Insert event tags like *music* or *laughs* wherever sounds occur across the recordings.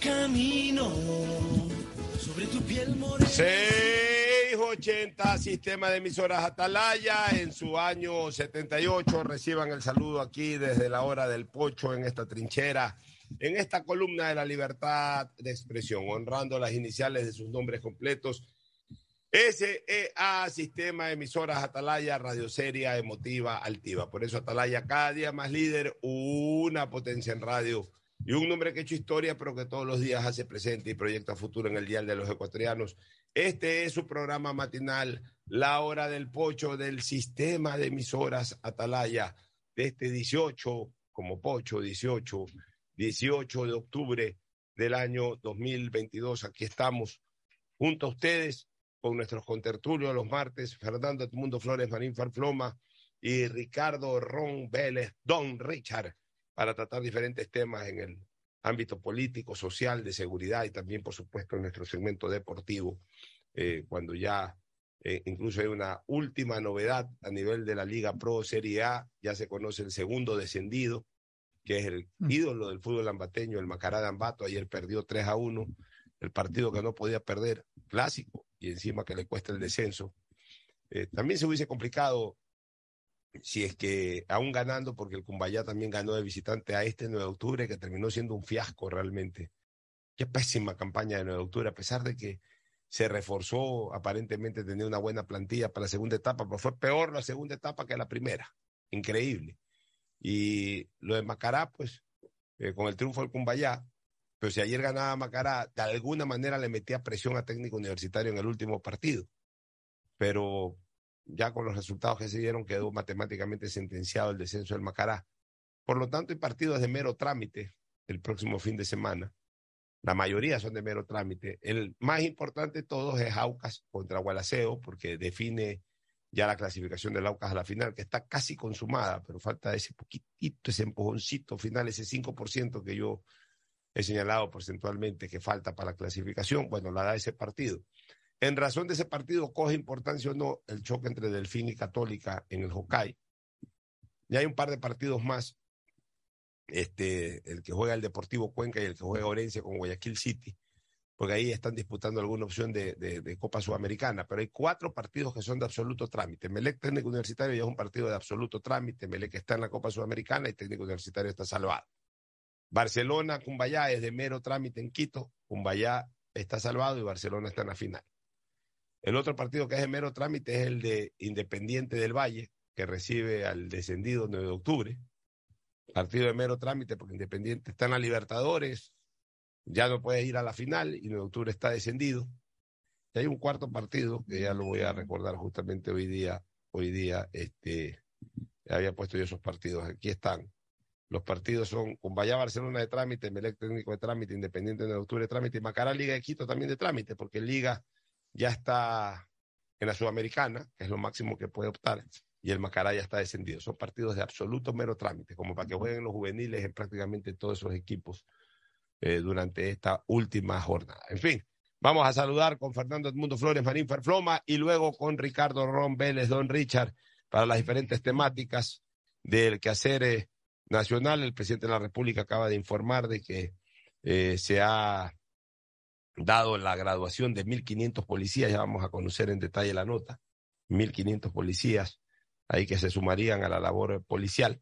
camino sobre tu piel morena. 680, sistema de emisoras Atalaya, en su año 78. Reciban el saludo aquí desde la hora del pocho en esta trinchera, en esta columna de la libertad de expresión, honrando las iniciales de sus nombres completos. SEA, sistema de emisoras Atalaya, radioseria, emotiva, altiva. Por eso Atalaya cada día más líder, una potencia en radio y un nombre que ha hecho historia, pero que todos los días hace presente y proyecta futuro en el Dial de los Ecuatorianos. Este es su programa matinal, La Hora del Pocho del sistema de emisoras Atalaya, de este 18, como Pocho, 18, 18 de octubre del año 2022. Aquí estamos junto a ustedes con nuestros contertulios los martes, Fernando Edmundo Flores Marín Farfloma y Ricardo Ron Vélez, Don Richard para tratar diferentes temas en el ámbito político, social, de seguridad y también, por supuesto, en nuestro segmento deportivo, eh, cuando ya eh, incluso hay una última novedad a nivel de la Liga Pro Serie A, ya se conoce el segundo descendido, que es el mm. ídolo del fútbol ambateño, el Macará de Ambato, ayer perdió 3 a 1, el partido que no podía perder, clásico, y encima que le cuesta el descenso. Eh, también se hubiese complicado si es que aún ganando, porque el Cumbayá también ganó de visitante a este 9 de octubre, que terminó siendo un fiasco realmente. Qué pésima campaña de 9 de octubre, a pesar de que se reforzó, aparentemente tenía una buena plantilla para la segunda etapa, pero fue peor la segunda etapa que la primera. Increíble. Y lo de Macará, pues, eh, con el triunfo del Cumbayá, pero si ayer ganaba Macará, de alguna manera le metía presión a técnico universitario en el último partido. Pero ya con los resultados que se dieron, quedó matemáticamente sentenciado el descenso del Macará. Por lo tanto, hay partidos de mero trámite el próximo fin de semana. La mayoría son de mero trámite. El más importante de todos es Aucas contra Gualaceo, porque define ya la clasificación del Aucas a la final, que está casi consumada, pero falta ese poquitito, ese empujoncito final, ese 5% que yo he señalado porcentualmente que falta para la clasificación. Bueno, la da ese partido. En razón de ese partido, coge importancia o no el choque entre Delfín y Católica en el Hokkaido. Y hay un par de partidos más, este, el que juega el Deportivo Cuenca y el que juega Orense con Guayaquil City, porque ahí están disputando alguna opción de, Copa Sudamericana, pero hay cuatro partidos que son de absoluto trámite. Melec Técnico Universitario ya es un partido de absoluto trámite, Melec está en la Copa Sudamericana y Técnico Universitario está salvado. Barcelona, Cumbayá es de mero trámite en Quito, Cumbayá está salvado y Barcelona está en la final. El otro partido que es de mero trámite es el de Independiente del Valle, que recibe al descendido 9 de octubre. Partido de mero trámite porque Independiente está en la Libertadores, ya no puede ir a la final y 9 de octubre está descendido. Y hay un cuarto partido que ya lo voy a recordar justamente hoy día. Hoy día este, había puesto yo esos partidos. Aquí están. Los partidos son Cumbaya Barcelona de trámite, Melec Técnico de trámite, Independiente de octubre de trámite y Macará Liga de Quito también de trámite, porque Liga ya está en la Sudamericana, que es lo máximo que puede optar, y el Macará ya está descendido. Son partidos de absoluto mero trámite, como para que jueguen los juveniles en prácticamente todos esos equipos eh, durante esta última jornada. En fin, vamos a saludar con Fernando Edmundo Flores, Marín Ferfloma, y luego con Ricardo Ron Vélez, Don Richard, para las diferentes temáticas del quehacer eh, nacional. El presidente de la República acaba de informar de que eh, se ha dado la graduación de 1.500 policías, ya vamos a conocer en detalle la nota, 1.500 policías ahí que se sumarían a la labor policial.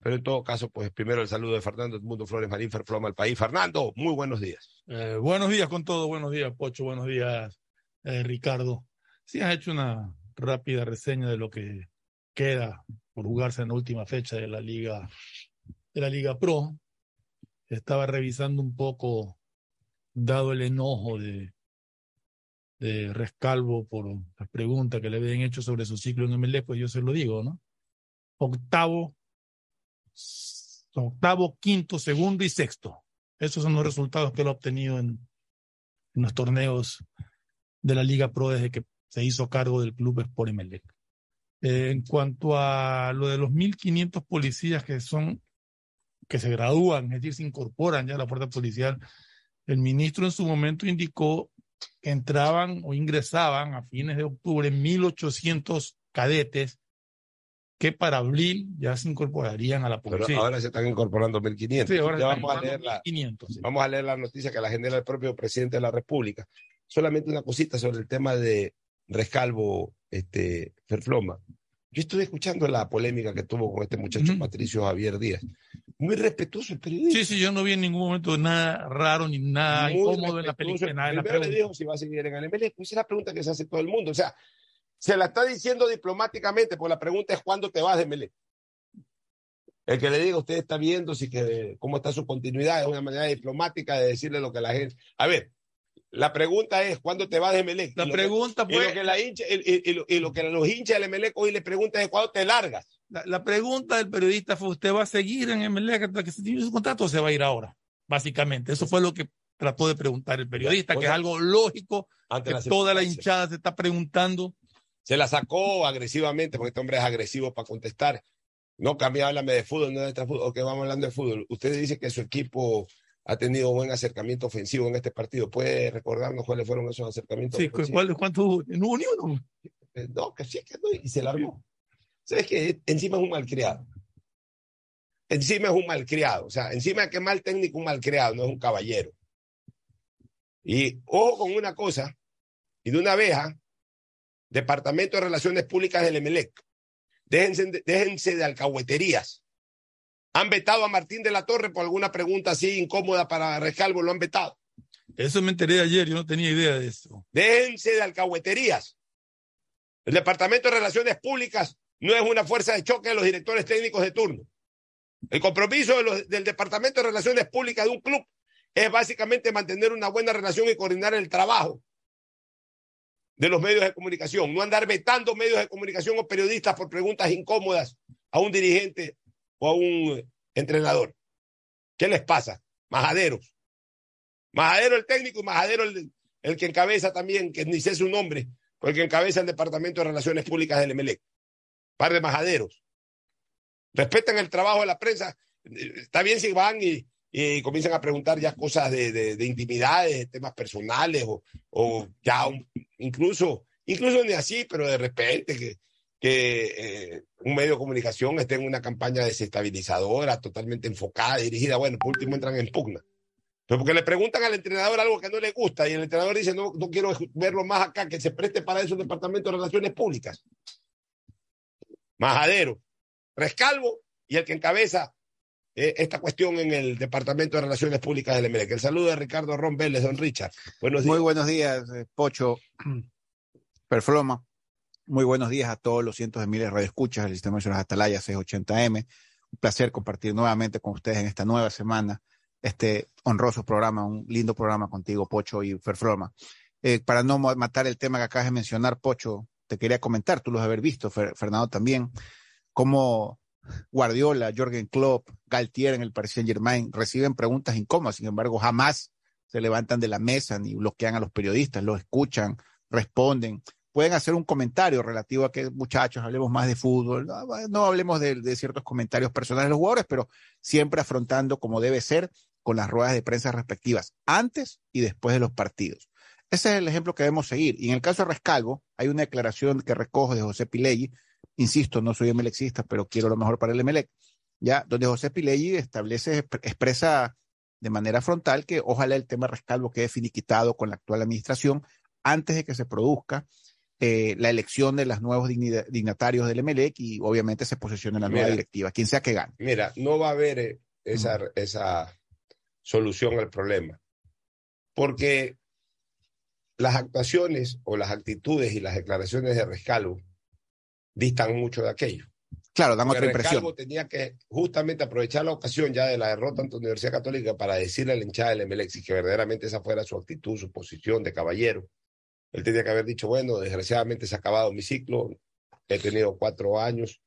Pero en todo caso, pues primero el saludo de Fernando Mundo Flores Marín Ferfloma al país. Fernando, muy buenos días. Eh, buenos días con todo, buenos días Pocho, buenos días eh, Ricardo. Sí, has hecho una rápida reseña de lo que queda por jugarse en la última fecha de la Liga, de la Liga Pro. Estaba revisando un poco dado el enojo de, de Rescalvo por las preguntas que le habían hecho sobre su ciclo en MLE, pues yo se lo digo, ¿no? Octavo, octavo, quinto, segundo y sexto. Esos son los resultados que él ha obtenido en, en los torneos de la Liga Pro desde que se hizo cargo del club Sport Emelec. Eh, en cuanto a lo de los 1.500 policías que son, que se gradúan, es decir, se incorporan ya a la fuerza policial, el ministro en su momento indicó que entraban o ingresaban a fines de octubre 1.800 cadetes que para abril ya se incorporarían a la Pero policía. ahora se están incorporando 1.500. Sí, ahora ya vamos a, leer la, 1.500, sí. vamos a leer la noticia que la genera el propio presidente de la República. Solamente una cosita sobre el tema de Rescalvo este, Ferfloma. Yo estuve escuchando la polémica que tuvo con este muchacho Ujú. Patricio Javier Díaz. Muy respetuoso el periodista. Sí, sí, yo no vi en ningún momento nada raro ni nada Muy incómodo en la película. nada en la Primero le pregunta. dijo si va a seguir en el MLE. Esa es la pregunta que se hace todo el mundo. O sea, se la está diciendo diplomáticamente, porque la pregunta es cuándo te vas de MLE. El que le diga, usted está viendo si que, cómo está su continuidad, es una manera diplomática de decirle lo que la gente. A ver, la pregunta es, ¿cuándo te vas de MLE? La lo que- pregunta y lo que la hincha, y, y- y lo, y lo que los hinchas del MLE hoy le preguntan es, ¿cuándo te largas? La, la pregunta del periodista fue, ¿usted va a seguir en MLE hasta que se tiene su contrato o se va a ir ahora? Básicamente, eso fue lo que trató de preguntar el periodista, O que sea, es algo lógico, Ante que la toda la hinchada se está preguntando. Se la sacó agresivamente, porque este hombre es agresivo para contestar. No, cambia, háblame de fútbol, no de fútbol. Ok, vamos hablando de fútbol. Usted dice que su equipo ha tenido buen acercamiento ofensivo en este partido. ¿Puede recordarnos cuáles fueron esos acercamientos Sí, ¿cu- ofensivos? ¿cuál, ¿Cuánto hubo? ¿En uno? Eh, No, que sí, que no, y se largó. ¿Sabes que Encima es un malcriado. Encima es un malcriado. O sea, encima de que mal técnico, un malcriado, no es un caballero. Y ojo con una cosa, y de una ¿ah? Departamento de Relaciones Públicas del Emelec, déjense, de- déjense de alcahueterías. Han vetado a Martín de la Torre por alguna pregunta así incómoda para Rescalvo, lo han vetado. Eso me enteré ayer, yo no tenía idea de eso. Déjense de alcahueterías. El Departamento de Relaciones Públicas no es una fuerza de choque de los directores técnicos de turno. El compromiso del Departamento de Relaciones Públicas de un club es básicamente mantener una buena relación y coordinar el trabajo de los medios de comunicación, no andar vetando medios de comunicación o periodistas por preguntas incómodas a un dirigente o a un entrenador. ¿Qué les pasa? Majaderos. Majadero el técnico y majadero el, el que encabeza también, que ni sé su nombre, el que encabeza el Departamento de Relaciones Públicas del Emelec. Par de majaderos. Respetan el trabajo de la prensa. Está bien si van y, comienzan a preguntar ya cosas de, de, de intimidades, de temas personales, o, ya incluso, incluso ni así, pero de repente que, que eh, un medio de comunicación esté en una campaña desestabilizadora, totalmente enfocada, dirigida, bueno, por último entran en pugna. Pero porque le preguntan al entrenador algo que no le gusta y el entrenador dice, no, no quiero verlo más acá, que se preste para eso el Departamento de Relaciones Públicas. Majadero, Rescalvo y el que encabeza eh, esta cuestión en el Departamento de Relaciones Públicas del Emelec. El saludo de Ricardo Ron Vélez, don Richard. Buenos días. Muy buenos días, eh, Pocho, *clears throat* Perfloma. Muy buenos días a todos los cientos de miles de radioescuchas del Sistema Nacional Atalaya 680M. Un placer compartir nuevamente con ustedes en esta nueva semana este honroso programa, un lindo programa contigo, Pocho y Ferfloma. Eh, para no matar el tema que acabas de mencionar, Pocho, te quería comentar, tú los haber visto, Fer- Fernando también, cómo Guardiola, Jorgen Klopp, Galtier en el Paris Saint Germain reciben preguntas incómodas, sin embargo, jamás se levantan de la mesa ni bloquean a los periodistas, los escuchan, responden, pueden hacer un comentario relativo a que muchachos, hablemos más de fútbol, no, hablemos de, de ciertos comentarios personales de los jugadores, pero siempre afrontando como debe ser con las ruedas de prensa respectivas, antes y después de los partidos. Ese es el ejemplo que debemos seguir. Y en el caso de Rescalvo, hay una declaración que recojo de José Pileggi, insisto, no soy emelexista, pero quiero lo mejor para el Emelec, ya, donde José Pileggi establece, expre- expresa de manera frontal que ojalá el tema Rescalvo quede finiquitado con la actual administración antes de que se produzca eh, la elección de los nuevos dignatarios del Emelec y obviamente se posicione la nueva directiva, quien sea que gane. Mira, no va a haber eh, esa, esa solución al problema. Porque las actuaciones o las actitudes y las declaraciones de Rescalvo distan mucho de aquello. Claro, dan Porque otra impresión. Rescalvo tenía que justamente aprovechar la ocasión ya de la derrota ante la Universidad Católica para decirle a la hinchada del si que verdaderamente esa fuera su actitud, su posición de caballero. Él tenía que haber dicho, bueno, desgraciadamente se ha acabado mi ciclo, he tenido cuatro años,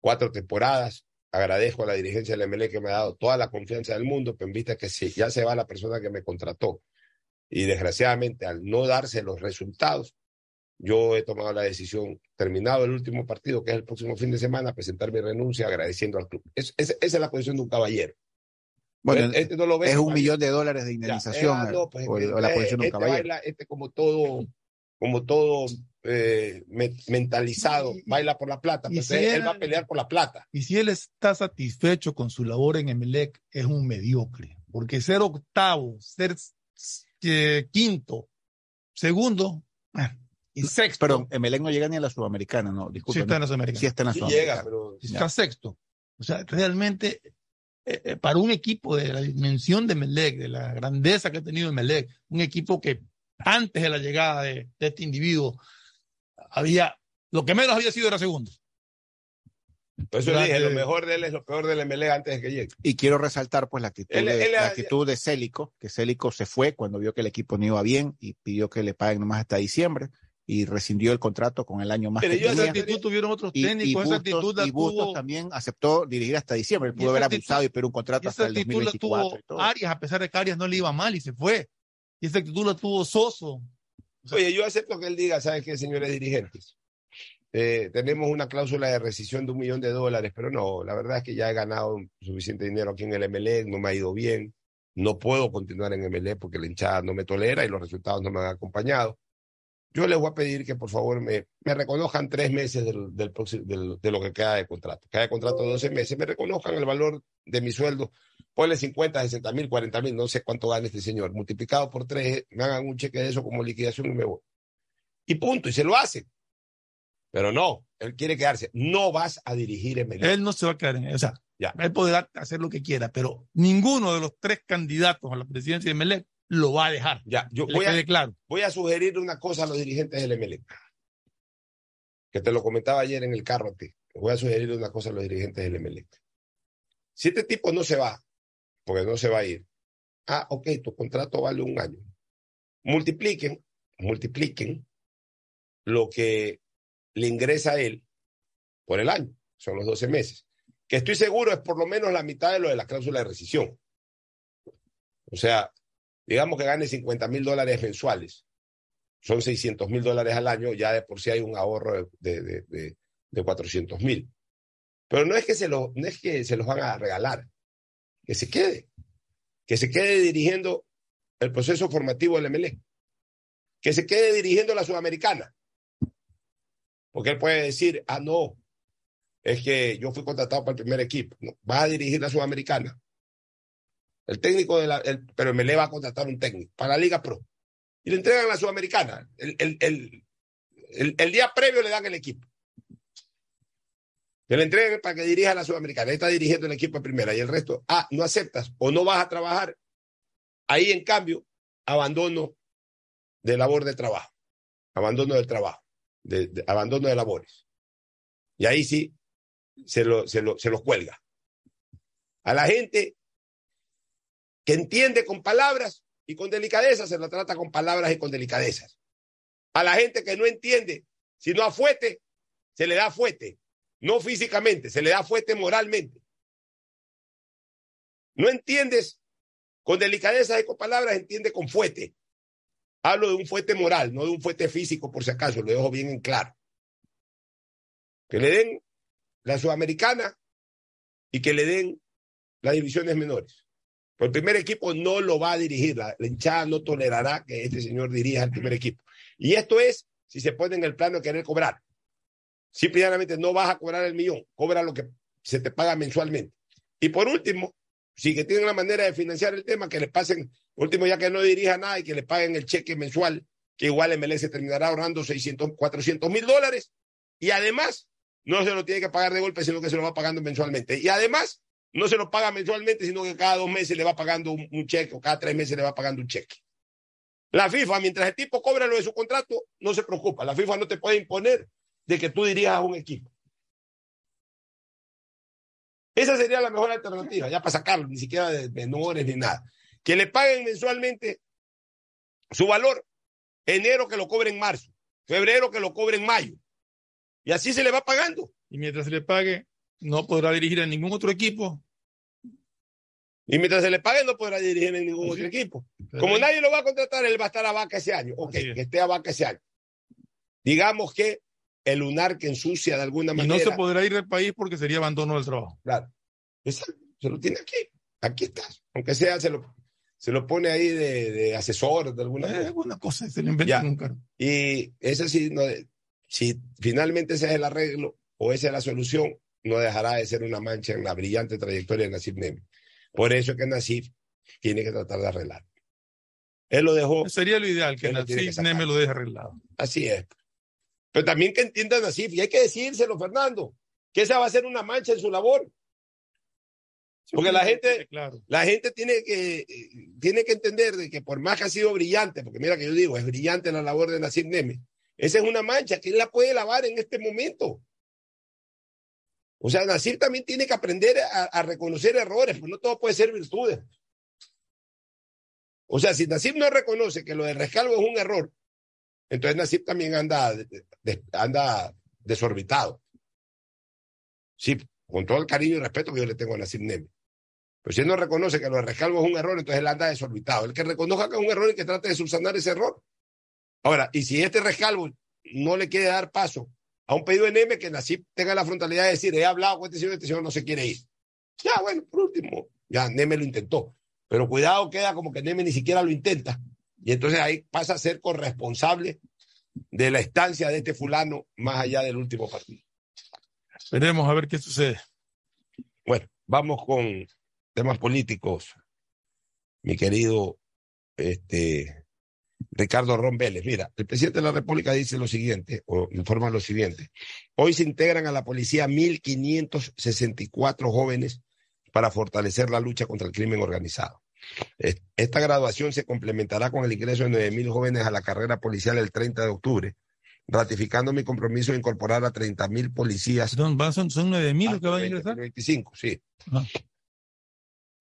cuatro temporadas, agradezco a la dirigencia del Emelec que me ha dado toda la confianza del mundo, pero en vista que si ya se va la persona que me contrató y desgraciadamente al no darse los resultados, yo he tomado la decisión, terminado el último partido, que es el próximo fin de semana, presentar mi renuncia agradeciendo al club. Es- es- esa es la posición de un caballero. Bueno, Este no lo ve es un millón de dólares de ya, indemnización eh, ah, no, pues, o, este- o la posición de un este caballero. baila, este como todo, como todo eh, me- mentalizado, Y- baila por la plata, pues si él, él- él va a pelear por la plata. Y si él está satisfecho con su labor en Emelec, es un mediocre. Porque ser octavo, ser eh, quinto, segundo eh, y sexto. Pero Emelec no llega ni a la Sudamericana, no, sí disculpe. está en la Sudamericana. Sí está en la Sí Sudamericana. llega, pero está sexto. O sea, realmente, eh, eh, para un equipo de la dimensión de Melec, de la grandeza que ha tenido Melec, un equipo que antes de la llegada de, de este individuo había, lo que menos había sido era segundo. Por eso Durante- dije, lo mejor de él es lo peor del MLE antes de que llegue. Y quiero resaltar pues la actitud, Él- de, él- la actitud de Célico, que Célico se fue cuando vio que el equipo no iba bien y pidió que le paguen nomás hasta diciembre y rescindió el contrato con el año más Pero que yo Esa actitud tuvieron otros Y, y técnicos, esa actitud Bustos, la y Bustos tuvo, también aceptó dirigir hasta diciembre. Pudo haber actitud- abusado y pedir un contrato hasta el actitud la 2024 tuvo. Arias, a pesar de que Arias no le iba mal y se fue. Y esa actitud la tuvo Soso. Oye, yo acepto que él diga, ¿sabes qué, señores dirigentes? Eh, tenemos una cláusula de rescisión de un millón de dólares, pero no, la verdad es que ya he ganado suficiente dinero aquí en el MLE, no me ha ido bien, no puedo continuar en MLE porque la hinchada no me tolera y los resultados no me han acompañado. Yo les voy a pedir que por favor me, reconozcan tres meses del, del del- de lo que queda de contrato. De contrato de 12 meses, me reconozcan el valor de mi sueldo, ponle 50, 60 mil, 40 mil, no sé cuánto gana este señor, multiplicado por tres, me hagan un cheque de eso como liquidación y me voy. Y punto, y se lo hacen. Pero no, él quiere quedarse. No vas a dirigir MLE. Él no se va a quedar en O sea, Ya. él podrá hacer lo que quiera, pero ninguno de los tres candidatos a la presidencia de Melec lo va a dejar. Ya, yo voy a, claro. voy a sugerir una cosa a los dirigentes del MLE. Que te lo comentaba ayer en el carro a ti. Voy a sugerir una cosa a los dirigentes del MLE. Si este tipo no se va, porque no se va a ir, ah, ok, tu contrato vale un año. Multipliquen, multipliquen lo que le ingresa a él por el año. Son los 12 meses. Que estoy seguro es por lo menos la mitad de lo de la cláusula de rescisión. O sea, digamos que gane 50 mil dólares mensuales. Son 600 mil dólares al año, ya de por sí hay un ahorro de, de, de, de 400 mil. Pero no es, que se lo, no es que se los van a regalar, que se quede, que se quede dirigiendo el proceso formativo del MLE, que se quede dirigiendo la Sudamericana. Porque él puede decir, ah, no, es que yo fui contratado para el primer equipo, no, va a dirigir la Sudamericana. El técnico de la, pero MLE va a contratar un técnico para la Liga Pro. Y le entregan la Sudamericana. El, el, el, día previo le dan el equipo. Que le entreguen para que dirija la Sudamericana. Él está dirigiendo el equipo de primera y el resto, ah, no aceptas o no vas a trabajar. Ahí, en cambio, abandono de labor de trabajo. Abandono del trabajo. De, abandono de labores. Y ahí sí se lo, se lo, se los cuelga. A la gente que entiende con palabras y con delicadeza, se lo trata con palabras y con delicadezas. A la gente que no entiende, si no a fuete, se le da fuete. No físicamente, se le da fuete moralmente. No entiendes con delicadeza y con palabras, entiende con fuete. Hablo de un fuete moral, no de un fuete físico, por si acaso, lo dejo bien en claro. Que le den la sudamericana y que le den las divisiones menores. Pero el primer equipo no lo va a dirigir. La, la, hinchada no tolerará que este señor dirija el primer equipo. Y esto es si se pone en el plano de querer cobrar. Simplemente no vas a cobrar el millón, cobra lo que se te paga mensualmente. Y por último, si que tienen la manera de financiar el tema, que le pasen, último ya que no dirija nada y que le paguen el cheque mensual, que igual MLS terminará ahorrando 600, 400 mil dólares. Y además, no se lo tiene que pagar de golpe, sino que se lo va pagando mensualmente. Y además, no se lo paga mensualmente, sino que cada dos meses le va pagando un, un, cheque o cada tres meses le va pagando un cheque. La FIFA, mientras el tipo cobra lo de su contrato, no se preocupa. La FIFA no te puede imponer de que tú dirijas a un equipo. Esa sería la mejor alternativa, ya para sacarlo, ni siquiera de menores ni nada. Que le paguen mensualmente su valor, enero que lo cobre en marzo, febrero que lo cobre en mayo. Y así se le va pagando. Y mientras se le pague, no podrá dirigir a ningún otro equipo. Y mientras se le pague, no podrá dirigir en ningún otro equipo. Como nadie lo va a contratar, él va a estar a vaca ese año. Ok, que esté a vaca ese año. Digamos que el lunar que ensucia de alguna y manera. no se podrá ir del país porque sería abandono del trabajo. Claro. Exacto. Se lo tiene aquí. Aquí estás. Aunque sea, se lo, se lo pone ahí de, de asesor de alguna Eh, alguna cosa se Ya. un cargo. Y ese sí, no, si finalmente ese es el arreglo o esa es la solución, no dejará de ser una mancha en la brillante trayectoria de Nasif Nemi. Por eso es que Nasif tiene que tratar de arreglar. Él lo dejó, Sería lo ideal que lo sacar. Neme lo deje arreglado. así es. Pero también que entienda Nasif, y hay que decírselo, Fernando, que esa va a ser una mancha en su labor. Porque la gente- Claro. La gente tiene que, eh, tiene que entender de que por más que ha sido brillante, porque mira que yo digo, es brillante la labor de Nasif Neme, esa es una mancha que él la puede lavar en este momento. O sea, Nasif también tiene que aprender a, a reconocer errores, pues no todo puede ser virtudes. O sea, si Nasif no reconoce que lo de rescalvo es un error, entonces Nasif también anda, anda desorbitado. Sí, con todo el cariño y respeto que yo le tengo a Nasif Neme. Pero si él no reconoce que lo de rescalvo es un error, entonces él anda desorbitado. El que reconozca que es un error y que trate de subsanar ese error. Ahora, y si este rescalvo no le quiere dar paso a un pedido de Neme, que Nasif tenga la frontalidad de decir, he hablado con este señor, este señor no se quiere ir. Ya, bueno, por último, ya Neme lo intentó. Pero cuidado, queda como que Neme ni siquiera lo intenta. Y entonces ahí pasa a ser corresponsable de la estancia de este fulano más allá del último partido. Veremos a ver qué sucede. Bueno, vamos con temas políticos, mi querido este, Ricardo Ron Vélez. Mira, el presidente de la República dice lo siguiente, o informa lo siguiente. Hoy se integran a la policía 1.564 jóvenes para fortalecer la lucha contra el crimen organizado. Es- Esta graduación se complementará con el ingreso de 9.000 jóvenes a la carrera policial el 30 de octubre, ratificando mi compromiso de incorporar a 30.000 policías Son, son, son 9 mil los que van a ingresar. 2025, sí. Ah.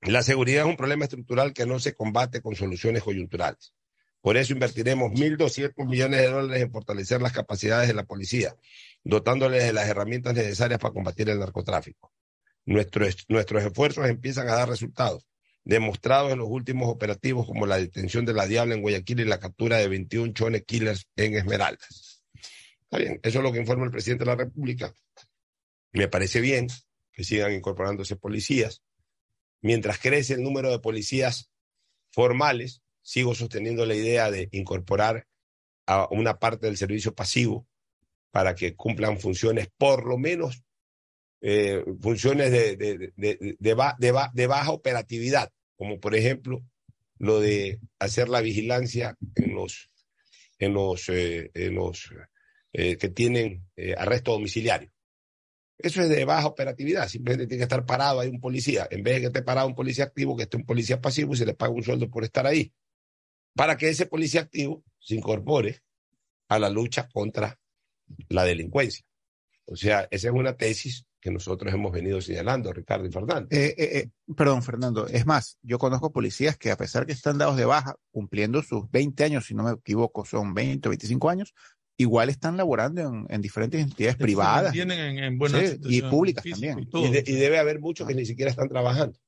La seguridad es un problema estructural que no se combate con soluciones coyunturales. Por eso invertiremos 1.200 millones de dólares en fortalecer las capacidades de la policía, dotándoles de las herramientas necesarias para combatir el narcotráfico. Nuestros, nuestros esfuerzos empiezan a dar resultados, demostrados en los últimos operativos como la detención de la Diabla en Guayaquil y la captura de 21 chones killers en Esmeraldas. Está bien, eso es lo que informa el presidente de la República. Me parece bien que sigan incorporándose policías. Mientras crece el número de policías formales, sigo sosteniendo la idea de incorporar a una parte del servicio pasivo para que cumplan funciones, por lo menos eh, funciones de, de, de, de, de ba- de ba- de baja operatividad, como por ejemplo lo de hacer la vigilancia en los, en los, eh, eh, que tienen eh, arresto domiciliario. Eso es de baja operatividad, simplemente tiene que estar parado ahí un policía, en vez de que esté parado un policía activo, que esté un policía pasivo y se le paga un sueldo por estar ahí, para que ese policía activo se incorpore a la lucha contra la delincuencia. O sea, esa es una tesis que nosotros hemos venido señalando, Ricardo y Fernando. Eh, eh, eh, perdón, Fernando. Es más, yo conozco policías que a pesar que están dados de baja, cumpliendo sus 20 años, si no me equivoco, son 20 o 25 años, igual están laborando en, en diferentes entidades privadas Tienen en, en buenas Sí, y públicas también. y todo. Y, de- y debe haber muchos que ni siquiera están trabajando.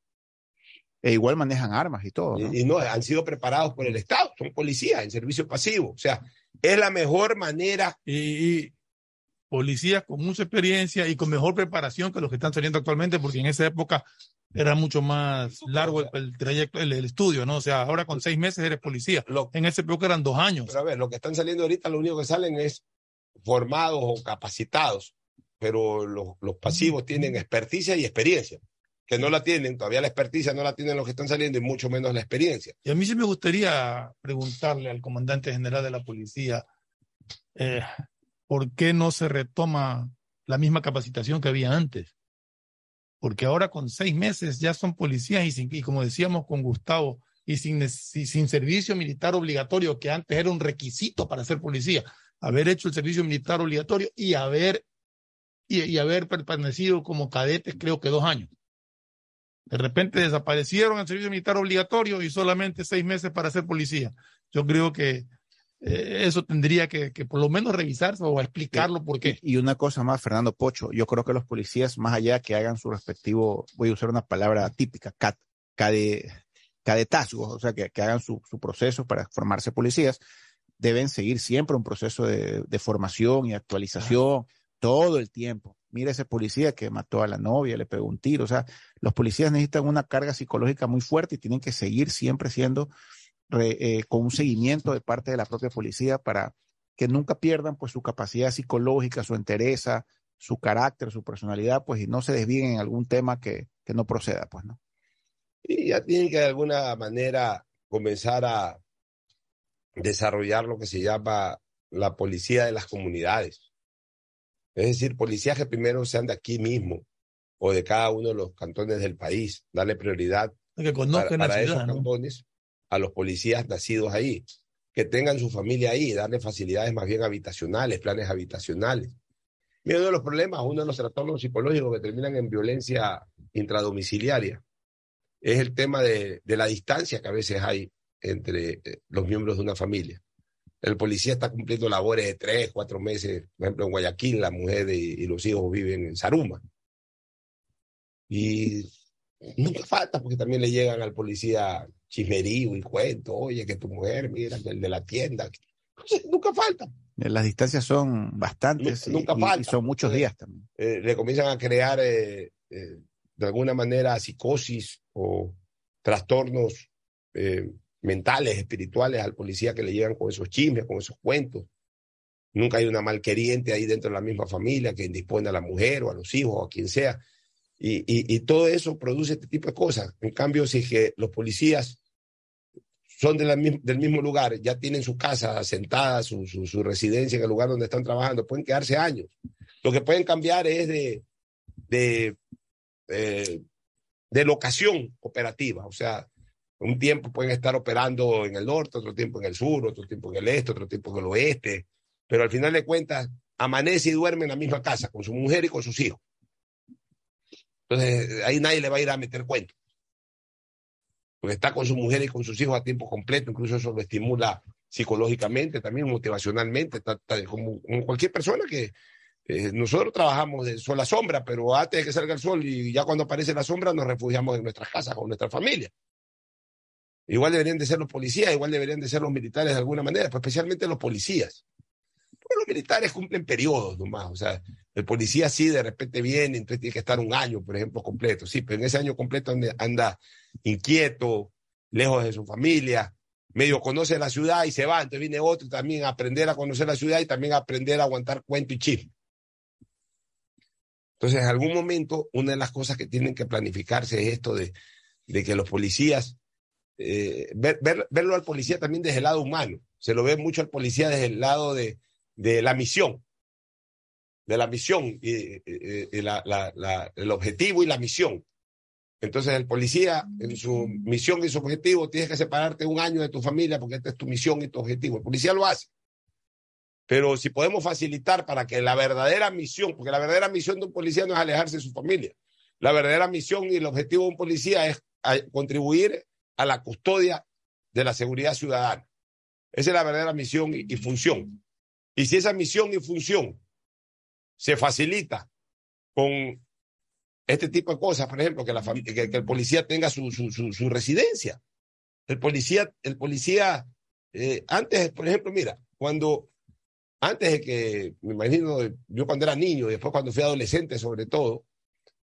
e igual manejan armas y todo. ¿no? Y, y no, han sido preparados por el Estado, son policías en servicio pasivo. O sea, es la mejor manera y, y policías con mucha experiencia y con mejor preparación que los que están saliendo actualmente, porque en esa época era mucho más largo el, el trayecto, el, el estudio, ¿no? O sea, ahora con seis meses eres policía. Lo- En esa época eran dos años. pero a ver, lo que están saliendo ahorita, lo único que salen es formados o capacitados, pero los, los pasivos tienen experticia y experiencia, que no la tienen, todavía la experticia no la tienen los que están saliendo y mucho menos la experiencia. Y a mí sí me gustaría preguntarle al comandante general de la policía eh, por qué no se retoma la misma capacitación que había antes. Porque ahora con seis meses ya son policías y, como decíamos con Gustavo, y sin, nes- y sin servicio militar obligatorio, que antes era un requisito para ser policía, haber hecho el servicio militar obligatorio y haber, y, y haber permanecido como cadetes creo que dos años. De repente desaparecieron el servicio militar obligatorio y solamente seis meses para ser policía. Yo creo que eh, eso tendría que, que por lo menos revisarse o explicarlo por qué. Y una cosa más, Fernando Pocho, yo creo que los policías, más allá que hagan su respectivo, voy a usar una palabra típica, cat, cade, cadetazgo, o sea, que, que hagan su, su proceso para formarse policías, deben seguir siempre un proceso de, de formación y actualización todo el tiempo. mira ese policía que mató a la novia, le pegó un tiro. O sea, los policías necesitan una carga psicológica muy fuerte y tienen que seguir siempre siendo eh, con un seguimiento de parte de la propia policía para que nunca pierdan pues su capacidad psicológica, su entereza, su carácter, su personalidad, pues y no se desvíen en algún tema que, que no proceda, pues, ¿no? Y ya tienen que de alguna manera comenzar a desarrollar lo que se llama la policía de las comunidades. Es decir, policías que primero sean de aquí mismo o de cada uno de los cantones del país, darle prioridad que conozcan para, ciudad, esos ¿no? cantones a los policías nacidos ahí, que tengan su familia ahí, darle facilidades más bien habitacionales, planes habitacionales. Mira, uno de los problemas, uno de los trastornos psicológicos que terminan en violencia intradomiciliaria es el tema de, de la distancia que a veces hay entre eh, los miembros de una familia. El policía está cumpliendo labores de tres, cuatro meses, por ejemplo, en Guayaquil, la mujer y, y los hijos viven en Saruma. Y nunca falta, porque también le llegan al policía chismerío y cuento, oye, que tu mujer, mira, que el de la tienda. Nunca falta. Las distancias son bastantes y, Nunca y- falta. y son muchos días también. Eh, le comienzan a crear eh, eh, de alguna manera psicosis o trastornos eh, mentales, espirituales al policía que le llegan con esos chismes, con esos cuentos. Nunca hay una malqueriente ahí dentro de la misma familia que indispone a la mujer o a los hijos o a quien sea. Y, y, y todo eso produce este tipo de cosas. En cambio, si es que los policías son del mismo lugar, ya tienen su casa su, su residencia en el lugar donde están trabajando, pueden quedarse años. Lo que pueden cambiar es de, de, eh, de locación operativa. O sea, un tiempo pueden estar operando en el norte, otro tiempo en el sur, otro tiempo en el este, otro tiempo en el oeste. Pero al final de cuentas, amanece y duerme en la misma casa con su mujer y con sus hijos. Entonces, ahí nadie le va a ir a meter cuento. Porque está con su mujer y con sus hijos a tiempo completo, incluso eso lo estimula psicológicamente, también motivacionalmente, está- como, como cualquier persona que eh, nosotros trabajamos de sol a sombra, pero antes de que salga el sol y ya cuando aparece la sombra nos refugiamos en nuestras casas con nuestra familia. Igual deberían de ser los policías, igual deberían de ser los militares de alguna manera, pues especialmente los policías. Los militares cumplen periodos nomás, o sea, el policía sí de repente viene, entonces tiene que estar un año, por ejemplo, completo, sí, pero en ese año completo anda, inquieto, lejos de su familia, medio conoce la ciudad y se va, entonces viene otro también a aprender a conocer la ciudad y también a aprender a aguantar cuento y chisme. Entonces, en algún momento, una de las cosas que tienen que planificarse es esto de, de que los policías, eh, ver- ver- verlo al policía también desde el lado humano. Se lo ve mucho al policía desde el lado de, de la misión, de la misión, y, y- el objetivo y la misión. Entonces, el policía, en su misión y su objetivo, tienes que separarte un año de tu familia porque esta es tu misión y tu objetivo. El policía lo hace. Pero si podemos facilitar para que la verdadera misión, porque la verdadera misión de un policía no es alejarse de su familia, la verdadera misión y el objetivo de un policía es contribuir a la custodia de la seguridad ciudadana. Esa es la verdadera misión y función. Y si esa misión y función se facilita con este tipo de cosas, por ejemplo, que, la que, que el policía tenga su, su, residencia. El policía, el policía, eh, antes, por ejemplo, mira, cuando antes de que, me imagino, yo cuando era niño y después cuando fui adolescente sobre todo,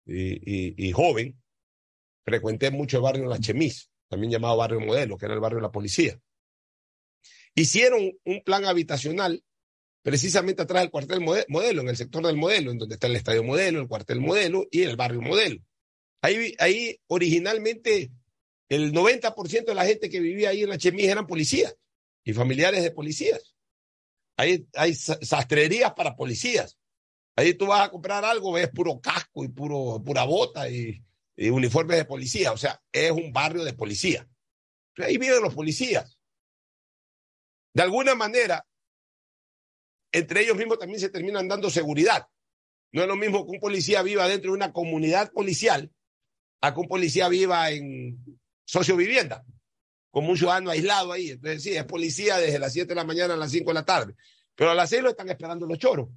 y, y- y joven, frecuenté mucho el barrio La Chemis, también llamado barrio modelo, que era el barrio de la policía. Hicieron un plan habitacional precisamente atrás del cuartel mode- modelo, en el sector del modelo, en donde está el estadio modelo, el cuartel modelo y el barrio modelo. Ahí, ahí originalmente el 90% de la gente que vivía ahí en La Chemis eran policías y familiares de policías. Ahí hay sa- sastrerías para policías. Ahí tú vas a comprar algo, ves puro casco y puro, pura bota y, y uniformes de policía. O sea, es un barrio de policía. Ahí viven los policías. De alguna manera, entre ellos mismos también se terminan dando seguridad. No es lo mismo que un policía viva dentro de una comunidad policial a que un policía viva en sociovivienda, como un ciudadano aislado ahí. Entonces, sí, es policía desde las 7 de la mañana a las 5 de la tarde. Pero a las 6 lo están esperando los choros.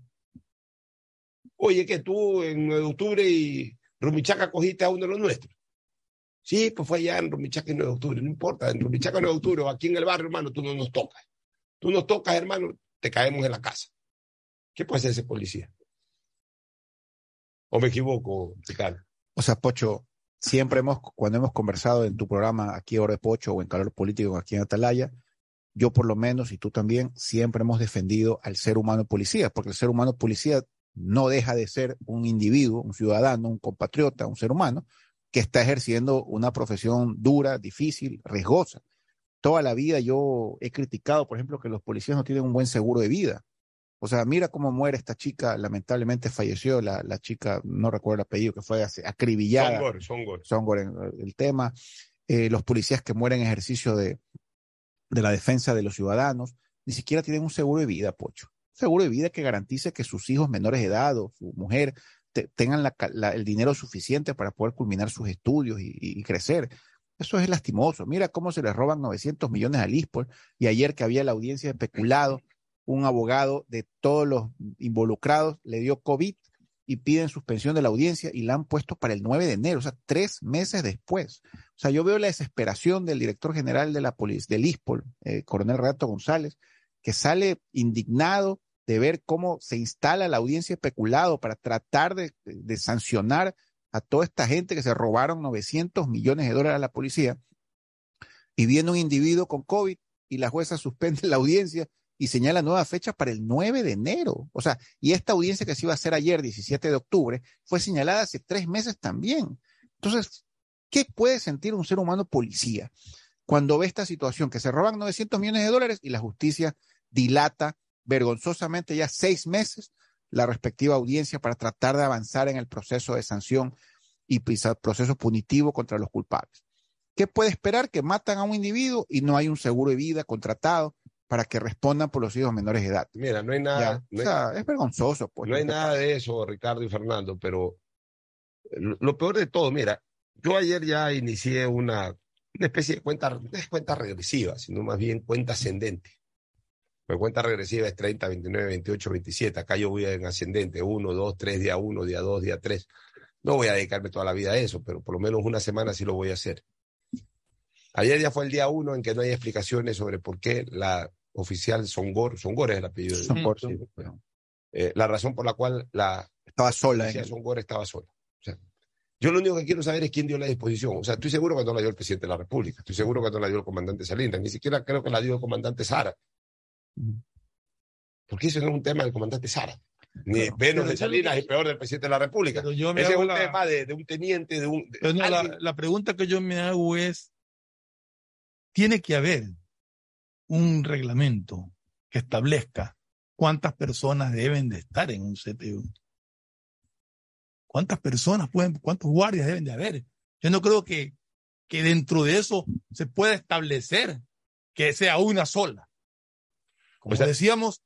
Oye, que tú en 9 de octubre y Rumichaca cogiste a uno de los nuestros. Sí, pues fue allá en Rumichaca en 9 de octubre, no importa, en Rumichaca en 9 de octubre aquí en el barrio, hermano, tú no nos tocas. Tú nos tocas, hermano, te caemos en la casa. ¿Qué puede hacer ese policía? ¿O me equivoco, Ricardo? O sea, Pocho, siempre hemos, cuando hemos conversado en tu programa aquí Hora de Pocho o en Calor Político aquí en Atalaya, yo por lo menos y tú también, siempre hemos defendido al ser humano policía, porque el ser humano policía no deja de ser un individuo, un ciudadano, un compatriota, un ser humano, que está ejerciendo una profesión dura, difícil, riesgosa. Toda la vida yo he criticado, por ejemplo, que los policías no tienen un buen seguro de vida. O sea, mira cómo muere esta chica, lamentablemente falleció la, la chica, no recuerdo el apellido, que fue acribillada. Songor, Songor. Songor en el tema. Eh, los policías que mueren en ejercicio de, de la defensa de los ciudadanos, ni siquiera tienen un seguro de vida, Pocho. Seguro de vida que garantice que sus hijos menores de edad o su mujer te, tengan la, la, el dinero suficiente para poder culminar sus estudios y, y, crecer. Eso es lastimoso. Mira cómo se les roban 900 millones al ISPOL y ayer que había la audiencia especulado, un abogado de todos los involucrados le dio COVID y piden suspensión de la audiencia y la han puesto para el 9 de enero, o sea, tres meses después. O sea, yo veo la desesperación del director general de la policía, del ISPOL, eh, coronel Renato González, que sale indignado de ver cómo se instala la audiencia especulado para tratar de, sancionar a toda esta gente que se robaron 900 millones de dólares a la policía. Y viene un individuo con COVID y la jueza suspende la audiencia y señala nueva fecha para el 9 de enero. O sea, y esta audiencia que se iba a hacer ayer, 17 de octubre, fue señalada hace tres meses también. Entonces, ¿qué puede sentir un ser humano policía cuando ve esta situación? Que se roban 900 millones de dólares y la justicia dilata vergonzosamente ya seis meses la respectiva audiencia para tratar de avanzar en el proceso de sanción y proceso punitivo contra los culpables. ¿Qué puede esperar? Que matan a un individuo y no hay un seguro de vida contratado para que respondan por los hijos menores de edad. Mira, no hay nada. No hay, o sea, es vergonzoso. Pues, no hay nada de eso, Ricardo y Fernando, pero lo, lo, peor de todo, mira, yo ayer ya inicié una, una especie de cuenta, no es cuenta regresiva, sino más bien cuenta ascendente. Mi cuenta regresiva es 30, 29, 28, 27. Acá yo voy en ascendente, 1, 2, 3, día 1, día 2, día 3. No voy a dedicarme toda la vida a eso, pero por lo menos una semana sí lo voy a hacer. Ayer ya fue el día 1 en que no hay explicaciones sobre por qué la oficial Songor, Songor es el apellido de Songor, sí. eh, la razón por la cual la estaba sola. La Songor estaba sola. O sea, yo lo único que quiero saber es quién dio la disposición. O sea, estoy seguro que no la dio el presidente de la República, estoy seguro que no la dio el comandante Salinas, ni siquiera creo que la dio el comandante Sara. Porque eso no es un tema del comandante Sara. Ni menos de Salinas y peor del presidente de la República. Ese es un la... tema de, de, un teniente, de un. De no, la, la pregunta que yo me hago es: tiene que haber un reglamento que establezca cuántas personas deben de estar en un CTU. ¿Cuántas personas pueden, cuántos guardias deben de haber? Yo no creo que, que dentro de eso se pueda establecer que sea una sola. Como o sea, decíamos,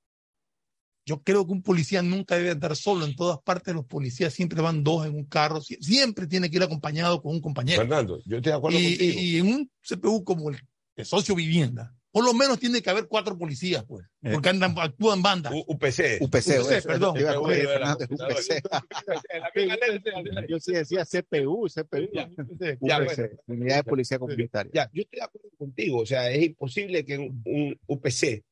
yo creo que un policía nunca debe andar solo. En todas partes los policías siempre van dos en un carro, siempre tiene que ir acompañado con un compañero. Fernando, yo estoy de acuerdo y, contigo. Y en un CPU como el de socio vivienda, por lo menos tiene que haber cuatro policías, pues, porque andan, actúan en banda. UPC. UPC, UPC perdón. UPC. *laughs* Yo sí decía CPU, CPU. Ya, UPC, ya, bueno. Unidad de Policía Comunitaria. Ya, yo estoy de acuerdo contigo, o sea, es imposible que un, un UPC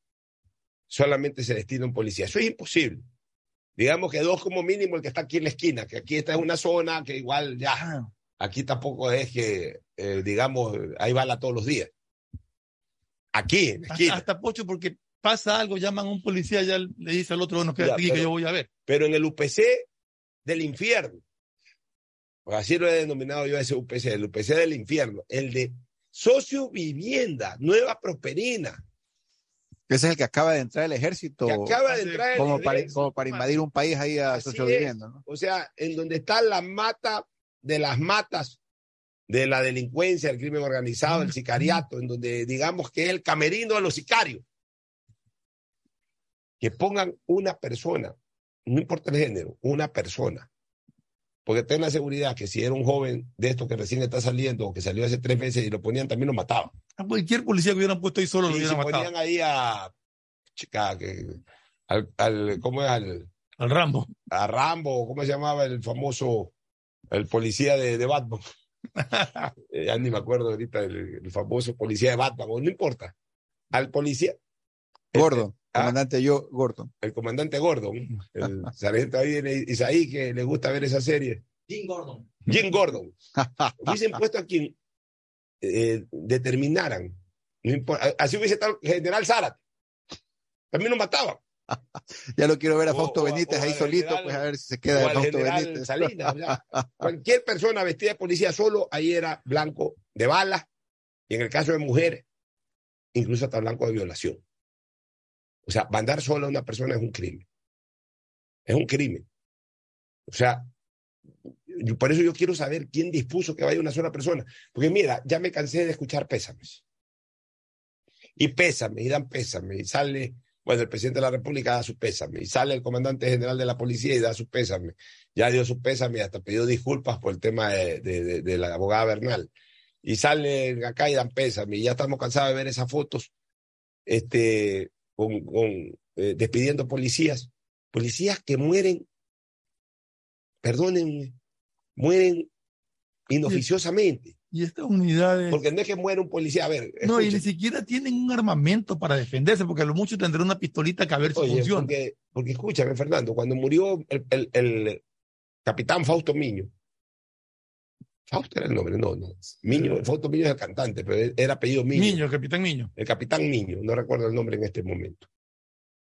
solamente se destine a un policía. Eso es imposible. Digamos que dos como mínimo el que está aquí en la esquina, que aquí esta es una zona que igual ya, aquí tampoco es que, eh, digamos, hay bala todos los días. Aquí, en la esquina. Hasta, hasta Pocho, porque pasa algo, llaman a un policía, ya le dice al otro, bueno, quédate aquí que yo voy a ver. Pero en el UPC del infierno, pues así lo he denominado yo ese UPC, el UPC del infierno, el de socio vivienda, nueva prosperina. Ese es el que acaba de entrar el ejército. Que acaba de entrar como, el para, ejército. como para invadir un país ahí a vivienda, ¿no? O sea, en donde está la mata de las matas de la delincuencia, el crimen organizado, el sicariato, en donde digamos que es el camerino de los sicarios. Que pongan una persona, no importa el género, una persona. Porque ten la seguridad que si era un joven de estos que recién está saliendo o que salió hace tres meses y lo ponían, también lo mataban. A cualquier policía que hubieran puesto ahí solo lo Y si hubieran matado. ponían ahí a, chica, que, al, al, ¿cómo es? Al, Al Rambo. a Rambo, ¿cómo se llamaba el famoso, el policía de, de Batman? *laughs* Eh, ya ni me acuerdo ahorita el, el famoso policía de Batman, o no importa. Al policía. Gordo. Ah. Comandante yo, Gordon. el comandante Gordon, el *laughs* sargento ahí en Isaí, que le gusta ver esa serie. Jim Gordon. Jim Gordon. *laughs* Hubiesen puesto a quien eh, determinaran. No importa, así hubiese estado el general Zárate. También nos mataban. *laughs* Ya lo quiero ver a O- Fausto o a- Benítez o ahí solito, general- pues a ver si se queda de Fausto Benítez. Salinas, *laughs* cualquier persona vestida de policía solo, ahí era blanco de balas. Y en el caso de mujeres, incluso hasta blanco de violación. O sea, mandar sola a una persona es un crimen. Es un crimen. O sea, por eso yo quiero saber quién dispuso que vaya una sola persona. Porque mira, ya me cansé de escuchar pésames. Y pésame, y dan pésame, y sale, bueno, el presidente de la República da su pésame, y sale el comandante general de la policía y da su pésame. Ya dio su pésame y hasta pidió disculpas por el tema de, de- la abogada Bernal. Y salen acá y dan pésame, y ya estamos cansados de ver esas fotos este, con, con, eh, despidiendo policías. Policías que mueren, perdónenme, mueren inoficiosamente. Y estas unidades. Porque no es que muera un policía, a ver, no, y ni siquiera tienen un armamento para defenderse, porque a lo mucho tendrán una pistolita que a ver si Oye, funciona. porque, porque escúchame, Fernando, cuando murió el, el- el capitán Fausto Miño, Fausto era el nombre, no, no, Miño, Fausto Miño es el cantante, pero era apellido Miño, Niño, el capitán Niño. el capitán Miño, no recuerdo el nombre en este momento,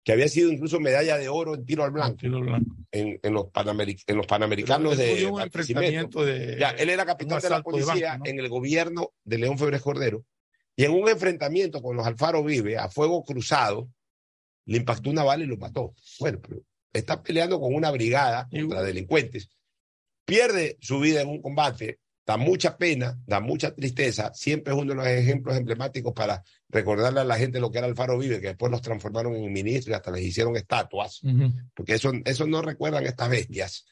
que había sido incluso medalla de oro en tiro al blanco Tiro blanco. en, en los, panameric- en los panamericanos de un enfrentamiento de. Ya, él era capitán de la de policía banco, ¿no? en el gobierno de León Febres Cordero y en un enfrentamiento con los Alfaro Vive a fuego cruzado le impactó una bala y lo mató. Bueno, pero está peleando con una brigada contra delincuentes, pierde su vida en un combate, da mucha pena, da mucha tristeza, siempre es uno de los ejemplos emblemáticos para recordarle a la gente lo que era Alfaro Vive, que después los transformaron en ministros y hasta les hicieron estatuas porque eso, eso no recuerdan estas bestias,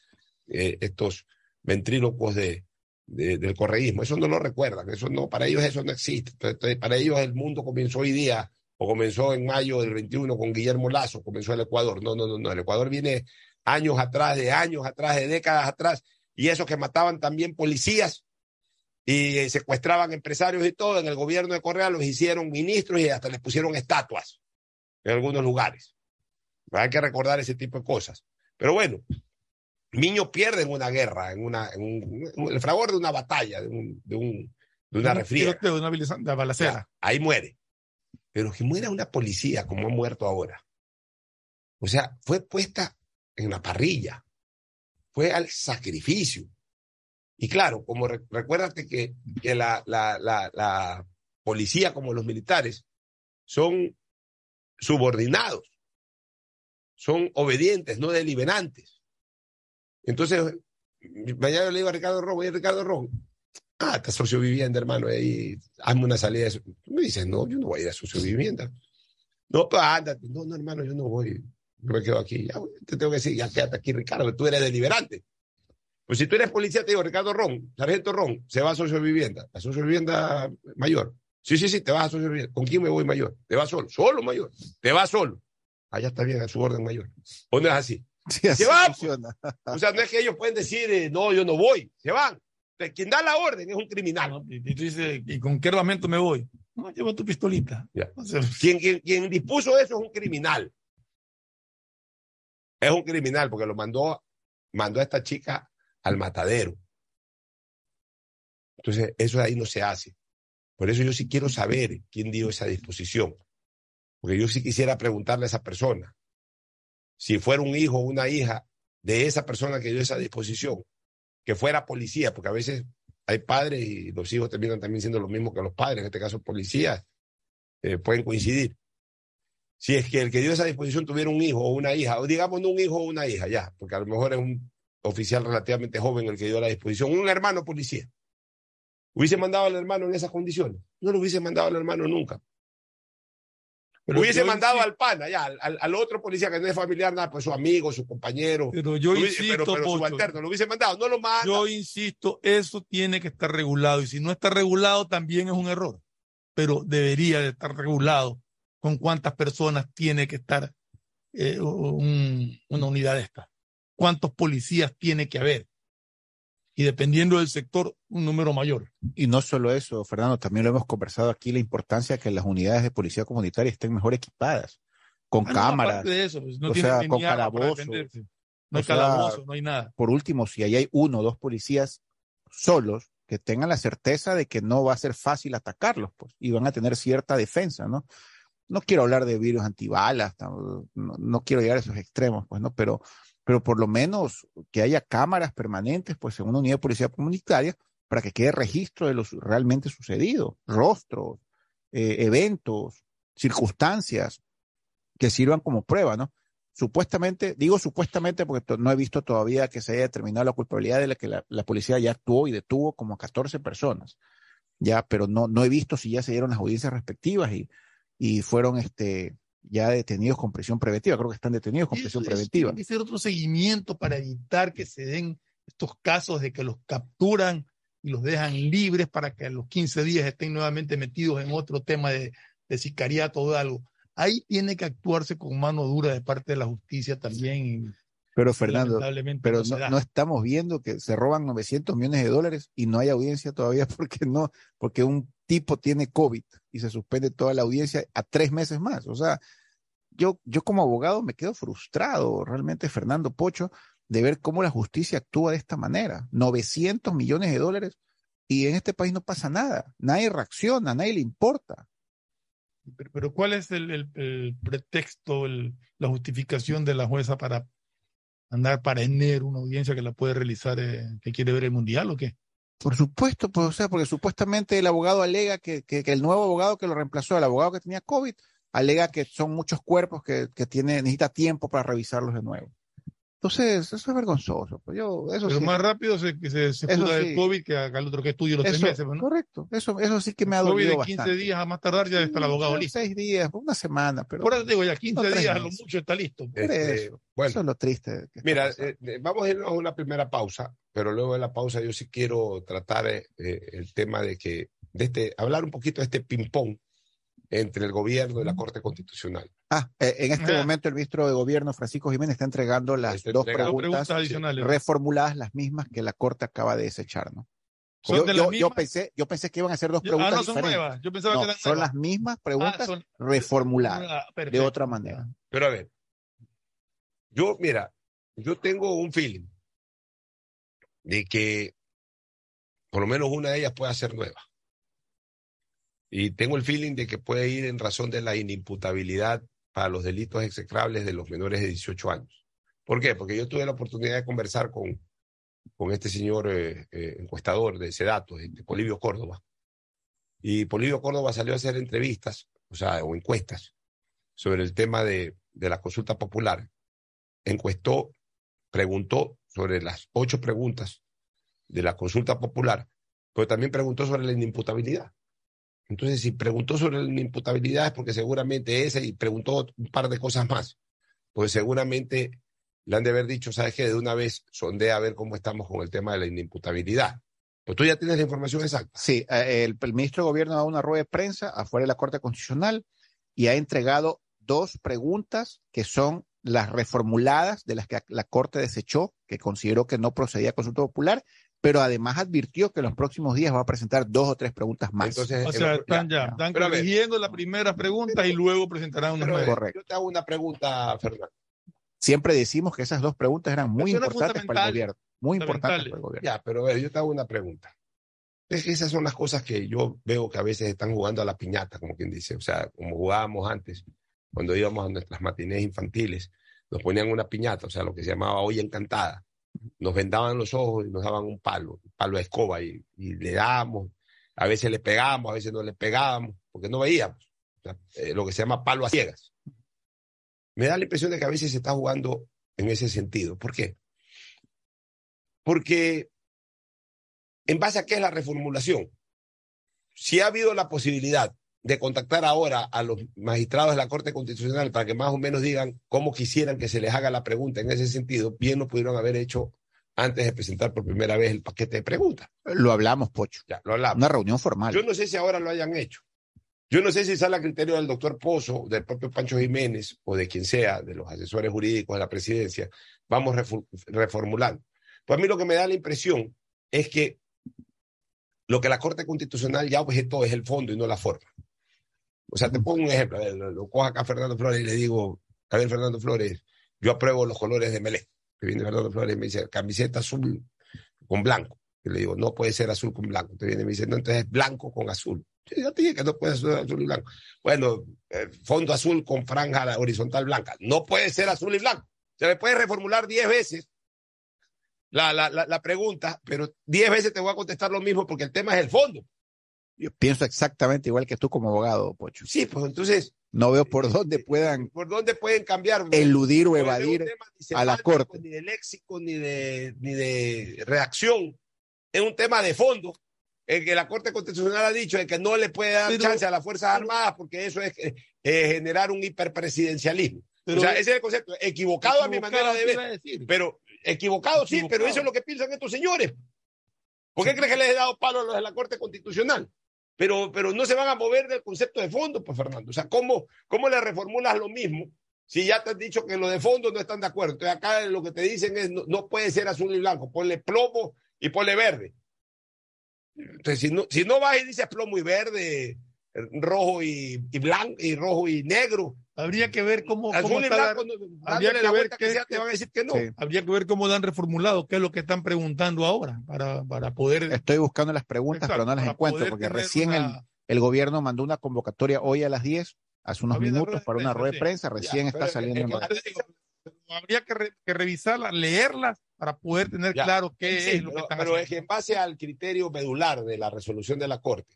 eh, estos ventrílocos de, de- del correísmo, eso no lo recuerdan, eso no, para ellos eso no existe, Entonces, para ellos el mundo comenzó hoy día, o comenzó en mayo del 21 con Guillermo Lazo, comenzó el Ecuador, no, no, no, no, el Ecuador viene años atrás, de años atrás, de décadas atrás, y esos que mataban también policías y secuestraban empresarios y todo, en el gobierno de Correa los hicieron ministros y hasta les pusieron estatuas en algunos lugares. Hay que recordar ese tipo de cosas. Pero bueno, Miño pierde en una guerra, en, una, en un- en el fragor de una batalla, de, un, de, un- de una Un refriega. tiroteo, una de balacera. Ya, ahí muere. Pero que muera una policía como ha muerto ahora. O sea, fue puesta en la parrilla. Fue al sacrificio. Y claro, como re- recuérdate que, que la, la, la, la policía, como los militares, son subordinados. Son obedientes, no deliberantes. Entonces, mañana le digo a Ricardo Ron, oye, Ricardo Ron, Ah, está socio vivienda, hermano, ahí hazme una salida. me dices, no, yo no voy a ir a socio vivienda. No, pero ándate. No, no, hermano, yo no voy. Yo me quedo aquí. Ya, te tengo que decir, ya quédate aquí, Ricardo, tú eres deliberante. Pues si tú eres policía, te digo, Ricardo Ron, sargento Ron, se va a socio vivienda, a socio vivienda mayor. Sí, sí, sí, te vas a socio vivienda. ¿Con quién me voy mayor? Te vas solo, solo mayor. Te vas solo. Allá está bien, a su orden mayor. ¿O no es así? Sí, así Se va, funciona. O sea, no es que ellos pueden decir, eh, no, yo no voy, se van. Entonces, quien da la orden es un criminal. Y, y tú dices, ¿y con qué armamento me voy? No, lleva tu pistolita. Ya. O sea, Quien, quien, quien dispuso eso es un criminal. Es un criminal porque lo mandó, mandó a esta chica al matadero. Entonces, eso de ahí no se hace. Por eso yo sí quiero saber quién dio esa disposición. Porque yo sí quisiera preguntarle a esa persona si fuera un hijo o una hija de esa persona que dio esa disposición, que fuera policía, porque a veces hay padres y los hijos terminan también siendo lo mismo que los padres, en este caso policías, eh, pueden coincidir. Si es que el que dio esa disposición tuviera un hijo o una hija, o digamos no un hijo o una hija, ya, porque a lo mejor es un oficial relativamente joven el que dio la disposición, un hermano policía. ¿Hubiese mandado al hermano en esas condiciones? No lo hubiese mandado al hermano nunca. pero hubiese mandado al pana, ya, al, otro policía que no es familiar, nada, pues su amigo, su compañero, Pero yo hubiese- insisto, pero, pero Pocho, lo hubiese mandado, no lo manda. yo insisto, eso tiene que estar regulado. Y si no está regulado, también es un error. Pero debería de estar regulado con cuántas personas tiene que estar eh, un- una unidad de esta. Cuántos policías tiene que haber. Y dependiendo del sector, un número mayor. Y no solo eso, Fernando, también lo hemos conversado aquí, la importancia de que las unidades de policía comunitaria estén mejor equipadas, con Ah, no, cámaras. aparte de eso, pues, no o sea, con calabozos. No O hay sea, calabozo, no hay nada. Por último, si ahí hay uno o dos policías solos, que tengan la certeza de que no va a ser fácil atacarlos, pues, y van a tener cierta defensa, ¿no? No quiero hablar de virus antibalas, no, no quiero llegar a esos extremos, pues, ¿no? Pero, pero por lo menos que haya cámaras permanentes, pues, en una unidad de policía comunitaria, para que quede registro de lo realmente sucedido, rostros, eh, eventos, circunstancias que sirvan como prueba, ¿no? Supuestamente, digo supuestamente porque no he visto todavía que se haya determinado la culpabilidad de la que la, la policía ya actuó y detuvo como a 14 personas, ya, pero no, no he visto si ya se dieron las audiencias respectivas y, y fueron este, ya detenidos con prisión preventiva, creo que están detenidos con prisión eso preventiva. Tiene que ser otro seguimiento para evitar que se den estos casos de que los capturan y los dejan libres para que a los 15 días estén nuevamente metidos en otro tema de, de sicariato o de algo. Ahí tiene que actuarse con mano dura de parte de la justicia también. Pero Fernando, pero no no, no estamos viendo que se roban 900 millones de dólares y no hay audiencia todavía *laughs* porque no, porque un tipo tiene COVID y se suspende toda la audiencia a tres meses más. O sea, yo, yo como abogado me quedo frustrado realmente, Fernando Pocho, de ver cómo la justicia actúa de esta manera. 900 millones de dólares y en este país no pasa nada. Nadie reacciona, nadie le importa. Pero, ¿cuál es el pretexto, el- la justificación de la jueza para andar para enero una audiencia que la puede realizar, eh, que quiere ver el mundial o qué? Por supuesto, pues, o sea, porque supuestamente el abogado alega que, que- el nuevo abogado que lo reemplazó, el abogado que tenía COVID, alega que son muchos cuerpos que, que tiene, necesita tiempo para revisarlos de nuevo. Entonces, eso es vergonzoso. Pues yo, eso Pero sí, más rápido se, se, se Eso cura sí. del COVID que el otro que estudia los tres eso- meses. pues, ¿no? correcto. Eso, eso sí que me ha COVID dolido de 15 bastante. días a más tardar ya está el abogado listo. Seis días, una semana, pero Por eso digo, ya 15 No, tres días a lo mucho está listo. por Este, eso. bueno, eso es lo triste. Mira, eh, eh, vamos a irnos a una primera pausa, pero luego de la pausa yo sí quiero tratar eh, el tema de que, de este, hablar un poquito de este ping-pong entre el gobierno y la Corte Constitucional. Ah, eh, en este Ah. momento el ministro de Gobierno, Francisco Jiménez, está entregando las Está dos entregando preguntas, preguntas adicionales. reformuladas, las mismas que la Corte acaba de desechar, ¿no? ¿Son Yo, de yo- las yo mismas? pensé, yo pensé que iban a ser dos preguntas ah, no son diferentes. nuevas. Yo pensaba No, que eran son nuevas. las mismas Ah, preguntas son- reformuladas. Ah, de otra manera. Pero a ver, yo, mira, yo tengo un feeling de que por lo menos una de ellas puede ser nueva. Y tengo el feeling de que puede ir en razón de la inimputabilidad para los delitos execrables de los menores de 18 años. ¿Por qué? Porque yo tuve la oportunidad de conversar con, con este señor eh, eh, encuestador de Sedato, de Polivio Córdoba. Y Polivio Córdoba salió a hacer entrevistas, o sea, o encuestas, sobre el tema de, de la consulta popular. Encuestó, preguntó sobre las ocho preguntas de la consulta popular, pero también preguntó sobre la inimputabilidad. Entonces, si preguntó sobre la inimputabilidad es porque seguramente esa y preguntó un par de cosas más, pues seguramente le han de haber dicho, ¿sabes qué? De una vez sondea a ver cómo estamos con el tema de la inimputabilidad. Pues tú ya tienes la información exacta. Sí, eh, el, el ministro de Gobierno ha dado una rueda de prensa afuera de la Corte Constitucional y ha entregado dos preguntas que son las reformuladas de las que la Corte desechó, que consideró que no procedía a consulta popular, pero además advirtió que en los próximos días va a presentar dos o tres preguntas más. Entonces, O sea, están ya. ya, están corrigiendo la primera pregunta y luego presentarán nuevas. eh, Correcto. Yo te hago una pregunta, Fernando. Siempre decimos que esas dos preguntas eran muy importantes para el gobierno, muy importantes para el gobierno. Ya, pero a ver, yo te hago una pregunta. Es que esas son las cosas que yo veo que a veces están jugando a la piñata, como quien dice. O sea, como jugábamos antes, cuando íbamos a nuestras matinés infantiles, nos ponían una piñata, o sea, lo que se llamaba hoy encantada. Nos vendaban los ojos y nos daban un palo, un palo de escoba, y, le dábamos. A veces le pegábamos, a veces no le pegábamos, porque no veíamos. Eh, lo que se llama palo a ciegas. Me da la impresión de que a veces se está jugando en ese sentido. ¿Por qué? Porque ¿En base a qué es la reformulación? Si ha habido la posibilidad de contactar ahora a los magistrados de la Corte Constitucional para que más o menos digan cómo quisieran que se les haga la pregunta en ese sentido, bien lo pudieron haber hecho antes de presentar por primera vez el paquete de preguntas. Lo hablamos, Pocho. Ya, lo hablamos. Una reunión formal. Yo no sé si ahora lo hayan hecho. Yo no sé si sale a criterio del doctor Pozo, del propio Pancho Jiménez o de quien sea, de los asesores jurídicos de la presidencia, vamos reformulando. Pues a mí lo que me da la impresión es que lo que la Corte Constitucional ya objetó es el fondo y no la forma. O sea, te pongo un ejemplo, a ver, lo, lo cojo acá a Fernando Flores y le digo, A ver, Fernando Flores, yo apruebo los colores de Melé. Que viene Fernando Flores y me dice, camiseta azul con blanco. Y le digo, no puede ser azul con blanco. Entonces viene y me dice, no, entonces es blanco con azul. Yo ya te dije que no puede ser azul y blanco. Bueno, eh, fondo azul con franja horizontal blanca. No puede ser azul y blanco. Se me puede reformular diez veces la, la, la, la pregunta, pero diez veces te voy a contestar lo mismo porque el tema es el fondo. Yo pienso exactamente igual que tú como abogado, Pocho. Sí, pues entonces, No veo por dónde puedan ¿por dónde pueden cambiar? eludir o evadir. tema a la Corte. Ni de léxico, ni de, ni de redacción. Es un tema de fondo. El que la Corte Constitucional ha dicho es que no le puede dar Pero- chance a las Fuerzas Armadas porque eso es eh, eh, generar un hiperpresidencialismo. Pero- o sea, ese es el concepto. Equivocado, a mi manera de ver. decir. Pero equivocado, sí, pero eso es lo que piensan estos señores. ¿Por qué crees que les he dado palo a los de la Corte Constitucional? Pero, pero no se van a mover del concepto de fondo, pues Fernando. O sea, ¿cómo, cómo le reformulas lo mismo si ya te han dicho que los de fondo no están de acuerdo? Entonces acá lo que te dicen es, no, no puede ser azul y blanco, ponle plomo y ponle verde. Entonces, si no, si no vas y dices plomo y verde, rojo y, y blanco, y rojo y negro, Habría que ver cómo, está la- habría que ver que qué- sea, te van a decir que no. Sí. habría que ver cómo lo han reformulado, qué es lo que están preguntando ahora para, para poder. Estoy buscando las preguntas, pero no las encuentro, porque recién el, una- el gobierno mandó una convocatoria hoy a las 10, hace unos minutos, para una rueda de prensa, recién Ya, está saliendo. es en que- digo, Habría que, re- que revisarlas, leerlas para poder tener Ya. claro qué Sí, es lo que pero, están pero es haciendo. que en base al criterio medular de la resolución de la Corte,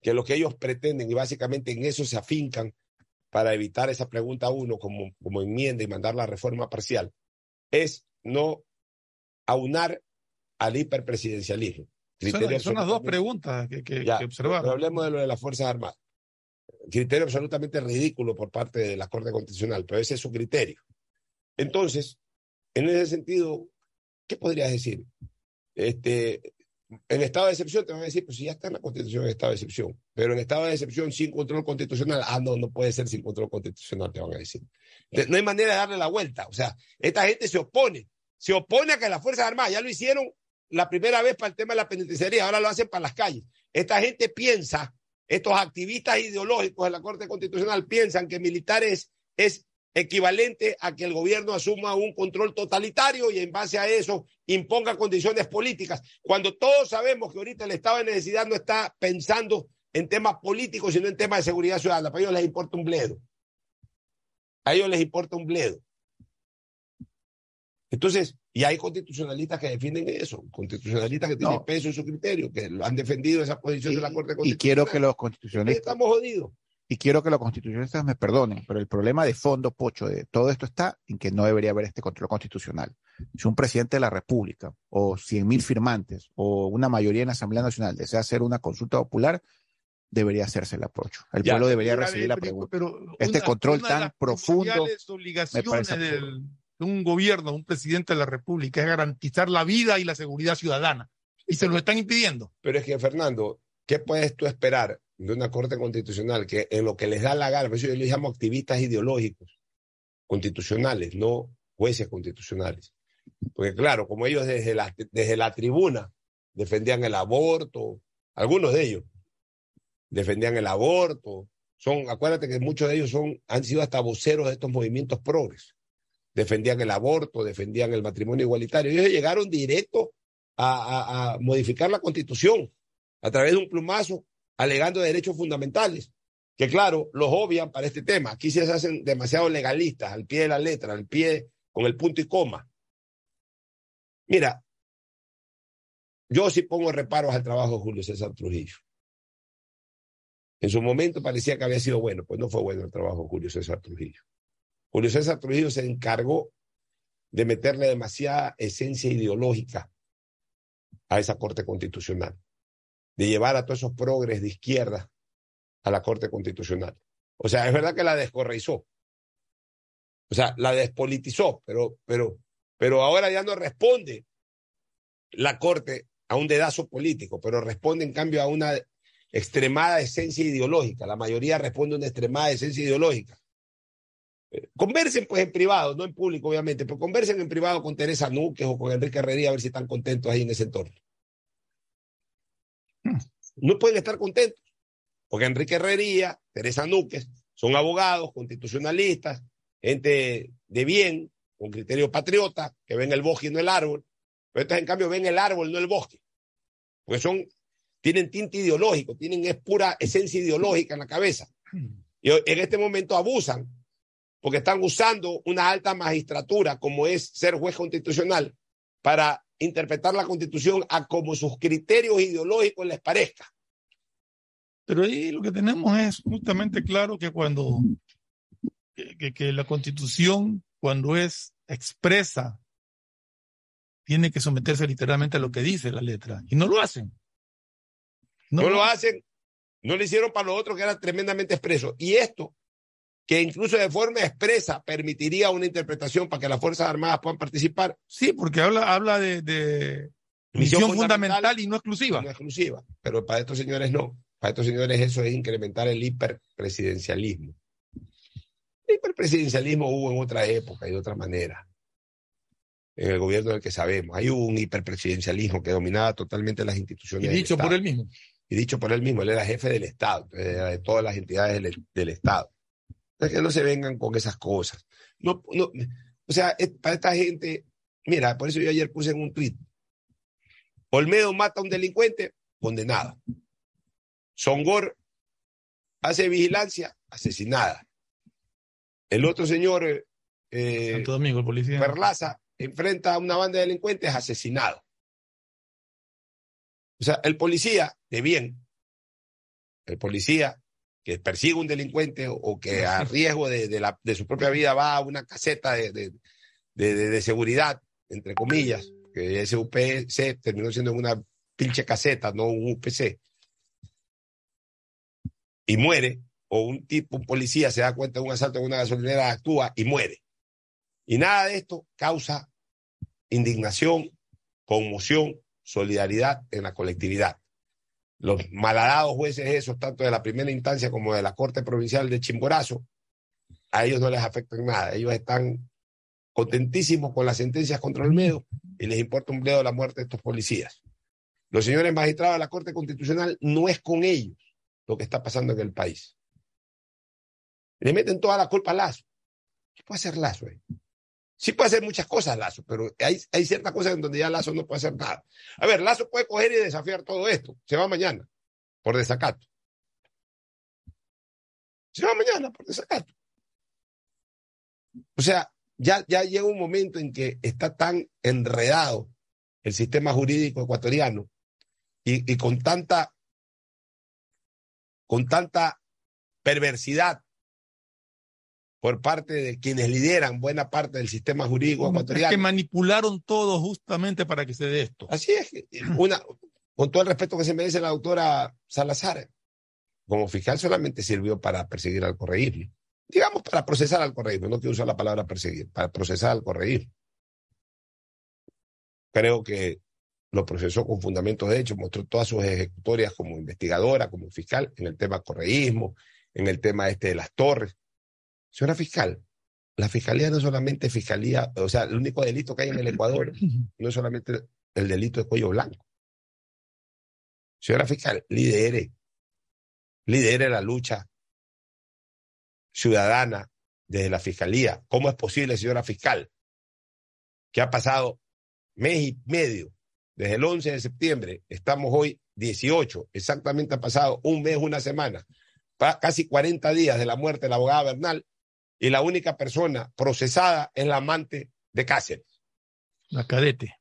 que lo que ellos pretenden y básicamente en eso se afincan para evitar esa pregunta uno como, como enmienda y mandar la reforma parcial, es no aunar al hiperpresidencialismo. Son, las dos preguntas que, que, Ya, que pero observar. hablemos de lo de las Fuerzas Armadas. Criterio absolutamente ridículo por parte de la Corte Constitucional, pero ese es su criterio. Entonces, en ese sentido, ¿qué podrías decir? Este, en estado de excepción te van a decir, pues si ya está en la Constitución en estado de excepción, pero en estado de excepción sin control constitucional, ah, no, no puede ser sin control constitucional, te van a decir. De- No hay manera de darle la vuelta. O sea, esta gente se opone, se opone a que las Fuerzas Armadas, ya lo hicieron la primera vez para el tema de la penitenciaría, ahora lo hacen para las calles. Esta gente piensa, estos activistas ideológicos de la Corte Constitucional piensan que militares es equivalente a que el gobierno asuma un control totalitario y en base a eso imponga condiciones políticas, cuando todos sabemos que ahorita el estado de necesidad no está pensando en temas políticos, sino en temas de seguridad ciudadana. Para ellos les importa un bledo. A ellos les importa un bledo. Entonces, y hay constitucionalistas que defienden eso, constitucionalistas que tienen No. peso en su criterio, que lo han defendido esa posición de la Corte Y, y Constitucional. quiero que los constitucionalistas estamos jodidos. Y quiero que los constitucionalistas me perdonen, pero el problema de fondo, Pocho, de todo esto está en que no debería haber este control constitucional. Si un presidente de la República o 100 mil firmantes o una mayoría en la Asamblea Nacional desea hacer una consulta popular, debería hacerse el Pocho. El Ya, pueblo debería recibir la pero- pregunta. pero Este control una de tan las profundo obligaciones parece del- de un gobierno, de un presidente de la República, es garantizar la vida y la seguridad ciudadana. Y se lo están impidiendo. Pero es que, Fernando, ¿qué puedes tú esperar de una Corte Constitucional que en lo que les da la gana, por eso yo les llamo activistas ideológicos, constitucionales, no jueces constitucionales? Porque claro, como ellos desde la, desde la tribuna defendían el aborto, algunos de ellos defendían el aborto, son, acuérdate que muchos de ellos son, han sido hasta voceros de estos movimientos progres, defendían el aborto, defendían el matrimonio igualitario, ellos llegaron directo a, a- a modificar la constitución a través de un plumazo alegando derechos fundamentales, que claro, los obvian para este tema. Aquí se hacen demasiado legalistas, al pie de la letra, al pie, con el punto y coma. Mira, yo sí pongo reparos al trabajo de Julio César Trujillo. En su momento parecía que había sido bueno, pues no fue bueno el trabajo de Julio César Trujillo. Julio César Trujillo se encargó de meterle demasiada esencia ideológica a esa Corte Constitucional, de llevar a todos esos progres de izquierda a la Corte Constitucional. O sea, es verdad que la descorreizó. O sea, la despolitizó, pero, pero, pero ahora ya no responde la Corte a un dedazo político, pero responde en cambio a una extremada esencia ideológica. La mayoría responde a una extremada esencia ideológica. Eh, Conversen pues en privado, no en público obviamente, pero conversen en privado con Teresa Núquez o con Enrique Herrería a ver si están contentos ahí en ese entorno. No pueden estar contentos, porque Enrique Herrería, Teresa Núquez, son abogados constitucionalistas gente de bien, con criterio patriota, que ven el bosque y no el árbol, pero estos en cambio ven el árbol, no el bosque, porque son, tienen tinte ideológico, tienen es pura esencia ideológica en la cabeza. Y en este momento abusan, porque están usando una alta magistratura, como es ser juez constitucional, para interpretar la constitución a como sus criterios ideológicos les parezca. Pero ahí lo que tenemos es justamente claro que cuando que, que la constitución, cuando es expresa, tiene que someterse literalmente a lo que dice la letra. Y no lo hacen. No, lo hacen. No lo hicieron para lo otro que era tremendamente expreso. Y esto, que incluso de forma expresa permitiría una interpretación para que las Fuerzas Armadas puedan participar. Sí, porque habla, habla de, de misión, Misión fundamental, fundamental y no exclusiva. No exclusiva. Pero para estos señores no. Para estos señores eso es incrementar el hiperpresidencialismo. El hiperpresidencialismo hubo en otra época y de otra manera. En el gobierno del que sabemos. Hay un hiperpresidencialismo que dominaba totalmente las Y instituciones. del dicho por él mismo. y dicho por él mismo, él era jefe del Estado, de todas las entidades del, del Estado. Que no se vengan con esas cosas. No, no, o sea, para esta gente, mira, por eso yo ayer puse en un tuit, Olmedo mata a un delincuente, condenado. Songor hace vigilancia, asesinada. El otro señor, eh, eh, Santo Domingo, el policía. Perlaza, enfrenta a una banda de delincuentes, asesinado. O sea, el policía de bien, el policía que persigue un delincuente o, que a riesgo de, de la- de su propia vida va a una caseta de, de- de- de- de seguridad, entre comillas, que ese UPC terminó siendo una pinche caseta, no un UPC, y muere, o un tipo, un policía se da cuenta de un asalto en una gasolinera, actúa y muere. Y nada de esto causa indignación, conmoción, solidaridad en la colectividad. Los malhadados jueces esos, tanto de la primera instancia como de la Corte Provincial de Chimborazo, a ellos no les afecta nada. Ellos están contentísimos con las sentencias contra Olmedo y les importa un bledo la muerte de estos policías. Los señores magistrados de la Corte Constitucional no es con ellos lo que está pasando en el país. Le meten toda la culpa a Lazo. ¿Qué puede hacer Lazo ahí? Sí puede hacer muchas cosas Lazo, pero hay, hay ciertas cosas en donde ya Lazo no puede hacer nada. A ver, Lazo puede coger y desafiar todo esto. Se va mañana por desacato. Se va mañana por desacato. O sea, ya, ya llega un momento en que está tan enredado el sistema jurídico ecuatoriano y, y con tanta con tanta perversidad por parte de quienes lideran buena parte del sistema jurídico Es que ecuatoriano. manipularon todo justamente para que se dé esto. Así es, *clears throat* una, con todo el respeto que se merece la doctora Salazar, como fiscal solamente sirvió para perseguir al correísmo. Digamos, para procesar al correísmo, no quiero usar la palabra perseguir, para procesar al correísmo. Creo que lo procesó con fundamentos de hecho, mostró todas sus ejecutorias como investigadora, como fiscal, en el tema correísmo, en el tema este de las torres. Señora fiscal, la fiscalía no es solamente fiscalía, o sea, el único delito que hay en el Ecuador *laughs* no es solamente el delito de cuello blanco. Señora fiscal, lidere, lidere la lucha ciudadana desde la fiscalía. ¿Cómo es posible, señora fiscal, que ha pasado mes y medio desde el 11 de septiembre, estamos hoy 18, exactamente ha pasado un mes, una semana, casi 40 días de la muerte de la abogada Bernal, y la única persona procesada es la amante de Cáceres. La cadete.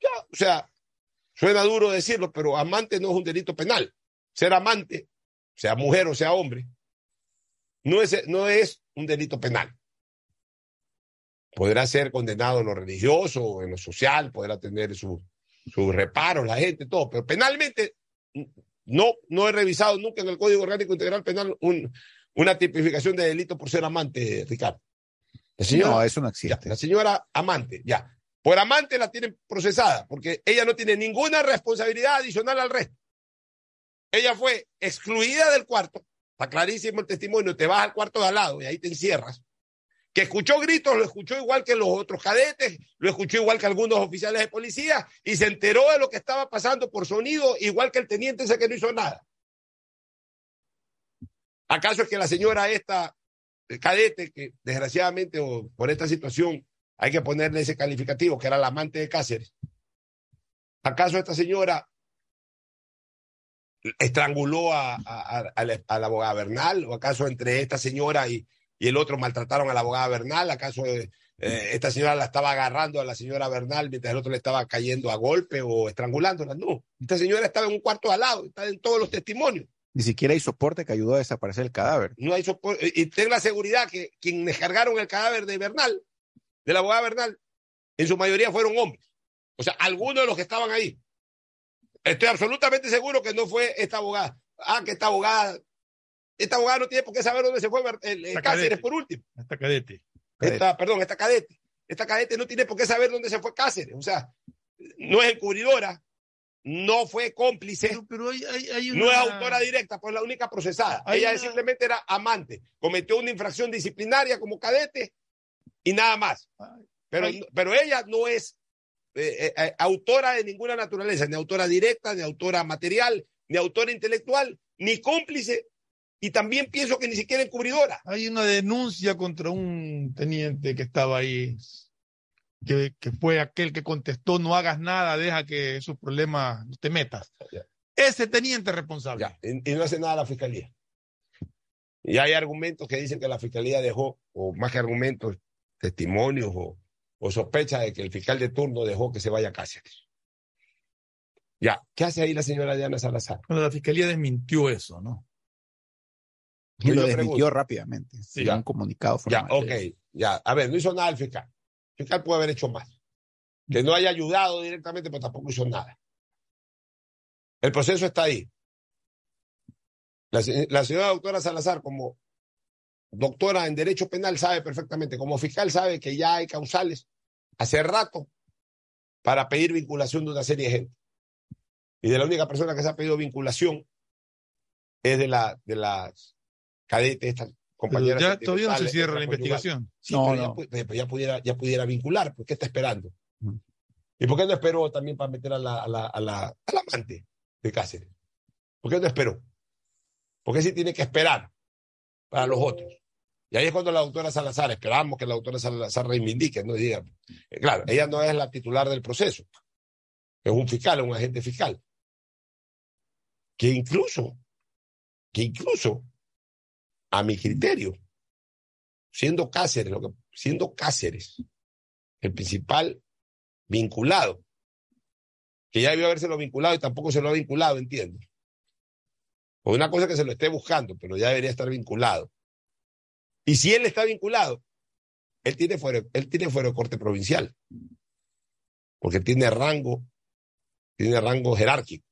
Ya, o sea, suena duro decirlo, pero amante no es un delito penal. Ser amante, sea mujer o sea hombre, no es, no es un delito penal. Podrá ser condenado en lo religioso en lo social, podrá tener sus sus reparos, la gente, todo, pero penalmente no, no he revisado nunca en el Código Orgánico Integral Penal un- una tipificación de delito por ser amante, Ricardo. La señora, No, eso no ya, la señora amante, ya. Por amante la tienen procesada, porque ella no tiene ninguna responsabilidad adicional al resto. Ella fue excluida del cuarto, está clarísimo el testimonio, te vas al cuarto de al lado y ahí te encierras. Que escuchó gritos, lo escuchó igual que los otros cadetes, lo escuchó igual que algunos oficiales de policía y se enteró de lo que estaba pasando por sonido, igual que el teniente ese que no hizo nada. ¿Acaso es que la señora esta cadete, que desgraciadamente o por esta situación hay que ponerle ese calificativo, que era la amante de Cáceres. ¿Acaso esta señora estranguló a, a, la, abogada Bernal? ¿O acaso entre esta señora y, el otro maltrataron a la abogada Bernal? ¿Acaso eh, esta señora la estaba agarrando a la señora Bernal mientras el otro le estaba cayendo a golpe o estrangulándola? No, esta señora estaba en un cuarto al lado, está en todos los testimonios. Ni siquiera hay soporte que ayudó a desaparecer el cadáver. No hay soporte. Y ten la seguridad que quienes cargaron el cadáver de Bernal, de la abogada Bernal, en su mayoría fueron hombres. O sea, algunos de los que estaban ahí. Estoy absolutamente seguro que no fue esta abogada. Ah, que esta abogada. Esta abogada no tiene por qué saber dónde se fue el, el Cáceres cadete. por último. Esta cadete. Esta, perdón, esta cadete. Esta cadete no tiene por qué saber dónde se fue Cáceres. O sea, no es encubridora, no fue cómplice, pero, pero hay, hay, hay una... no es autora directa, pues la única procesada. Ella una... simplemente era amante, cometió una infracción disciplinaria como cadete y nada más. Pero, pero ella no es eh, eh, autora de ninguna naturaleza, ni autora directa, ni autora material, ni autora intelectual, ni cómplice. Y también pienso que ni siquiera encubridora. Hay una denuncia contra un teniente que estaba ahí que, que, fue aquel que contestó no hagas nada, deja que esos problemas te metas. Ya. Ese teniente responsable. Ya. Y, y, no hace nada la fiscalía. Y hay argumentos que dicen que la fiscalía dejó, o más que argumentos, testimonios o, o sospecha de que el fiscal de turno dejó que se vaya a Cáceres. Ya, ¿qué hace ahí la señora Diana Salazar? Bueno, la fiscalía desmintió eso, ¿no? Y lo desmintió pregunto, rápidamente. Sí, ya, un comunicado formal. Ya, ok, ya. A ver, no hizo nada el fiscal. El fiscal puede haber hecho más. Que no haya ayudado directamente, pero tampoco hizo nada. El proceso está ahí. La, señora doctora Salazar, como doctora en Derecho Penal, sabe perfectamente, como fiscal sabe que ya hay causales hace rato para pedir vinculación de una serie de gente. Y de la única persona que se ha pedido vinculación es de, la, de las cadetes, compañeras. Pero ya todavía no se cierra la investigación. Sí, no, pero, no. Ya, pudiera, ya pudiera vincular, ¿por qué está esperando? Mm. ¿Y por qué no esperó también para meter a la, a la, a la, a la amante de Cáceres? ¿Por qué no esperó? ¿Por qué sí tiene que esperar para los otros? Y ahí es cuando la doctora Salazar, esperamos que la doctora Salazar reivindique, no diga. Claro, ella no es la titular del proceso, es un fiscal, es un agente fiscal. Que incluso, que incluso, a mi criterio, siendo Cáceres, lo que, siendo Cáceres el principal vinculado, que ya debió habérselo vinculado y tampoco se lo ha vinculado, entiendo. O una cosa que se lo esté buscando, pero ya debería estar vinculado. Y si él está vinculado, él tiene fuero, él tiene fuero de corte provincial, porque tiene rango, tiene rango jerárquico,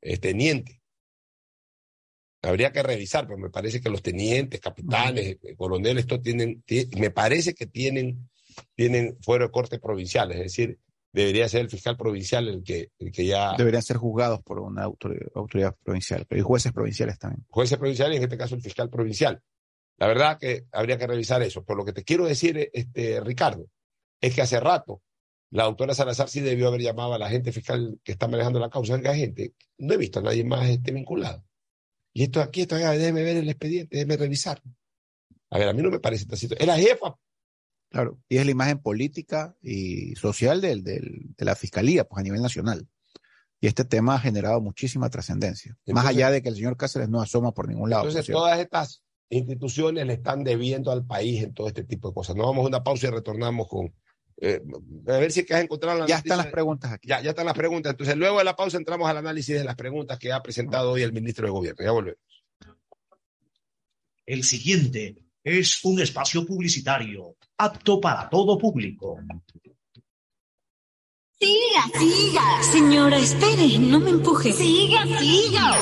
es teniente. Habría que revisar, pero me parece que los tenientes, capitanes, -huh. coroneles, estos tienen, me parece que tienen, tienen fuero de corte provincial, es decir, debería ser el fiscal provincial el que, el que ya... Deberían ser juzgados por una autoridad, autoridad provincial, pero hay jueces provinciales también. Jueces provinciales, en este caso el fiscal provincial. La verdad que habría que revisar eso. Por lo que te quiero decir, este, Ricardo, es que hace rato la doctora Salazar sí debió haber llamado a la gente fiscal que está manejando la causa. Oiga, gente, no he visto a nadie más este vinculado. Y esto aquí, esto, déjeme ver el expediente, déjeme revisar. A ver, a mí no me parece esta situación. Es la jefa. Claro, y es la imagen política y social del, del, de la fiscalía, pues a nivel nacional. Y este tema ha generado muchísima trascendencia. Más allá de que el señor Cáceres no asoma por ningún lado. Entonces, todas estas instituciones le están debiendo al país en todo este tipo de cosas. Nos vamos a una pausa y retornamos con. Eh, a ver si es que has encontrado la Ya noticia. están las preguntas aquí. Ya, ya están las preguntas. Entonces, luego de la pausa entramos al análisis de las preguntas que ha presentado hoy el ministro de Gobierno. Ya volvemos. El siguiente es un espacio publicitario apto para todo público. Siga, siga. Señora, espere, no me empuje. Siga, siga.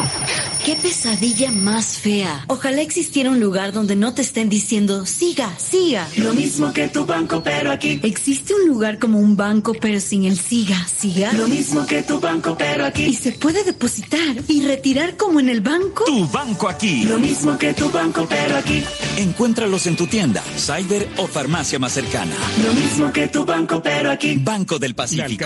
Qué pesadilla más fea. Ojalá existiera un lugar donde no te estén diciendo, siga, siga. Lo mismo que tu banco, pero aquí. ¿Existe un lugar como un banco, pero sin el siga, siga? Lo mismo que tu banco, pero aquí. ¿Y se puede depositar y retirar como en el banco? Tu banco aquí. Lo mismo que tu banco, pero aquí. Encuéntralos en tu tienda, cyber o farmacia más cercana. Lo mismo que tu banco, pero aquí. Banco del Pacífico.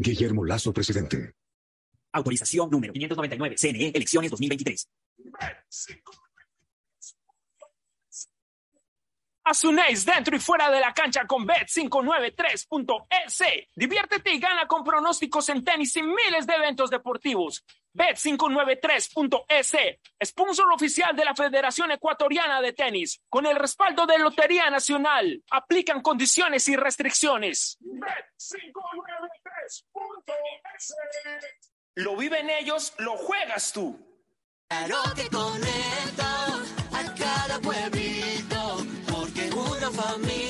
Guillermo Lazo, presidente. Autorización número 599. CNE, elecciones 2023. Asunéis dentro y fuera de la cancha con Bet593.es. Diviértete y gana con pronósticos en tenis y miles de eventos deportivos. Bet593.es, sponsor oficial de la Federación Ecuatoriana de Tenis, con el respaldo de Lotería Nacional. Aplican condiciones y restricciones. Bet593.es. Lo viven ellos, lo juegas tú. Claro que conecta a cada pueblito, porque una familia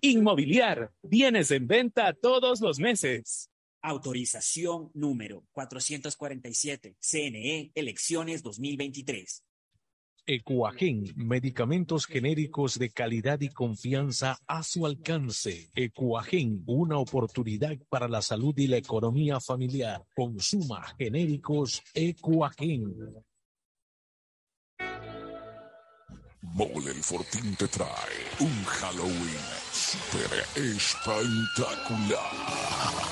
Inmobiliar, bienes en venta todos los meses. Autorización número 447. CNE, elecciones 2023. Ecuagen, medicamentos genéricos de calidad y confianza a su alcance. Ecuagen, una oportunidad para la salud y la economía familiar. Consuma genéricos Ecuagen. Mole el Fortín te trae un Halloween super espectacular.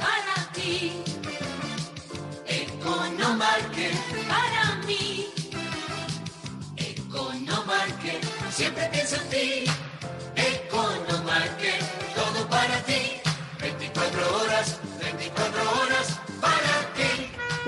Economarket para mí. Economarket siempre pienso en ti.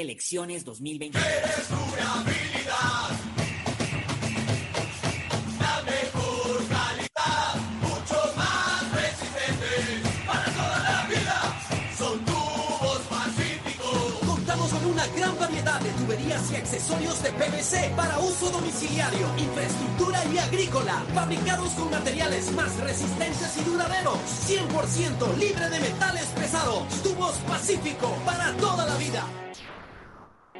elecciones 2020. La mejor calidad, mucho más resistente para toda la vida. Son tubos pacíficos. Contamos con una gran variedad de tuberías y accesorios de PVC para uso domiciliario, infraestructura y agrícola, fabricados con materiales más resistentes y duraderos, 100% libre de metales pesados. Tubos Pacífico para toda la vida.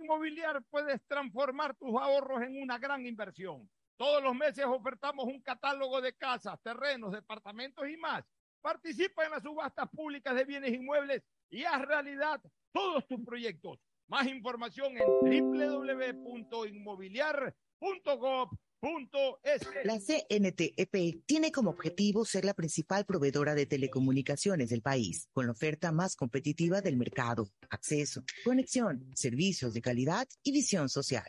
Inmobiliar puedes transformar tus ahorros en una gran inversión. Todos los meses ofertamos un catálogo de casas, terrenos, departamentos y más. Participa en las subastas públicas de bienes inmuebles y haz realidad todos tus proyectos. Más información en La CNTEP tiene como objetivo ser la principal proveedora de telecomunicaciones del país, con la oferta más competitiva del mercado, acceso, conexión, servicios de calidad y visión social.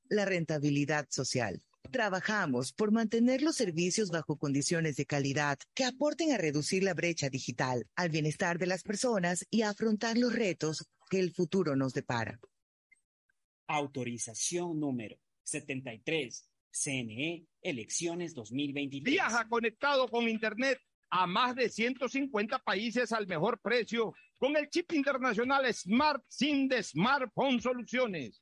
la rentabilidad social. Trabajamos por mantener los servicios bajo condiciones de calidad que aporten a reducir la brecha digital, al bienestar de las personas y a afrontar los retos que el futuro nos depara. Autorización número 73. CNE, elecciones 2023. Viaja conectado con Internet a más de 150 países al mejor precio con el chip internacional Smart SIM de Smartphone Soluciones.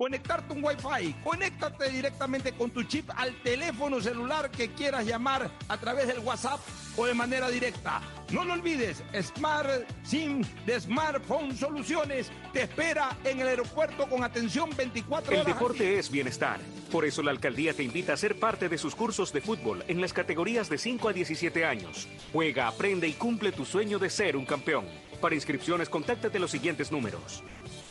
conectarte un Wi-Fi. Conéctate directamente con tu chip al teléfono celular que quieras llamar a través del WhatsApp o de manera directa. No lo olvides, Smart SIM de Smartphone Soluciones te espera en el aeropuerto con atención 24 horas. El deporte es bienestar. Por eso la alcaldía te invita a ser parte de sus cursos de fútbol en las categorías de 5 a 17 años. Juega, aprende y cumple tu sueño de ser un campeón. Para inscripciones, contáctate los siguientes números.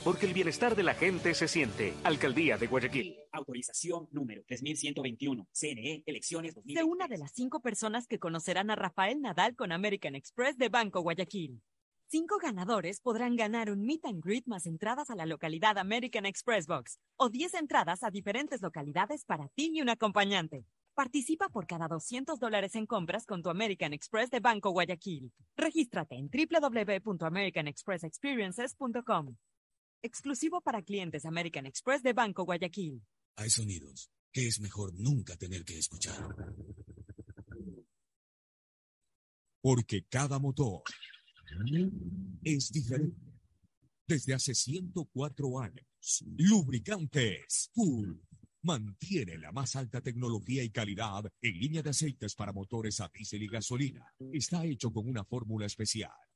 Porque el bienestar de la gente se siente. Alcaldía de Guayaquil. Autorización número 3121. CNE, elecciones Sé 2023. una de las cinco personas que conocerán a Rafael Nadal con American Express de Banco Guayaquil. Cinco ganadores podrán ganar un meet and greet más entradas a la localidad American Express Box o 10 entradas a diferentes localidades para ti y un acompañante. Participa por cada 200 dólares en compras con tu American Express de Banco Guayaquil. Regístrate en www.americanexpressexperiences.com. Exclusivo para clientes American Express de Banco Guayaquil. Hay sonidos que es mejor nunca tener que escuchar. Porque cada motor es diferente. Desde hace 104 años, Lubricantes Full mantiene la más alta tecnología y calidad en línea de aceites para motores a diésel y gasolina. Está hecho con una fórmula especial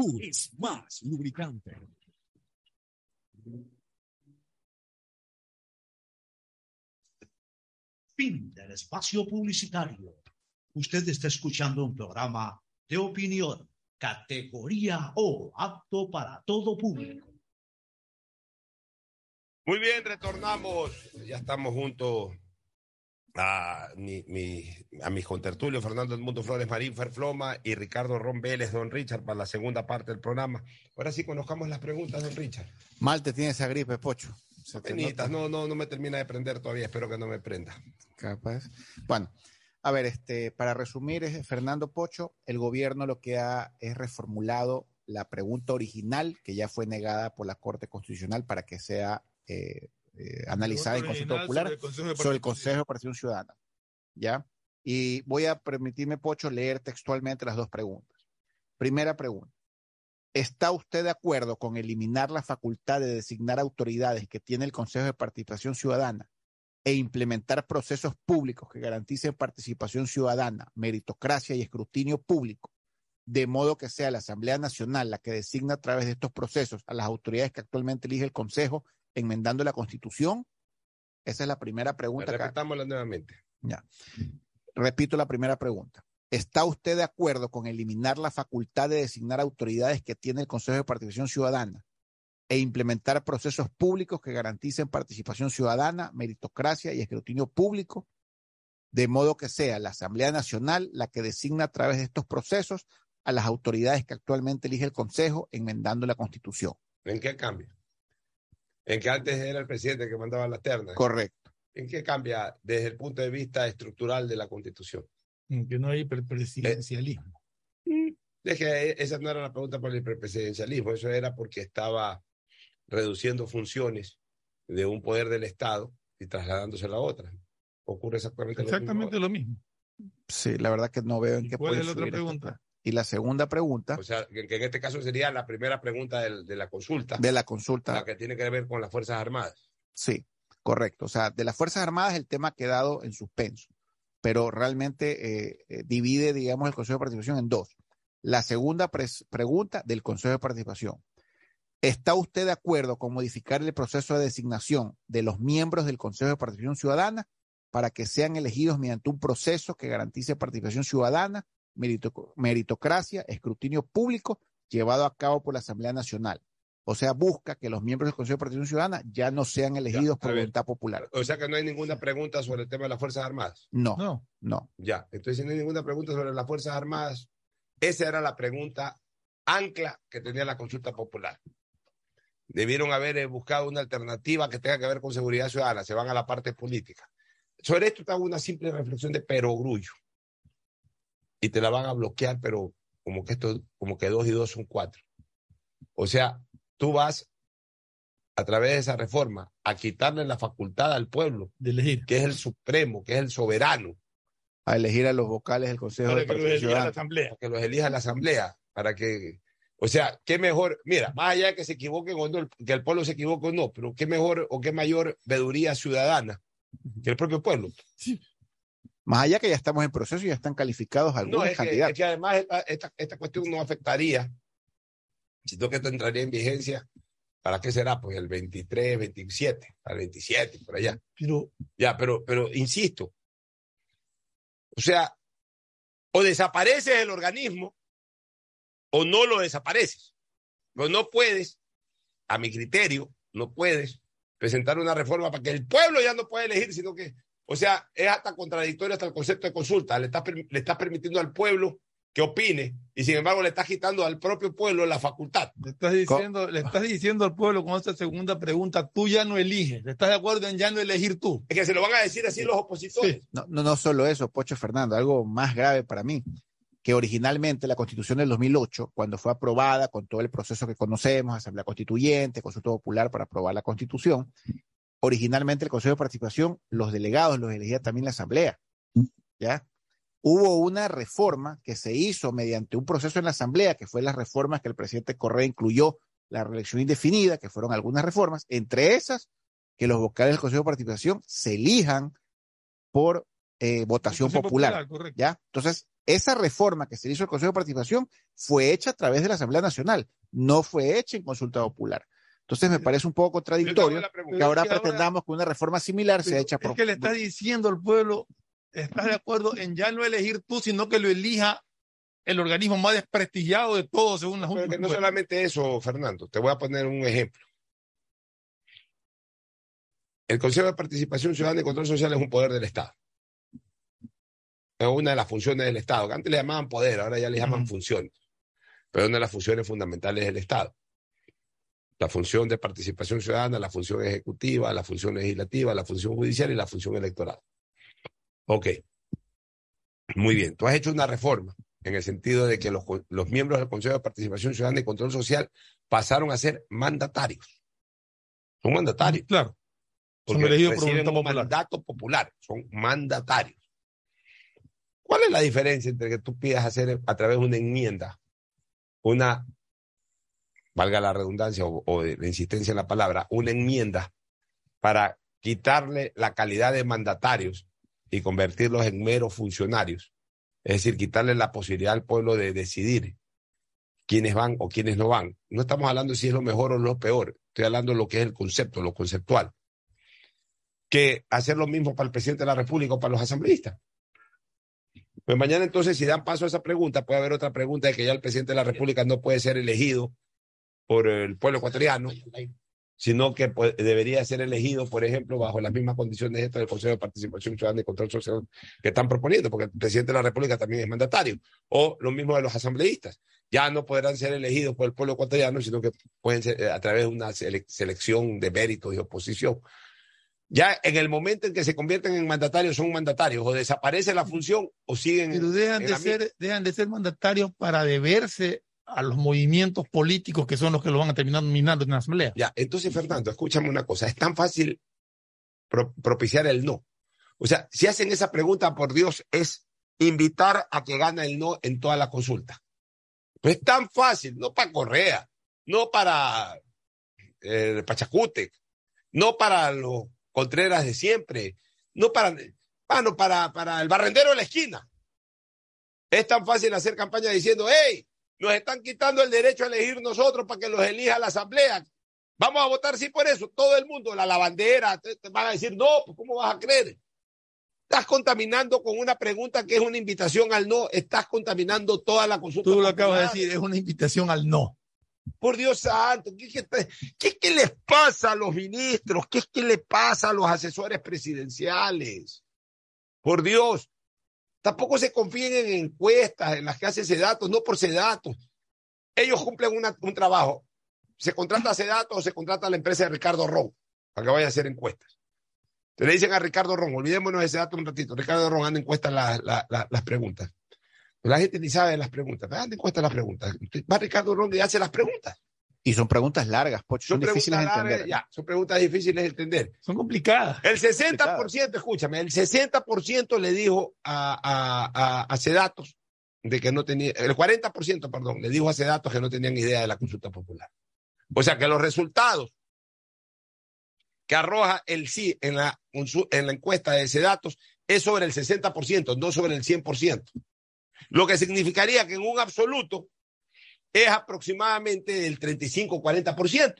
Cool es más lubricante. Fin del espacio publicitario. Usted está escuchando un programa de opinión, categoría O, apto para todo público. Muy bien, retornamos. Ya estamos juntos a, mi, mi- a mis contertulios, Fernando Edmundo Flores Marín Ferfloma y Ricardo Ron Vélez, don Richard, para la segunda parte del programa. Ahora sí conozcamos las preguntas, don Richard. Mal te tiene esa gripe, Pocho. Nota. no, no, no me termina de prender todavía, espero que no me prenda. Capaz. Bueno, a ver, este, para resumir, es Fernando Pocho, el gobierno lo que ha es reformulado la pregunta original que ya fue negada por la Corte Constitucional para que sea eh, eh, analizada en original popular sobre el Consejo de sobre el. Consejo de Participación Ciudadana. ¿Ya? Y voy a permitirme, Pocho, leer textualmente las dos preguntas. Primera pregunta. ¿Está usted de acuerdo con eliminar la facultad de designar autoridades que tiene el Consejo de Participación Ciudadana e implementar procesos públicos que garanticen participación ciudadana, meritocracia y escrutinio público, de modo que sea la Asamblea Nacional la que designa a través de estos procesos a las autoridades que actualmente elige el Consejo, enmendando la Constitución? Esa es la primera pregunta. Repetámosla nuevamente. ya. Repito la primera pregunta. ¿Está usted de acuerdo con eliminar la facultad de designar autoridades que tiene el Consejo de Participación Ciudadana e implementar procesos públicos que garanticen participación ciudadana, meritocracia y escrutinio público, de modo que sea la Asamblea Nacional la que designa a través de estos procesos a las autoridades que actualmente elige el Consejo, enmendando la Constitución? ¿En qué cambia? En que antes era el presidente que mandaba las ternas. Correcto. ¿En qué cambia desde el punto de vista estructural de la Constitución? Que no hay pre- presidencialismo. Es que esa no era la pregunta por el hiperpresidencialismo, eso era porque estaba reduciendo funciones de un poder del Estado y trasladándose a otra. Ocurre exactamente, Exactamente lo lo mismo. Sí, la verdad que no veo en qué cuál puede es la otra pregunta? Y la segunda pregunta O sea, que, en este caso sería la primera pregunta del- de, la consulta, de la consulta. la que tiene que ver con las Fuerzas Armadas. Sí, correcto. O sea, de las Fuerzas Armadas el tema ha quedado en suspenso, pero realmente eh, eh, divide, digamos, el Consejo de Participación en dos. La segunda pregunta del Consejo de Participación. ¿Está usted de acuerdo con modificar el proceso de designación de los miembros del Consejo de Participación Ciudadana para que sean elegidos mediante un proceso que garantice participación ciudadana, merito- meritocracia, escrutinio público llevado a cabo por la Asamblea Nacional? O sea, busca que los miembros del Consejo de Participación Ciudadana ya no sean elegidos por voluntad popular. O sea que no hay ninguna pregunta sobre el tema de las Fuerzas Armadas. No, No. no. Ya, entonces si no hay ninguna pregunta sobre las Fuerzas Armadas. Esa era la pregunta ancla que tenía la consulta popular. Debieron haber eh, buscado una alternativa que tenga que ver con seguridad ciudadana. Se van a la parte política. Sobre esto te hago una simple reflexión de perogrullo. Y te la van a bloquear, pero como que esto, como que dos y dos son cuatro. O sea, tú vas a través de esa reforma a quitarle la facultad al pueblo, de elegir. que es el supremo, que es el soberano, A elegir a los vocales del Consejo para de que los elija la asamblea. Que los elija la asamblea, para que, o sea, qué mejor, mira, más allá de que se equivoquen o no, que el pueblo se equivoque o no, pero qué mejor o qué mayor veeduría ciudadana que el propio pueblo. Más allá que ya estamos en proceso y ya están calificados algunos No, es que, candidatos. es que además esta, esta, esta cuestión no afectaría, sino que esto entraría en vigencia, ¿para qué será? Pues el 23, 27, al 27, por allá. Pero Ya, pero, pero insisto, o sea, o desapareces el organismo o no lo desapareces. Pero no puedes, a mi criterio, no puedes presentar una reforma para que el pueblo ya no pueda elegir, sino que, o sea, es hasta contradictorio hasta el concepto de consulta. Le estás, le estás permitiendo al pueblo que opine y sin embargo le estás quitando al propio pueblo la facultad. le estás diciendo, le estás diciendo al pueblo con esta segunda pregunta, tú ya no eliges. ¿Estás de acuerdo en ya no elegir tú? Es que se lo van a decir así los opositores. No, no, no solo eso, Pocho Fernando, algo más grave para mí, que originalmente la Constitución del 2008, cuando fue aprobada con todo el proceso que conocemos, Asamblea Constituyente, Consulta Popular para aprobar la Constitución, originalmente el Consejo de Participación, los delegados los elegía también la Asamblea. ¿ya? Hubo una reforma que se hizo mediante un proceso en la Asamblea, que fue las reformas que el presidente Correa incluyó, la reelección indefinida, que fueron algunas reformas, entre esas, que los vocales del Consejo de Participación se elijan por eh, votación popular. popular. ¿ya? Entonces, esa reforma que se hizo el Consejo de Participación fue hecha a través de la Asamblea Nacional, no fue hecha en consulta popular. Entonces, me parece un poco contradictorio que ahora pretendamos que una reforma similar sea hecha por Es que le está diciendo al pueblo, estás de acuerdo en ya no elegir tú, sino que lo elija el organismo más desprestigiado de todos, según la Junta. Pero que no solamente eso, Fernando. Te voy a poner un ejemplo. El Consejo de Participación Ciudadana y Control Social es un poder del Estado. Es una de las funciones del Estado. Antes le llamaban poder, ahora ya le llaman funciones. Pero es una de las funciones fundamentales del Estado. La función de participación ciudadana, la función ejecutiva, la función legislativa, la función judicial y la función electoral. Ok. Muy bien. Tú has hecho una reforma en el sentido de que los, los miembros del Consejo de Participación Ciudadana y Control Social pasaron a ser mandatarios. Son mandatarios. Claro. Porque elegidos por un popular. mandato popular. Son mandatarios. ¿Cuál es la diferencia entre que tú pidas hacer a través de una enmienda, una, valga la redundancia o, la insistencia en la palabra, una enmienda para quitarle la calidad de mandatarios y convertirlos en meros funcionarios? Es decir, quitarle la posibilidad al pueblo de decidir quiénes van o quiénes no van. No estamos hablando si es lo mejor o lo peor, estoy hablando de lo que es el concepto, lo conceptual. Que hacer lo mismo para el presidente de la República o para los asambleístas. Pues mañana entonces, si dan paso a esa pregunta, puede haber otra pregunta de que ya el presidente de la República no puede ser elegido por el pueblo ecuatoriano, sino que pues, debería ser elegido, por ejemplo, bajo las mismas condiciones estas del Consejo de Participación Ciudadana y Control Social que están proponiendo, porque el presidente de la República también es mandatario, o lo mismo de los asambleístas. Ya no podrán ser elegidos por el pueblo ecuatoriano, sino que pueden ser eh, a través de una sele- selección de méritos y oposición. Ya en el momento en que se convierten en mandatarios, son mandatarios, o desaparece la función o siguen. Pero dejan en de, ser, dejan de ser mandatarios para deberse a los movimientos políticos que son los que lo van a terminar nominando en la asamblea. Ya, entonces, Fernando, escúchame una cosa. Es tan fácil pro- propiciar el no. O sea, si hacen esa pregunta, por Dios, es invitar a que gane el no en toda la consulta. Pues es tan fácil, no para Correa, no para eh, Pachacútec, no para los Contreras de siempre, no para, para, para el barrendero de la esquina. Es tan fácil hacer campaña diciendo, hey, nos están quitando el derecho a elegir nosotros para que los elija la asamblea. Vamos a votar sí por eso. Todo el mundo, la lavandera, te, te van a decir, no, pues ¿cómo vas a creer? Estás contaminando con una pregunta que es una invitación al no. Estás contaminando toda la consulta. Tú lo acabas de decir, es una invitación al no. Por Dios santo, ¿qué, qué, qué, qué les pasa a los ministros? ¿Qué, qué le pasa a los asesores presidenciales? Por Dios, tampoco se confíen en encuestas en las que hace datos, no por datos. Ellos cumplen un trabajo. Se contrata a datos o se contrata a la empresa de Ricardo Ron para que vaya a hacer encuestas. Te le dicen a Ricardo Ron, olvidémonos de ese dato un ratito. Ricardo Ron anda encuesta la- la- la- las preguntas. La gente ni sabe las preguntas. Anda encuesta las preguntas. Va Ricardo Ron y hace las preguntas. Y son preguntas largas, Pocho, son, Son difíciles de entender. ya, son preguntas difíciles de entender. Son complicadas. El 60%, escúchame, el 60% le dijo a, a, a, a Sedatos de que no tenía, el 40%, perdón, le dijo a Sedatos que no tenían idea de la consulta popular. O sea que los resultados que arroja el sí en la, en la encuesta de Sedatos es sobre el 60%, no sobre el 100%. Lo que significaría que en un absoluto es aproximadamente del 35-40%.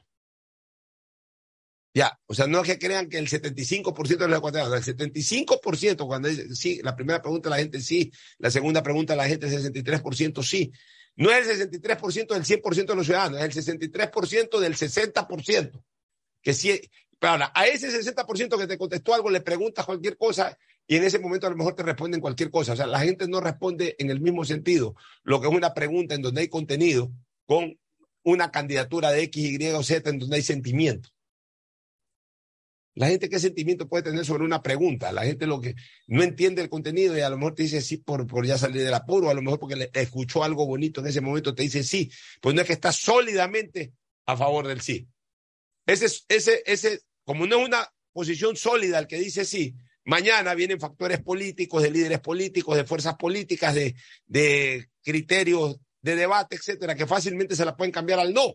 Ya, o sea, no es que crean que el 75% de los ecuatorianos, el 75% cuando dice sí, la primera pregunta la gente sí, la segunda pregunta la gente 63% sí. No es el 63% del 100% de los ciudadanos, es el 63% del 60%. Que sí, pero ahora, a ese 60% que te contestó algo le preguntas cualquier cosa y en ese momento a lo mejor te responden cualquier cosa. O sea, la gente no responde en el mismo sentido. Lo que es una pregunta en donde hay contenido con una candidatura de X, Y o Z en donde hay sentimiento. La gente qué sentimiento puede tener sobre una pregunta. La gente lo que no entiende el contenido y a lo mejor te dice sí por, por ya salir del apuro, a lo mejor porque escuchó algo bonito en ese momento te dice sí. Pues no es que está sólidamente a favor del sí. Ese, ese, ese, como no es una posición sólida el que dice sí, Mañana vienen factores políticos, de líderes políticos, de fuerzas políticas, de, de criterios de debate, etcétera, que fácilmente se la pueden cambiar al no.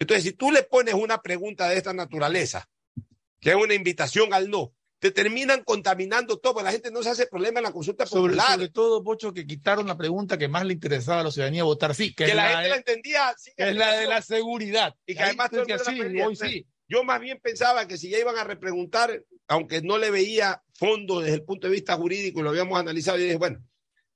Entonces, si tú le pones una pregunta de esta naturaleza, que es una invitación al no, te terminan contaminando todo, porque la gente no se hace problema en la consulta Sobre, popular. sobre todo, Pocho, que quitaron la pregunta que más le interesaba a la ciudadanía votar sí, que, que la la, gente de, la entendía. sin que es la de la seguridad. Y que Ahí además tú todo el decías, mundo la sí, pedía. hoy sí. Yo más bien pensaba que si ya iban a repreguntar, aunque no le veía fondo desde el punto de vista jurídico y lo habíamos analizado, yo dije, bueno,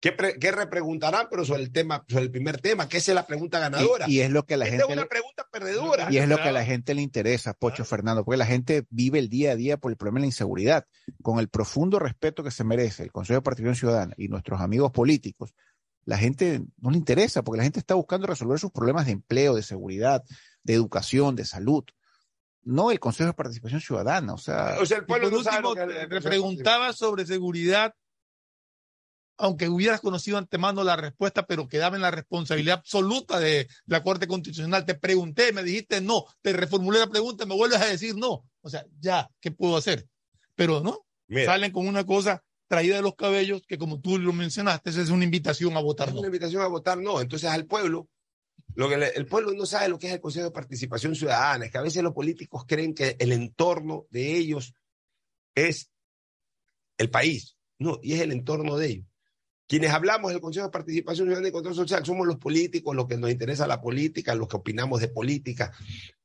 ¿qué, pre- qué repreguntarán? Pero sobre el tema, sobre el primer tema, que esa es la pregunta ganadora. Y, y es lo que a la Esta gente es una le- pregunta perdedora. y es lo que a la gente le interesa, Pocho Fernando, porque la gente vive el día a día por el problema de la inseguridad. Con el profundo respeto que se merece el Consejo de Participación Ciudadana y nuestros amigos políticos, la gente no le interesa, porque la gente está buscando resolver sus problemas de empleo, de seguridad, de educación, de salud. No el Consejo de Participación Ciudadana, o sea, O sea, el Y pueblo por no sabe te- preguntaba sobre seguridad, aunque hubieras conocido antemano la respuesta, pero quedaba en la responsabilidad absoluta de la Corte Constitucional. Te pregunté, me dijiste no, te reformulé la pregunta, me vuelves a decir no. O sea, ya, ¿qué puedo hacer? Pero no, Mira. salen con una cosa traída de los cabellos que como tú lo mencionaste, es una invitación a votar Es no. una invitación a votar no. Entonces al pueblo, lo que le- el pueblo no sabe lo que es el Consejo de Participación Ciudadana, es que a veces los políticos creen que el entorno de ellos es el país, no, y es el entorno de ellos. Quienes hablamos del Consejo de Participación Ciudadana y Control Social somos los políticos, los que nos interesa la política, los que opinamos de política,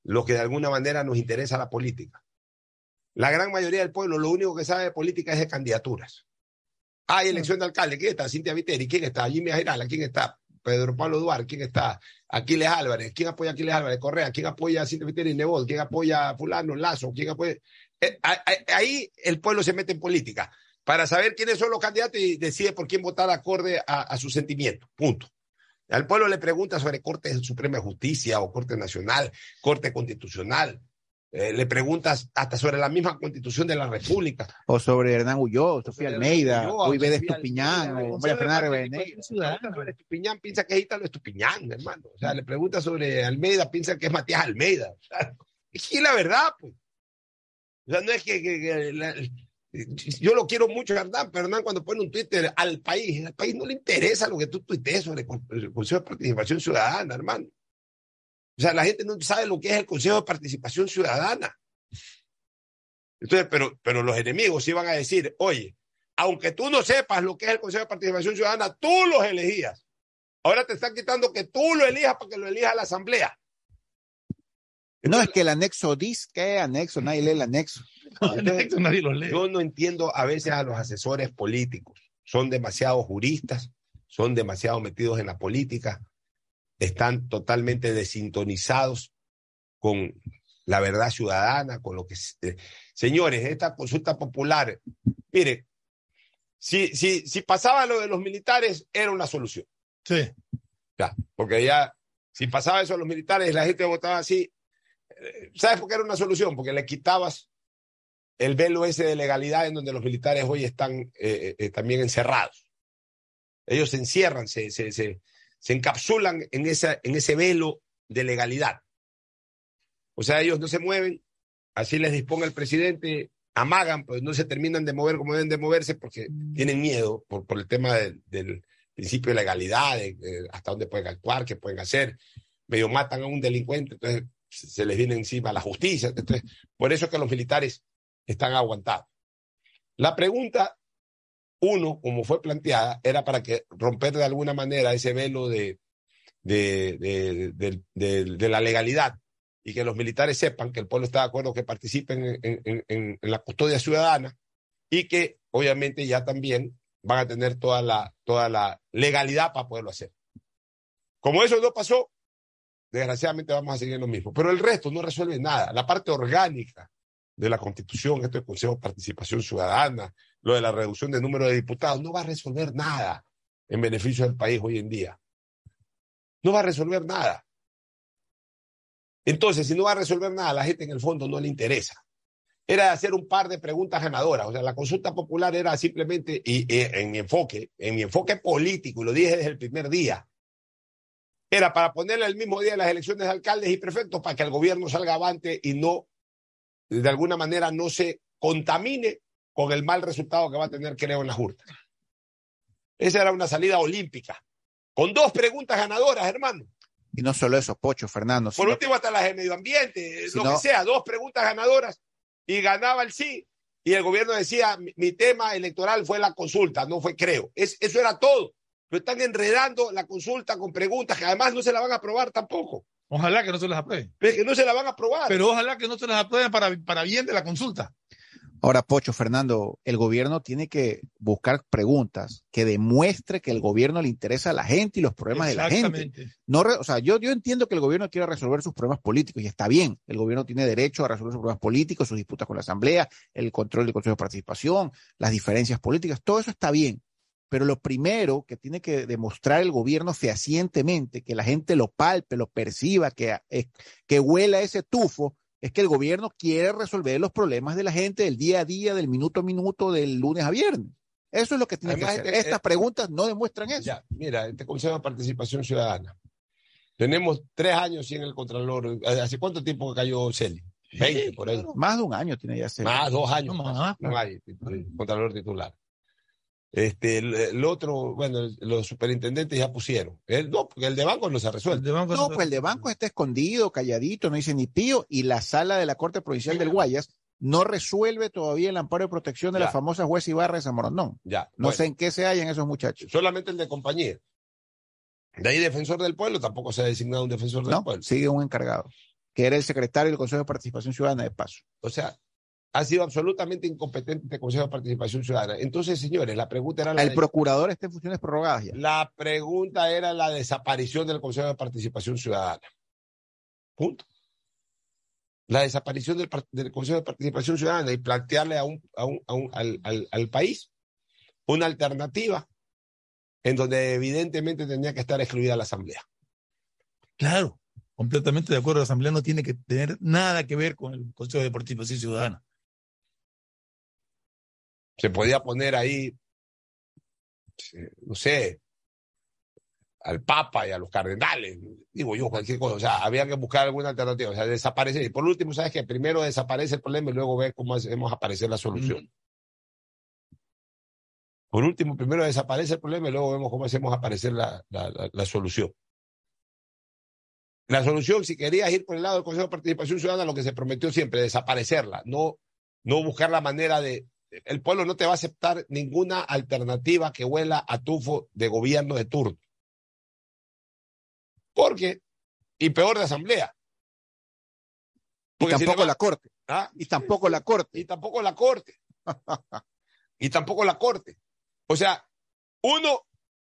los que de alguna manera nos interesa la política. La gran mayoría del pueblo lo único que sabe de política es de candidaturas. Hay elección de alcalde. ¿Quién está? Cintia Viteri. ¿Quién está? Jimmy Jairala. ¿Quién está? Pedro Pablo Duarte. ¿Quién está? Aquiles Álvarez. ¿Quién apoya a Aquiles Álvarez? Correa. ¿Quién apoya a Cintia? ¿Quién apoya a Fulano Lazo? ¿Quién apoya? Eh, ahí el pueblo se mete en política para saber quiénes son los candidatos y decide por quién votar acorde a, a su sentimiento. Punto. Al pueblo le pregunta sobre Corte Suprema de Justicia o Corte Nacional, Corte Constitucional. Eh, le preguntas hasta sobre la misma Constitución de la República. o sobre Hernán Ulloa, Sofía Almeida, Sofía Estupiñán, el María Fernanda. Ciudadana, sobre Estupiñán piensa que es Ítalo Estupiñán, hermano. O sea, le pregunta sobre Almeida, piensa que es Matías Almeida. O sea, es que es la verdad, pues. O sea, no es que, que- que la- yo lo quiero mucho, Hernán, pero Hernán cuando pone un Twitter al país, al país no le interesa lo que tú tuitees sobre el Consejo de Participación Ciudadana, hermano. O sea, la gente no sabe lo que es el Consejo de Participación Ciudadana. Entonces, pero, pero los enemigos iban a decir, oye, aunque tú no sepas lo que es el Consejo de Participación Ciudadana, tú los elegías. Ahora te están quitando que tú lo elijas para que lo elija la Asamblea. No, es que el anexo dice que anexo, nadie lee el anexo. *laughs* Entonces, nadie lo lee. Yo no entiendo a veces a los asesores políticos. Son demasiado juristas, son demasiado metidos en la política, están totalmente desintonizados con la verdad ciudadana, con lo que... eh, señores, esta consulta popular, mire, si, si, si pasaba lo de los militares, era una solución. Sí. Ya, porque ya, si pasaba eso a los militares, la gente votaba así. eh, ¿Sabes por qué era una solución? Porque le quitabas el velo ese de legalidad en donde los militares hoy están eh, eh, también encerrados. Ellos se encierran, se, se, se, se encapsulan en, esa, en ese velo de legalidad. O sea, ellos no se mueven, así les disponga el presidente, amagan, pues no se terminan de mover como deben de moverse porque tienen miedo por, por el tema del, del principio de legalidad, de, de hasta dónde pueden actuar, qué pueden hacer. Medio matan a un delincuente, entonces se se les viene encima la justicia. Entonces, por eso es que los militares están aguantados. La pregunta, uno, como fue planteada, era para que romper de alguna manera ese velo de, de, la legalidad y que los militares sepan que el pueblo está de acuerdo que participen en, la custodia ciudadana y que obviamente ya también van a tener toda la, legalidad para poderlo hacer. Como eso no pasó, desgraciadamente vamos a seguir lo mismo. Pero el resto no resuelve nada. La parte orgánica de la Constitución, esto del Consejo de Participación Ciudadana, lo de la reducción del número de diputados, no va a resolver nada en beneficio del país hoy en día. No va a resolver nada. Entonces, si no va a resolver nada, a la gente en el fondo no le interesa. Era hacer un par de preguntas ganadoras. O sea, la consulta popular era simplemente, y, en mi enfoque, en mi enfoque político, y lo dije desde el primer día, era para ponerle el mismo día de las elecciones de alcaldes y prefectos para que el gobierno salga avante y no, de alguna manera, no se contamine con el mal resultado que va a tener, creo, en las urnas. Esa era una salida olímpica, con dos preguntas ganadoras, hermano. Y no solo eso, Pocho, Fernando. Por sino- último, hasta las de medio ambiente, Si lo no- que sea, dos preguntas ganadoras y ganaba el sí. Y el gobierno decía, mi, mi tema electoral fue la consulta, no fue creo. Es, eso era todo. Lo están enredando la consulta con preguntas que además no se la van a aprobar tampoco. Ojalá que no se las aprueben. Es que no se la van a aprobar. Pero ojalá que no se las aprueben para, para bien de la consulta. Ahora, Pocho, Fernando, el gobierno tiene que buscar preguntas que demuestre que el gobierno le interesa a la gente y los problemas de la gente. No, o sea, yo, yo entiendo que el gobierno quiere resolver sus problemas políticos y está bien. El gobierno tiene derecho a resolver sus problemas políticos, sus disputas con la Asamblea, el control del Consejo de Participación, las diferencias políticas, todo eso está bien. Pero lo primero que tiene que demostrar el gobierno fehacientemente, que la gente lo palpe, lo perciba, que, eh, que huela ese tufo, es que el gobierno quiere resolver los problemas de la gente del día a día, del minuto a minuto, del lunes a viernes. Eso es lo que tiene Además, que hacer. este- Estas eh, preguntas no demuestran eso. Ya, mira, este Consejo de Participación Ciudadana. Tenemos tres años sin el Contralor. ¿Hace cuánto tiempo que cayó Celi? 20 por ahí. Más de un año tiene ya ese. Más, dos años. No, más. más, No hay eh, Contralor titular. Este, el, el otro, bueno, los superintendentes ya pusieron. El, no, porque el de banco no se ha resuelto. No, pues el de banco está escondido, calladito, no dice ni pío, y la sala de la Corte Provincial del Guayas no resuelve todavía el amparo de protección de la famosa juez Ibarra de Zamorandón. Ya. No bueno, sé en qué se hallan esos muchachos. Solamente el de compañía. De ahí defensor del pueblo, tampoco se ha designado un defensor del No, pueblo. sigue un encargado, que era el secretario del Consejo de Participación Ciudadana de paso. O sea, ha sido absolutamente incompetente este Consejo de Participación Ciudadana. Entonces, señores, la pregunta era la El de- procurador está en funciones prorrogadas ya. La pregunta era la desaparición del Consejo de Participación Ciudadana. Punto. La desaparición del, Consejo de Participación Ciudadana y plantearle a un, a un- a un- al, al- al país una alternativa en donde evidentemente tenía que estar excluida la Asamblea. Claro, completamente de acuerdo. La Asamblea no tiene que tener nada que ver con el Consejo de Participación Ciudadana. Se podía poner ahí, no sé, al Papa y a los cardenales, digo yo, cualquier cosa. O sea, había que buscar alguna alternativa. O sea, desaparecer. Y por último, ¿sabes qué? Primero desaparece el problema y luego ver cómo hacemos aparecer la solución. Por último, primero desaparece el problema y luego vemos cómo hacemos aparecer la, la- la- la solución. La solución, si querías ir por el lado del Consejo de Participación Ciudadana, lo que se prometió siempre, desaparecerla, no, no buscar la manera de... El pueblo no te va a aceptar ninguna alternativa que huela a tufo de gobierno de turno. Porque, y peor de asamblea. Y Porque si tampoco la Corte. ¿Ah? Y tampoco la Corte. Y tampoco la Corte. y tampoco la Corte. O sea, uno,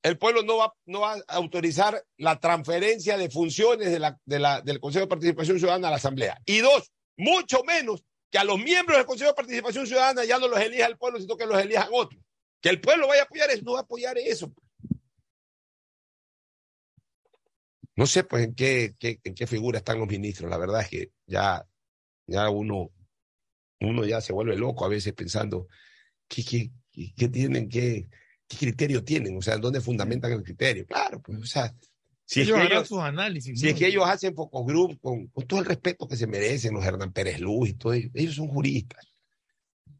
el pueblo no va, no va a autorizar la transferencia de funciones de la, de la- del Consejo de Participación Ciudadana a la Asamblea. Y dos, mucho menos que a los miembros del Consejo de Participación Ciudadana ya no los elija el pueblo, sino que los elijan otros. Que el pueblo vaya a apoyar eso, no va a apoyar eso. No sé, pues, en qué, en qué figura están los ministros. La verdad es que ya, ya uno, uno ya se vuelve loco a veces pensando qué, qué, qué- qué tienen, qué, qué criterio tienen, o sea, ¿dónde fundamentan el criterio? Claro, pues, o sea, si es ellos que harán ellos, sus análisis. si ¿no? es que ellos hacen focus group con, con todo el respeto que se merecen los Hernán Pérez Luz y todo, ellos, ellos son juristas.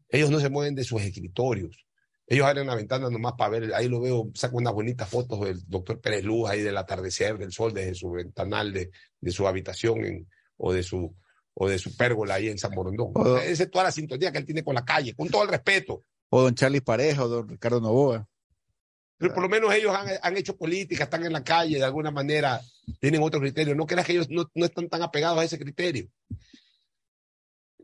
Ellos no se mueven de sus escritorios. Ellos abren la ventana nomás para ver, ahí lo veo, saco unas bonitas fotos del doctor Pérez Luz ahí del atardecer, del sol, desde su ventanal de, de su habitación en, o de su o de su pérgola ahí en San Borondón. O- Esa es toda la sintonía que él tiene con la calle, con todo el respeto. O don Charlie Pareja o don Ricardo Novoa. Pero por lo menos ellos han, han hecho política, están en la calle, de alguna manera tienen otro criterio. No creas que ellos no, no están tan apegados a ese criterio.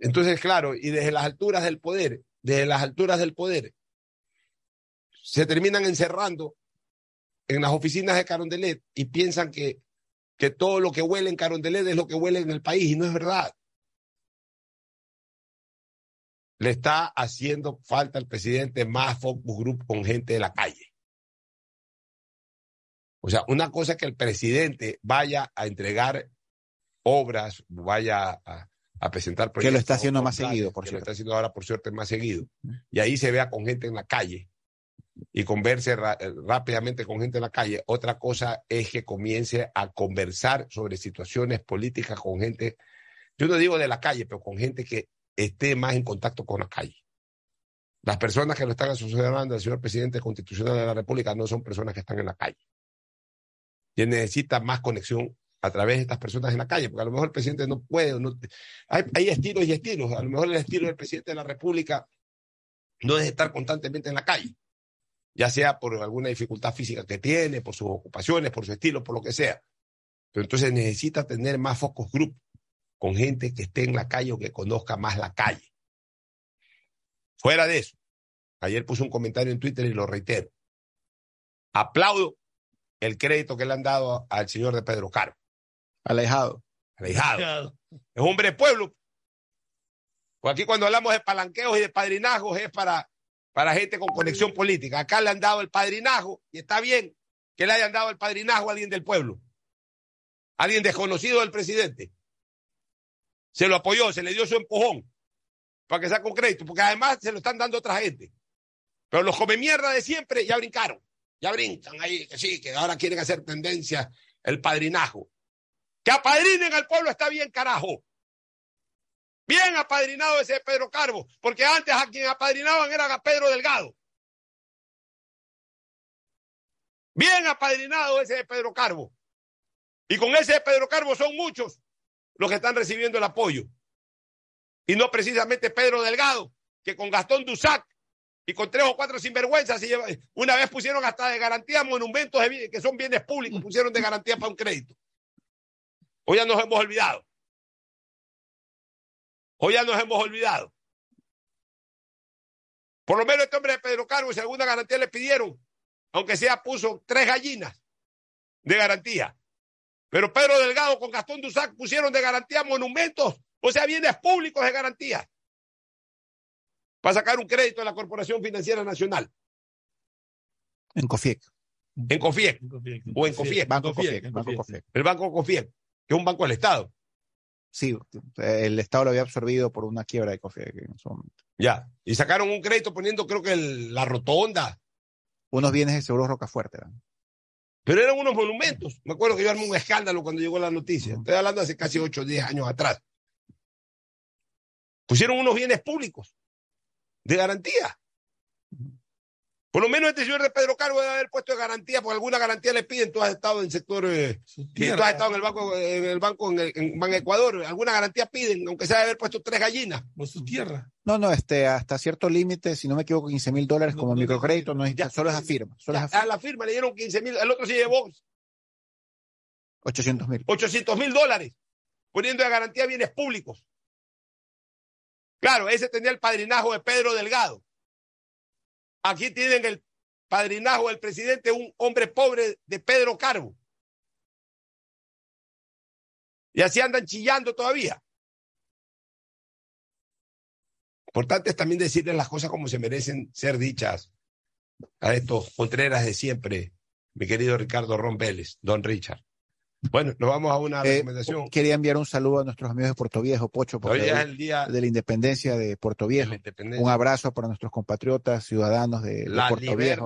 Entonces, claro, y desde las alturas del poder, desde las alturas del poder, se terminan encerrando en las oficinas de Carondelet y piensan que, que todo lo que huele en Carondelet es lo que huele en el país, y no es verdad. Le está haciendo falta al presidente más focus group con gente de la calle. O sea, una cosa es que el presidente vaya a entregar obras, vaya a, a presentar proyectos. Que lo está haciendo más planes, seguido, por que cierto. Lo está haciendo ahora, por suerte, más seguido. Y ahí se vea con gente en la calle y converse eh, rápidamente con gente en la calle. Otra cosa es que comience a conversar sobre situaciones políticas con gente, yo no digo de la calle, pero con gente que esté más en contacto con la calle. Las personas que lo están asesorando al señor presidente constitucional de la República no son personas que están en la calle. Él necesita más conexión a través de estas personas en la calle, porque a lo mejor el presidente no puede. No, hay, hay estilos y estilos. A lo mejor el estilo del presidente de la República no es estar constantemente en la calle, ya sea por alguna dificultad física que tiene, por sus ocupaciones, por su estilo, por lo que sea. Pero entonces necesita tener más focus group con gente que esté en la calle o que conozca más la calle. Fuera de eso, ayer puse un comentario en Twitter y lo reitero. Aplaudo el crédito que le han dado al señor de Pedro Caro. Alejado. Alejado. Es hombre de pueblo. Pues aquí cuando hablamos de palanqueos y de padrinazgos es para, para gente con conexión política. Acá le han dado el padrinajo y está bien que le hayan dado el padrinajo a alguien del pueblo. Alguien desconocido del presidente. Se lo apoyó, se le dio su empujón para que saque un crédito, porque además se lo están dando a otra gente. Pero los come mierda de siempre ya brincaron. Ya brincan ahí, que sí, que ahora quieren hacer tendencia el padrinajo. Que apadrinen al pueblo está bien, carajo. Bien apadrinado ese Pedro Carbo, porque antes a quien apadrinaban era a Pedro Delgado. Bien apadrinado ese de Pedro Carbo. Y con ese de Pedro Carbo son muchos los que están recibiendo el apoyo. Y no precisamente Pedro Delgado, que con Gastón Dusac y con tres o cuatro sinvergüenzas, una vez pusieron hasta de garantía monumentos de que son bienes públicos, pusieron de garantía para un crédito. Hoy ya nos hemos olvidado. Hoy ya nos hemos olvidado. Por lo menos este hombre de Pedro Carbo, si alguna garantía le pidieron, aunque sea puso tres gallinas de garantía. Pero Pedro Delgado con Gastón Dusac pusieron de garantía monumentos, o sea, bienes públicos de garantía, para sacar un crédito de la Corporación Financiera Nacional, En COFIEC. en COFIEC o en COFIEC. Banco COFIEC. Banco COFIEC. El Banco COFIEC, que es un banco del Estado. Sí, el Estado lo había absorbido por una quiebra de COFIEC en su momento. Ya. Y sacaron un crédito poniendo, creo que el- la rotonda. Unos bienes de seguro Rocafuerte. eran. Pero eran unos monumentos. Me acuerdo que yo armé un escándalo cuando llegó la noticia. Estoy hablando hace casi 8 o 10 años atrás. Pusieron unos bienes públicos de garantía. Por lo menos este señor de Pedro Cargo debe haber puesto de garantía, porque alguna garantía le piden. Tú has estado en el sector, eh, tú has estado en el banco, en el banco, en, el, en Ban Ecuador. Alguna garantía piden, aunque sea de haber puesto tres gallinas. Por su tierra. No, no, este, hasta cierto límite, si no me equivoco, 15 mil dólares como microcrédito, no necesita, solo es a firma, solo es a A la firma le dieron 15 mil, el otro se llevó 800 mil. 800 mil dólares, poniendo de garantía bienes públicos. Claro, ese tenía el padrinajo de Pedro Delgado. Aquí tienen el padrinajo del presidente, un hombre pobre de Pedro Carbo. Y así andan chillando todavía. Importante es también decirles las cosas como se merecen ser dichas a estos Contreras de siempre, mi querido Ricardo Ron Vélez, Don Richard. Bueno, nos vamos a una Eh, recomendación. quería enviar un saludo a nuestros amigos de Puerto Viejo, Pocho, porque Hoy es el día de la independencia de Puerto Viejo. Un abrazo para nuestros compatriotas, ciudadanos de, de la Puerto Viejo,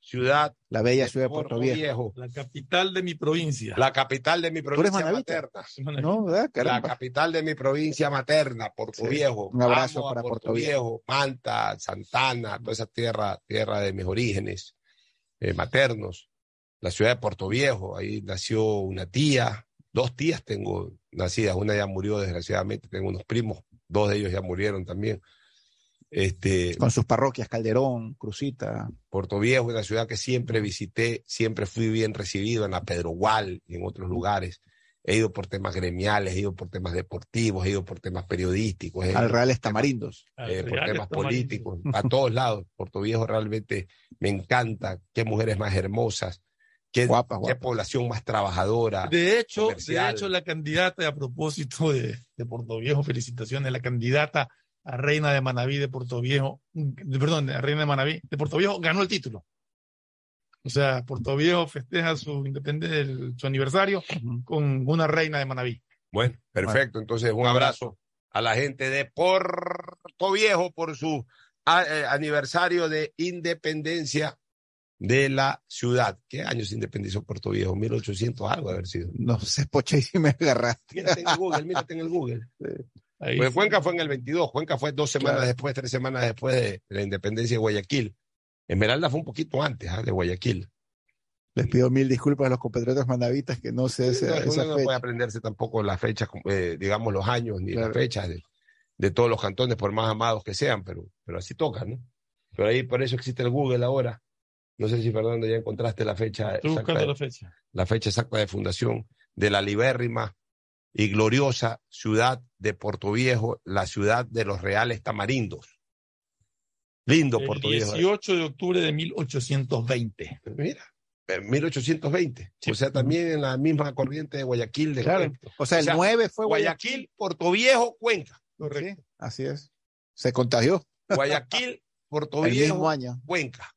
ciudad, la bella de ciudad de Puerto, Viejo. La capital de mi provincia. la capital de mi provincia materna. No, ¿verdad? La capital de mi provincia materna, Puerto Sí. Viejo. Un abrazo Amo para Puerto, Puerto Viejo. Viejo, Manta, Santana, toda esa tierra, tierra de mis orígenes eh, maternos. La ciudad de Puerto Viejo, ahí nació una tía, dos tías tengo nacidas, una ya murió desgraciadamente, tengo unos primos, dos de ellos ya murieron también. Este, Con sus parroquias, Calderón, Crucita. Puerto Viejo, una ciudad que siempre visité, siempre fui bien recibido en la Pedro Gual y en otros lugares. He ido por temas gremiales, he ido por temas deportivos, he ido por temas periodísticos, he ido Al por Reales temas- Tamarindos. eh, por temas políticos, a todos lados. Puerto Viejo realmente me encanta. Qué mujeres más hermosas, qué, población más trabajadora. De hecho, de comercial. hecho, la candidata, a propósito de, de Puerto Viejo, felicitaciones, la candidata a reina de Manaví de Puerto Viejo, de- perdón, a reina de Manaví de Puerto Viejo, ganó el título. O sea, Puerto Viejo festeja su independencia, el- su aniversario con una reina de Manaví. Bueno, perfecto. Entonces, un abrazo a la gente de Puerto Viejo por su a- eh, aniversario de independencia de la ciudad. ¿Qué año se independizó Puerto Viejo? 1800 algo de haber sido. No sé, Pocha, y si me agarraste. Mírate en el Google, mírate en el Google. Pues. Cuenca fue en el 22, Cuenca fue dos semanas Claro. después, tres semanas después de la independencia de Guayaquil. Esmeralda fue un poquito antes ah, de Guayaquil. Les pido mil disculpas a los compatriotas manavitas que no sé esa, uno no puede aprenderse tampoco las fechas, eh, digamos los años ni Claro. las fechas de, de todos los cantones, por más amados que sean, pero, pero así toca, ¿no? Pero ahí por eso existe el Google ahora. No sé si Fernando ya encontraste la fecha Estoy exacta, buscando de- la fecha. la fecha exacta de fundación de la libérrima y gloriosa ciudad de Puerto Viejo, la ciudad de los reales tamarindos. Lindo El Puerto Viejo. 18 de octubre de 1820. Mira, en 1820. O sea, también en la misma corriente de Guayaquil. De Claro. Cuenca. O sea, el 9 fue Guayaquil, Puerto Viejo, Cuenca. Sí, así es. Se contagió. Guayaquil, Puerto El Viejo, mismo año. Cuenca.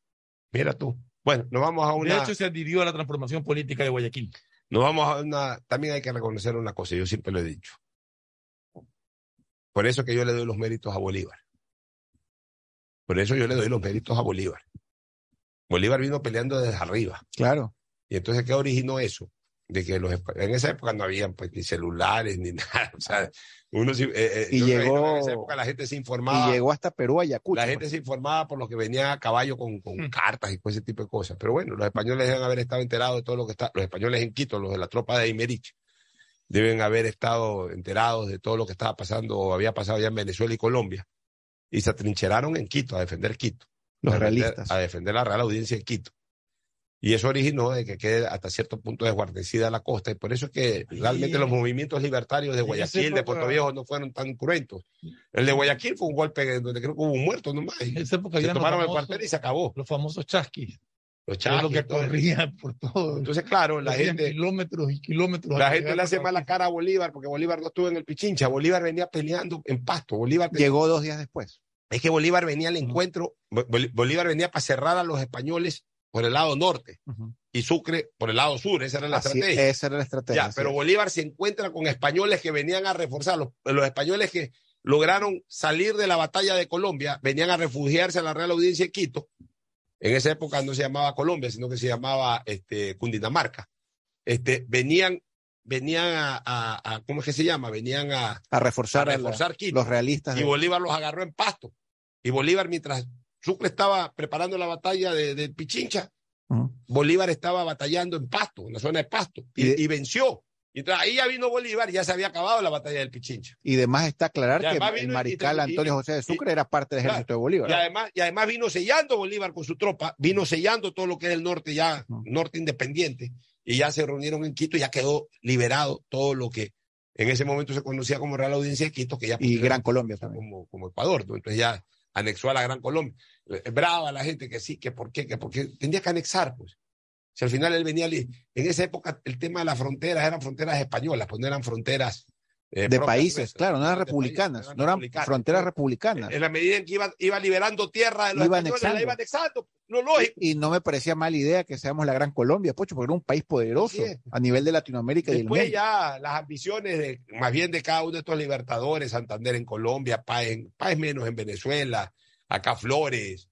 Mira tú. Bueno, nos vamos a De una. hecho, se adhirió a la transformación política de Guayaquil. Nos vamos a una. También hay que reconocer una cosa, yo siempre lo he dicho. Por eso que yo le doy los méritos a Bolívar. Por eso yo le doy los méritos a Bolívar. Bolívar vino peleando desde arriba. Claro. Y entonces, ¿qué originó eso? De que los en esa época no habían pues, ni celulares ni *laughs* nada. O sea, uno eh, eh, Y llegó- en esa época la gente se informaba. Y llegó hasta Perú, Ayacucho. La gente se informaba por lo que venía a caballo con, con cartas y con ese tipo de cosas. Pero bueno, los españoles deben haber estado enterados de todo lo que está, los españoles en Quito, los de la tropa de Aymerich, deben haber estado enterados de todo lo que estaba pasando o había pasado ya en Venezuela y Colombia. Y se atrincheraron en Quito a defender Quito. Los a defender- realistas. A defender la Real Audiencia de Quito. Y eso originó de que quede hasta cierto punto desguarnecida la costa. Y por eso es que realmente los movimientos libertarios de Guayaquil, de Puerto Viejo, no fueron tan cruentos. El de Guayaquil fue un golpe donde creo que hubo un muerto nomás. En esa época Se tomaron el famosos- cuartel y se acabó. Los famosos chasquis. Los lo chasquis, que todo eso. corría por todo. Entonces, claro, la Corrían gente, kilómetros y kilómetros. la gente le hace mala cara a Bolívar porque Bolívar no estuvo en el Pichincha. Bolívar venía peleando en Pasto. Bolívar Llegó dos días después. Es que Bolívar venía al encuentro, Bol- Bolívar venía para cerrar a los españoles por el lado norte y Sucre por el lado sur. Esa era la Así- estrategia. esa era la estrategia. Ya, pero es. Bolívar se encuentra con españoles que venían a reforzar, los, los españoles que lograron salir de la batalla de Colombia, venían a refugiarse a la Real Audiencia de Quito. En esa época no se llamaba Colombia, sino que se llamaba este, Cundinamarca. Este, venían, venían a, a- a- ¿cómo es que se llama? Venían a, a reforzar, a a la- reforzar Quito. los realistas. Y Bolívar los agarró en pasto. Y Bolívar, mientras Sucre estaba preparando la batalla de, de Pichincha. Bolívar estaba batallando en Pasto, en la zona de Pasto, y, Y de- y venció. Y entonces ahí ya vino Bolívar, ya se había acabado la batalla del Pichincha. Y además está aclarar Y que el y- mariscal y- y- Antonio José de Sucre era parte del ejército de Bolívar. Y además, y además vino sellando Bolívar con su tropa, vino sellando todo lo que es el norte ya, norte independiente, y ya se reunieron en Quito y ya quedó liberado todo lo que en ese momento se conocía como Real Audiencia de Quito, que ya Y Gran Colombia también. como, como Ecuador, ¿no? entonces ya anexó a la Gran Colombia. Brava la gente que sí, que por qué, que porque tendría que anexar, pues. Si al final él venía, en esa época el tema de las fronteras eran fronteras españolas, pues no eran fronteras eh, de países, claro, no eran países, republicanas, no eran republicanas. fronteras republicanas. En la medida en que iba, iba liberando tierra de los Iba españoles, la iba anexando, lo lógico. Y no me parecía mala idea que seamos la Gran Colombia, Pocho, porque era un país poderoso a nivel de Latinoamérica y del Después mundo. ya las ambiciones de, más bien de cada uno de estos libertadores, Santander en Colombia, Páez, en- Páez menos en Venezuela, acá Flores,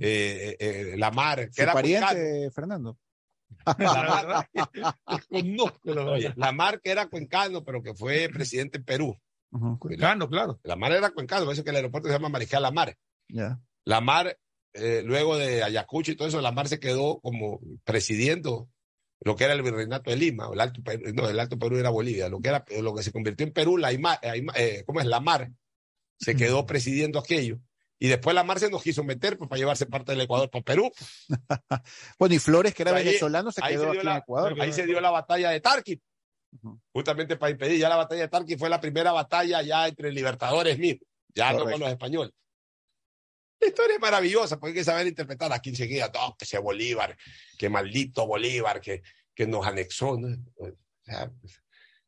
eh, eh, eh, La Mar, que Su era pariente. Fernando. La Mar, *laughs* Conozco la oye, verdad. La era cuencano, pero que fue presidente en Perú. Cuencano, claro. La Mar era cuencano, por eso que el aeropuerto se llama Mariscal La Mar. La Mar, eh, luego de Ayacucho y todo eso, la Mar se quedó como presidiendo lo que era el virreinato de Lima, o el Alto Perú, no, el Alto Perú era Bolivia, lo que era lo que se convirtió en Perú, la Aima- Aima- eh, ¿cómo es? La Mar, se quedó presidiendo aquello. Y después la Mar se nos quiso meter pues, para llevarse parte del Ecuador para Perú. *laughs* Bueno, y Flores, que era Ahí- venezolano, se quedó dio aquí la, en Ecuador. Ahí se dio la batalla de Tarqui. Justamente para impedir, ya la batalla de Tarqui fue la primera batalla ya entre libertadores mismos, ya no con los españoles. La historia es maravillosa, porque hay que saber interpretar aquí enseguida, no, que ese Bolívar, que maldito Bolívar, que, que nos anexó. ¿no? O sea, pues,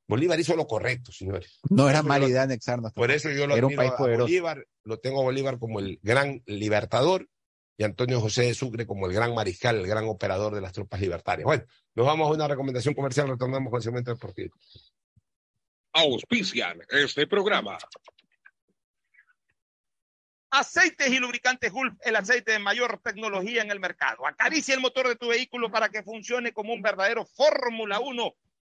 Bolívar hizo lo correcto, señores. No era mala idea anexarnos. Por eso yo lo Era un admiro país a poderoso. Bolívar, lo tengo a Bolívar como el gran libertador y Antonio José de Sucre como el gran mariscal, el gran operador de las tropas libertarias. Bueno, nos vamos a una recomendación comercial, retornamos con el segmento deportivo. Auspician este programa. Aceites y lubricantes Gulf, el aceite de mayor tecnología en el mercado. Acaricia el motor de tu vehículo para que funcione como un verdadero Fórmula 1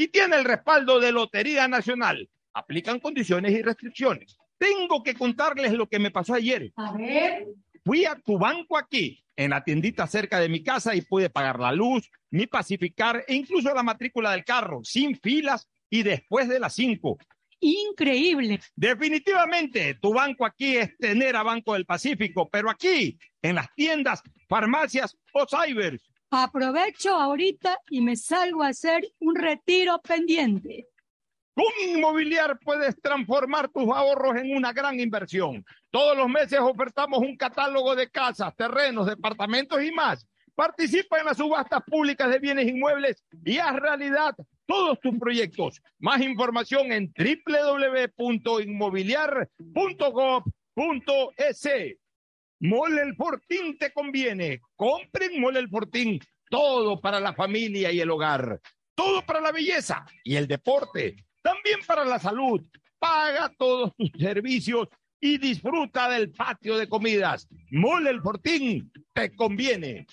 y tiene el respaldo de Lotería Nacional. Aplican condiciones y restricciones. Tengo que contarles lo que me pasó ayer. A ver. Fui a tu banco aquí, en la tiendita cerca de mi casa, y pude pagar la luz, mi pacificar e incluso la matrícula del carro, sin filas y después de las cinco. Increíble. Definitivamente, tu banco aquí es tener a Banco del Pacífico, pero aquí, en las tiendas, farmacias o cybers. Aprovecho ahorita y me salgo a hacer un retiro pendiente. Con Inmobiliar puedes transformar tus ahorros en una gran inversión. Todos los meses ofertamos un catálogo de casas, terrenos, departamentos y más. Participa en las subastas públicas de bienes inmuebles y haz realidad todos tus proyectos. Más información en www.inmobiliar.gov.es. Mole el Fortín te conviene. Compren Mole el Fortín. Todo para la familia y el hogar. Todo para la belleza y el deporte. También para la salud. Paga todos tus servicios y disfruta del patio de comidas. Mole el Fortín te conviene.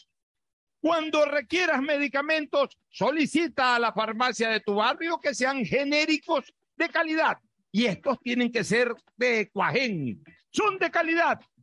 Cuando requieras medicamentos, solicita a la farmacia de tu barrio que sean genéricos de calidad. Y estos tienen que ser de Cuajén. Son de calidad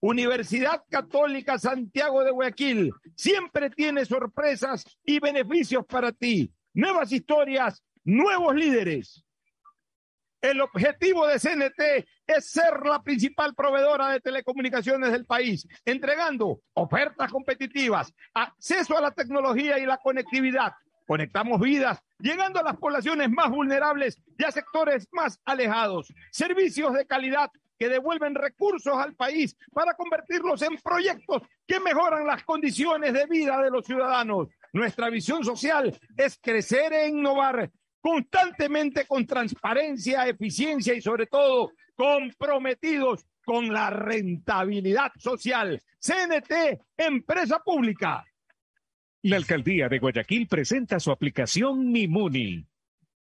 Universidad Católica Santiago de Guayaquil siempre tiene sorpresas y beneficios para ti. Nuevas historias, nuevos líderes. El objetivo de CNT es ser la principal proveedora de telecomunicaciones del país, entregando ofertas competitivas, acceso a la tecnología y la conectividad. Conectamos vidas, llegando a las poblaciones más vulnerables y a sectores más alejados. Servicios de calidad que devuelven recursos al país para convertirlos en proyectos que mejoran las condiciones de vida de los ciudadanos. Nuestra visión social es crecer e innovar constantemente con transparencia, eficiencia y sobre todo comprometidos con la rentabilidad social. CNT, empresa pública. La alcaldía de Guayaquil presenta su aplicación Mimuni,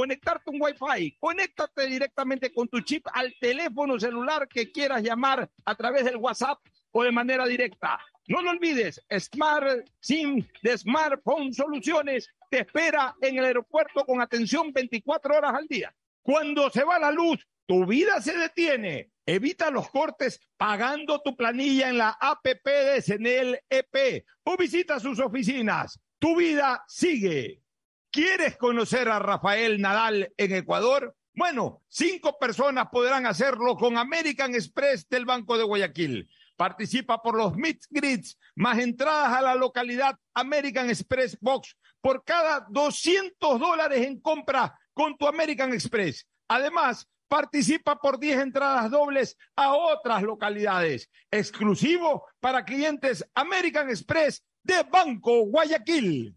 conectarte un Wi-Fi. Conéctate directamente con tu chip al teléfono celular que quieras llamar a través del WhatsApp o de manera directa. No lo olvides, Smart SIM de Smartphone Soluciones te espera en el aeropuerto con atención 24 horas al día. Cuando se va la luz, tu vida se detiene. Evita los cortes pagando tu planilla en la APP de Senel EP o visita sus oficinas. Tu vida sigue. ¿Quieres conocer a Rafael Nadal en Ecuador? Bueno, cinco personas podrán hacerlo con American Express del Banco de Guayaquil. Participa por los Meet Grids, más entradas a la localidad American Express Box por cada 200 dólares en compra con tu American Express. Además, participa por 10 entradas dobles a otras localidades, exclusivo para clientes American Express de Banco Guayaquil.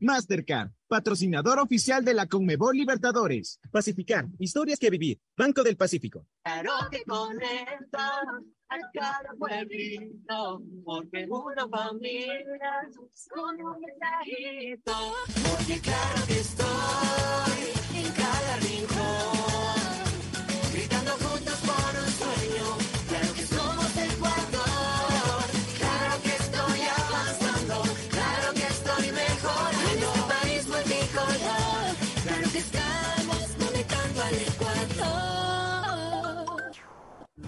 Mastercard, patrocinador oficial de la Conmebol Libertadores. Pacificar, historias que vivir. Banco del Pacífico. Claro que conecta a cada pueblito, porque una familia con un mensajito. Porque claro que estoy en cada rincón,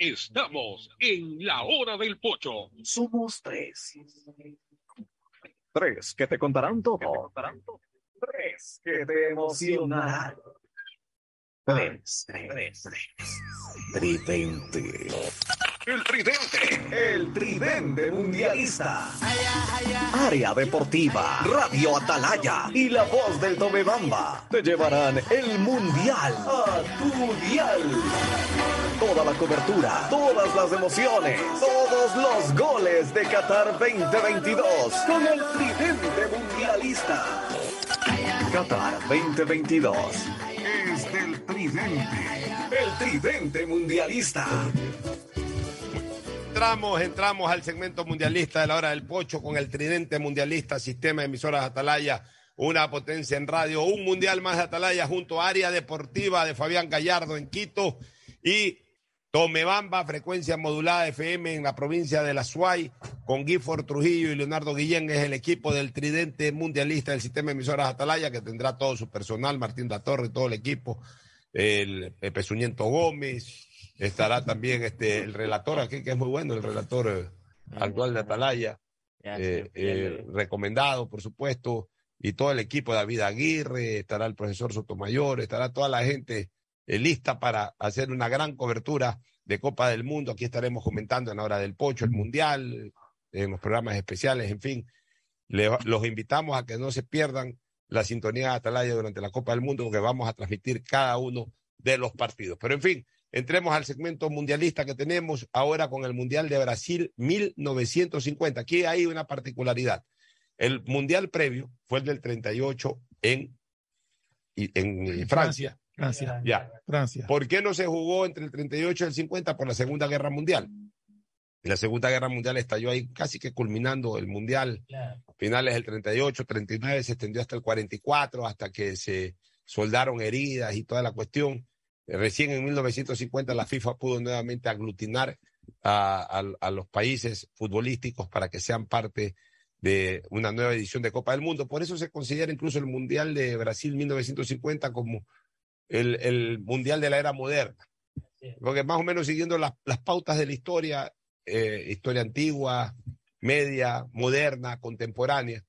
Estamos en la hora del pocho. Somos tres. Tres que te contarán todo. Tres que te emocionarán. Tres, tres, tres. Tridente. El tridente. El tridente mundialista. Área deportiva, Radio Atalaya y la voz del Tomebamba te llevarán el mundial a tu dial. Toda la cobertura, todas las emociones, todos los goles de Qatar 2022 con el tridente mundialista. Qatar 2022 es del tridente, el tridente mundialista. Entramos, entramos al segmento mundialista de la hora del pocho con el tridente mundialista, sistema de emisoras Atalaya, una potencia en radio, un mundial más de Atalaya junto a área deportiva de Fabián Gallardo en Quito y Tomebamba, frecuencia modulada FM en la provincia de La Suay, con Gifford Trujillo y Leonardo Guillén, es el equipo del tridente mundialista del sistema de emisoras Atalaya, que tendrá todo su personal, Martín da Torre, todo el equipo, el Pepe Suñento Gómez, estará también este el relator aquí, que es muy bueno, el relator eh, actual de Atalaya, eh, eh, recomendado, por supuesto, y todo el equipo, David Aguirre, estará el profesor Sotomayor, estará toda la gente lista para hacer una gran cobertura de Copa del Mundo. Aquí estaremos comentando en la hora del pocho, el Mundial, en los programas especiales, en fin. Le- los invitamos a que no se pierdan la sintonía de Atalaya durante la Copa del Mundo, porque vamos a transmitir cada uno de los partidos. Pero en fin, entremos al segmento mundialista que tenemos ahora con el Mundial de Brasil 1950. Aquí hay una particularidad. El Mundial previo fue el del 38 en, en Francia. Francia. Ya. Francia. ¿Por qué no se jugó entre el 38 y el 50? Por la Segunda Guerra Mundial. Y la Segunda Guerra Mundial estalló ahí casi que culminando el Mundial. Finales del 38, 39, se extendió hasta el 44, hasta que se soldaron heridas y toda la cuestión. Eh, Recién en 1950 la FIFA pudo nuevamente aglutinar a, a- a los países futbolísticos para que sean parte de una nueva edición de Copa del Mundo. Por eso se considera incluso el Mundial de Brasil 1950 como el, el Mundial de la era moderna. Porque más o menos siguiendo las, las pautas de la historia, eh, historia antigua, media, moderna, contemporánea,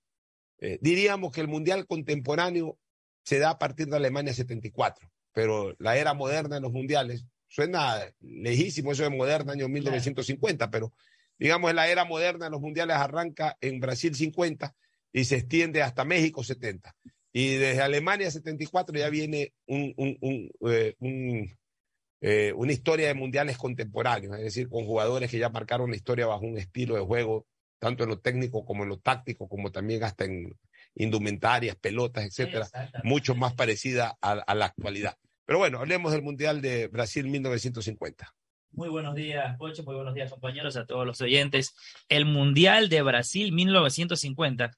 eh, diríamos que el Mundial contemporáneo se da a partir de Alemania 74, pero la era moderna en los mundiales Suena lejísimo eso de moderna, año 1950, pero digamos la era moderna de los mundiales arranca en Brasil 50 y se extiende hasta México 70. Y desde Alemania 74 ya viene un, un- un, eh, eh, una historia de mundiales contemporáneos, es decir, con jugadores que ya marcaron la historia bajo un estilo de juego, tanto en lo técnico como en lo táctico, como también hasta en indumentarias, pelotas, etcétera, mucho más parecida a, a la actualidad. Pero bueno, hablemos del Mundial de Brasil 1950. Muy buenos días, Pocho. Muy buenos días, compañeros, a todos los oyentes. El Mundial de Brasil 1950,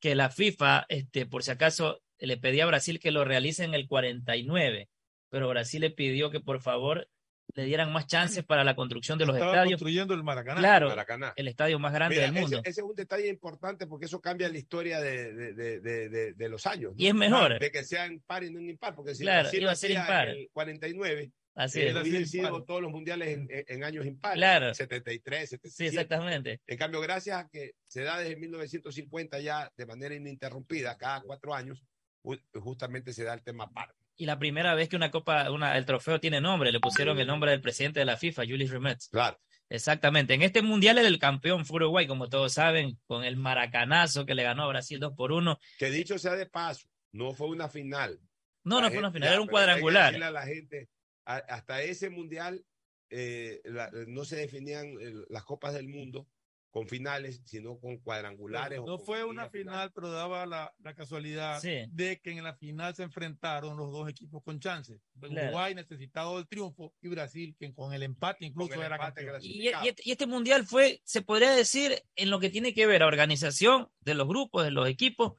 que la FIFA, este, por si acaso, le pedía a Brasil que lo realice en el 49, pero Brasil le pidió que por favor le dieran más chances para la construcción de los Estaba estadios. construyendo el Maracaná. Claro, Maracaná. el estadio más grande Mira, del mundo. Ese, es un detalle importante porque eso cambia la historia de, de- de- de- los años. ¿no? Y es mejor. De que sea impar y no impar, porque si Claro, iba a ser impar. el 49, Así es. sido todos los mundiales en, años impares. Claro. 73, 77. Sí, exactamente. En cambio, gracias a que se da desde 1950 ya de manera ininterrumpida, cada cuatro años, ju- justamente se da el tema par. Y la primera vez que una copa, una, el trofeo tiene nombre, le pusieron el nombre del presidente de la FIFA, Julius Rimet. Claro. Exactamente. En este mundial el campeón fue Uruguay, como todos saben, con el maracanazo que le ganó a Brasil 2 por 1. Que dicho sea de paso, no fue una final. No, La no fue una final, ya, era un pero hay que cuadrangular. la gente, a- hasta ese mundial eh, la- no se definían eh, las copas del mundo con finales, sino con cuadrangulares. No con fue una ligas final, pero daba la, la casualidad Sí. de que en la final se enfrentaron los dos equipos con chances. Claro. Uruguay necesitado del triunfo y Brasil, que con el empate incluso el era empate campeón. Y, y este, y este mundial fue, se podría decir, en lo que tiene que ver a organización de los grupos, de los equipos,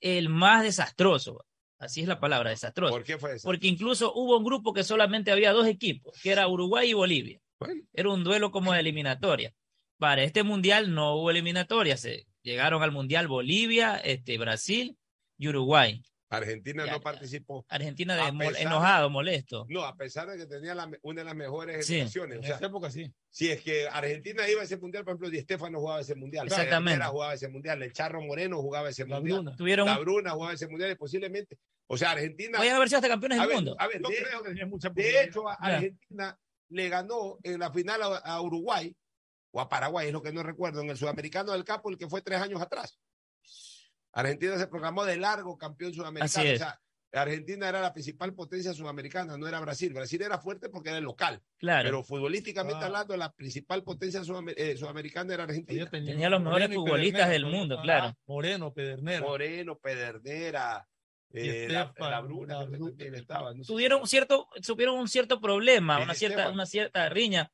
el más desastroso. Así es la palabra, desastroso. ¿Por qué fue? Porque incluso hubo un grupo que solamente había dos equipos, que era Uruguay y Bolivia. Era un duelo como de eliminatoria. Para este mundial no hubo eliminatoria. Se llegaron al mundial Bolivia, este, Brasil y Uruguay. Argentina Ya, no participó. Argentina A de mol- pesar- enojado, molesto. No, a pesar de que tenía la una de las mejores Sí. generaciones. O En sea, esa época sí. si es que Argentina iba a ese mundial, por ejemplo, Di Stefano jugaba ese mundial. Exactamente. Jugaba ese mundial. El Charro Moreno jugaba ese La mundial. Bruna. Tuvieron La un- Bruna jugaba ese mundial y posiblemente. O sea, Argentina. Podían haber sido hasta campeones A del ver, mundo. a ver, Yo de, creo que mucha de hecho, a- Ya. Argentina le ganó en la final a, a Uruguay o a Paraguay, es lo que no recuerdo, en el sudamericano del Capo, el que fue tres años atrás. Argentina se proclamó de largo campeón sudamericano. Así O es. sea, Argentina era la principal potencia sudamericana, no era Brasil. Brasil era fuerte porque era el local. Claro. Pero futbolísticamente Ah. hablando, la principal potencia eh, sudamericana era Argentina. Tenía los mejores Moreno futbolistas del mundo, Ah, claro. Moreno, Pedernera. Moreno, Pedernera, eh, la, Estefan, la Bruna, la Bruna. estaba. no tuvieron cierto, tuvieron un cierto problema, una cierta, una cierta riña.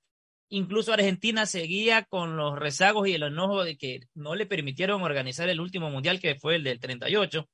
Incluso Argentina seguía con los rezagos y el enojo de que no le permitieron organizar el último mundial que fue el del 38.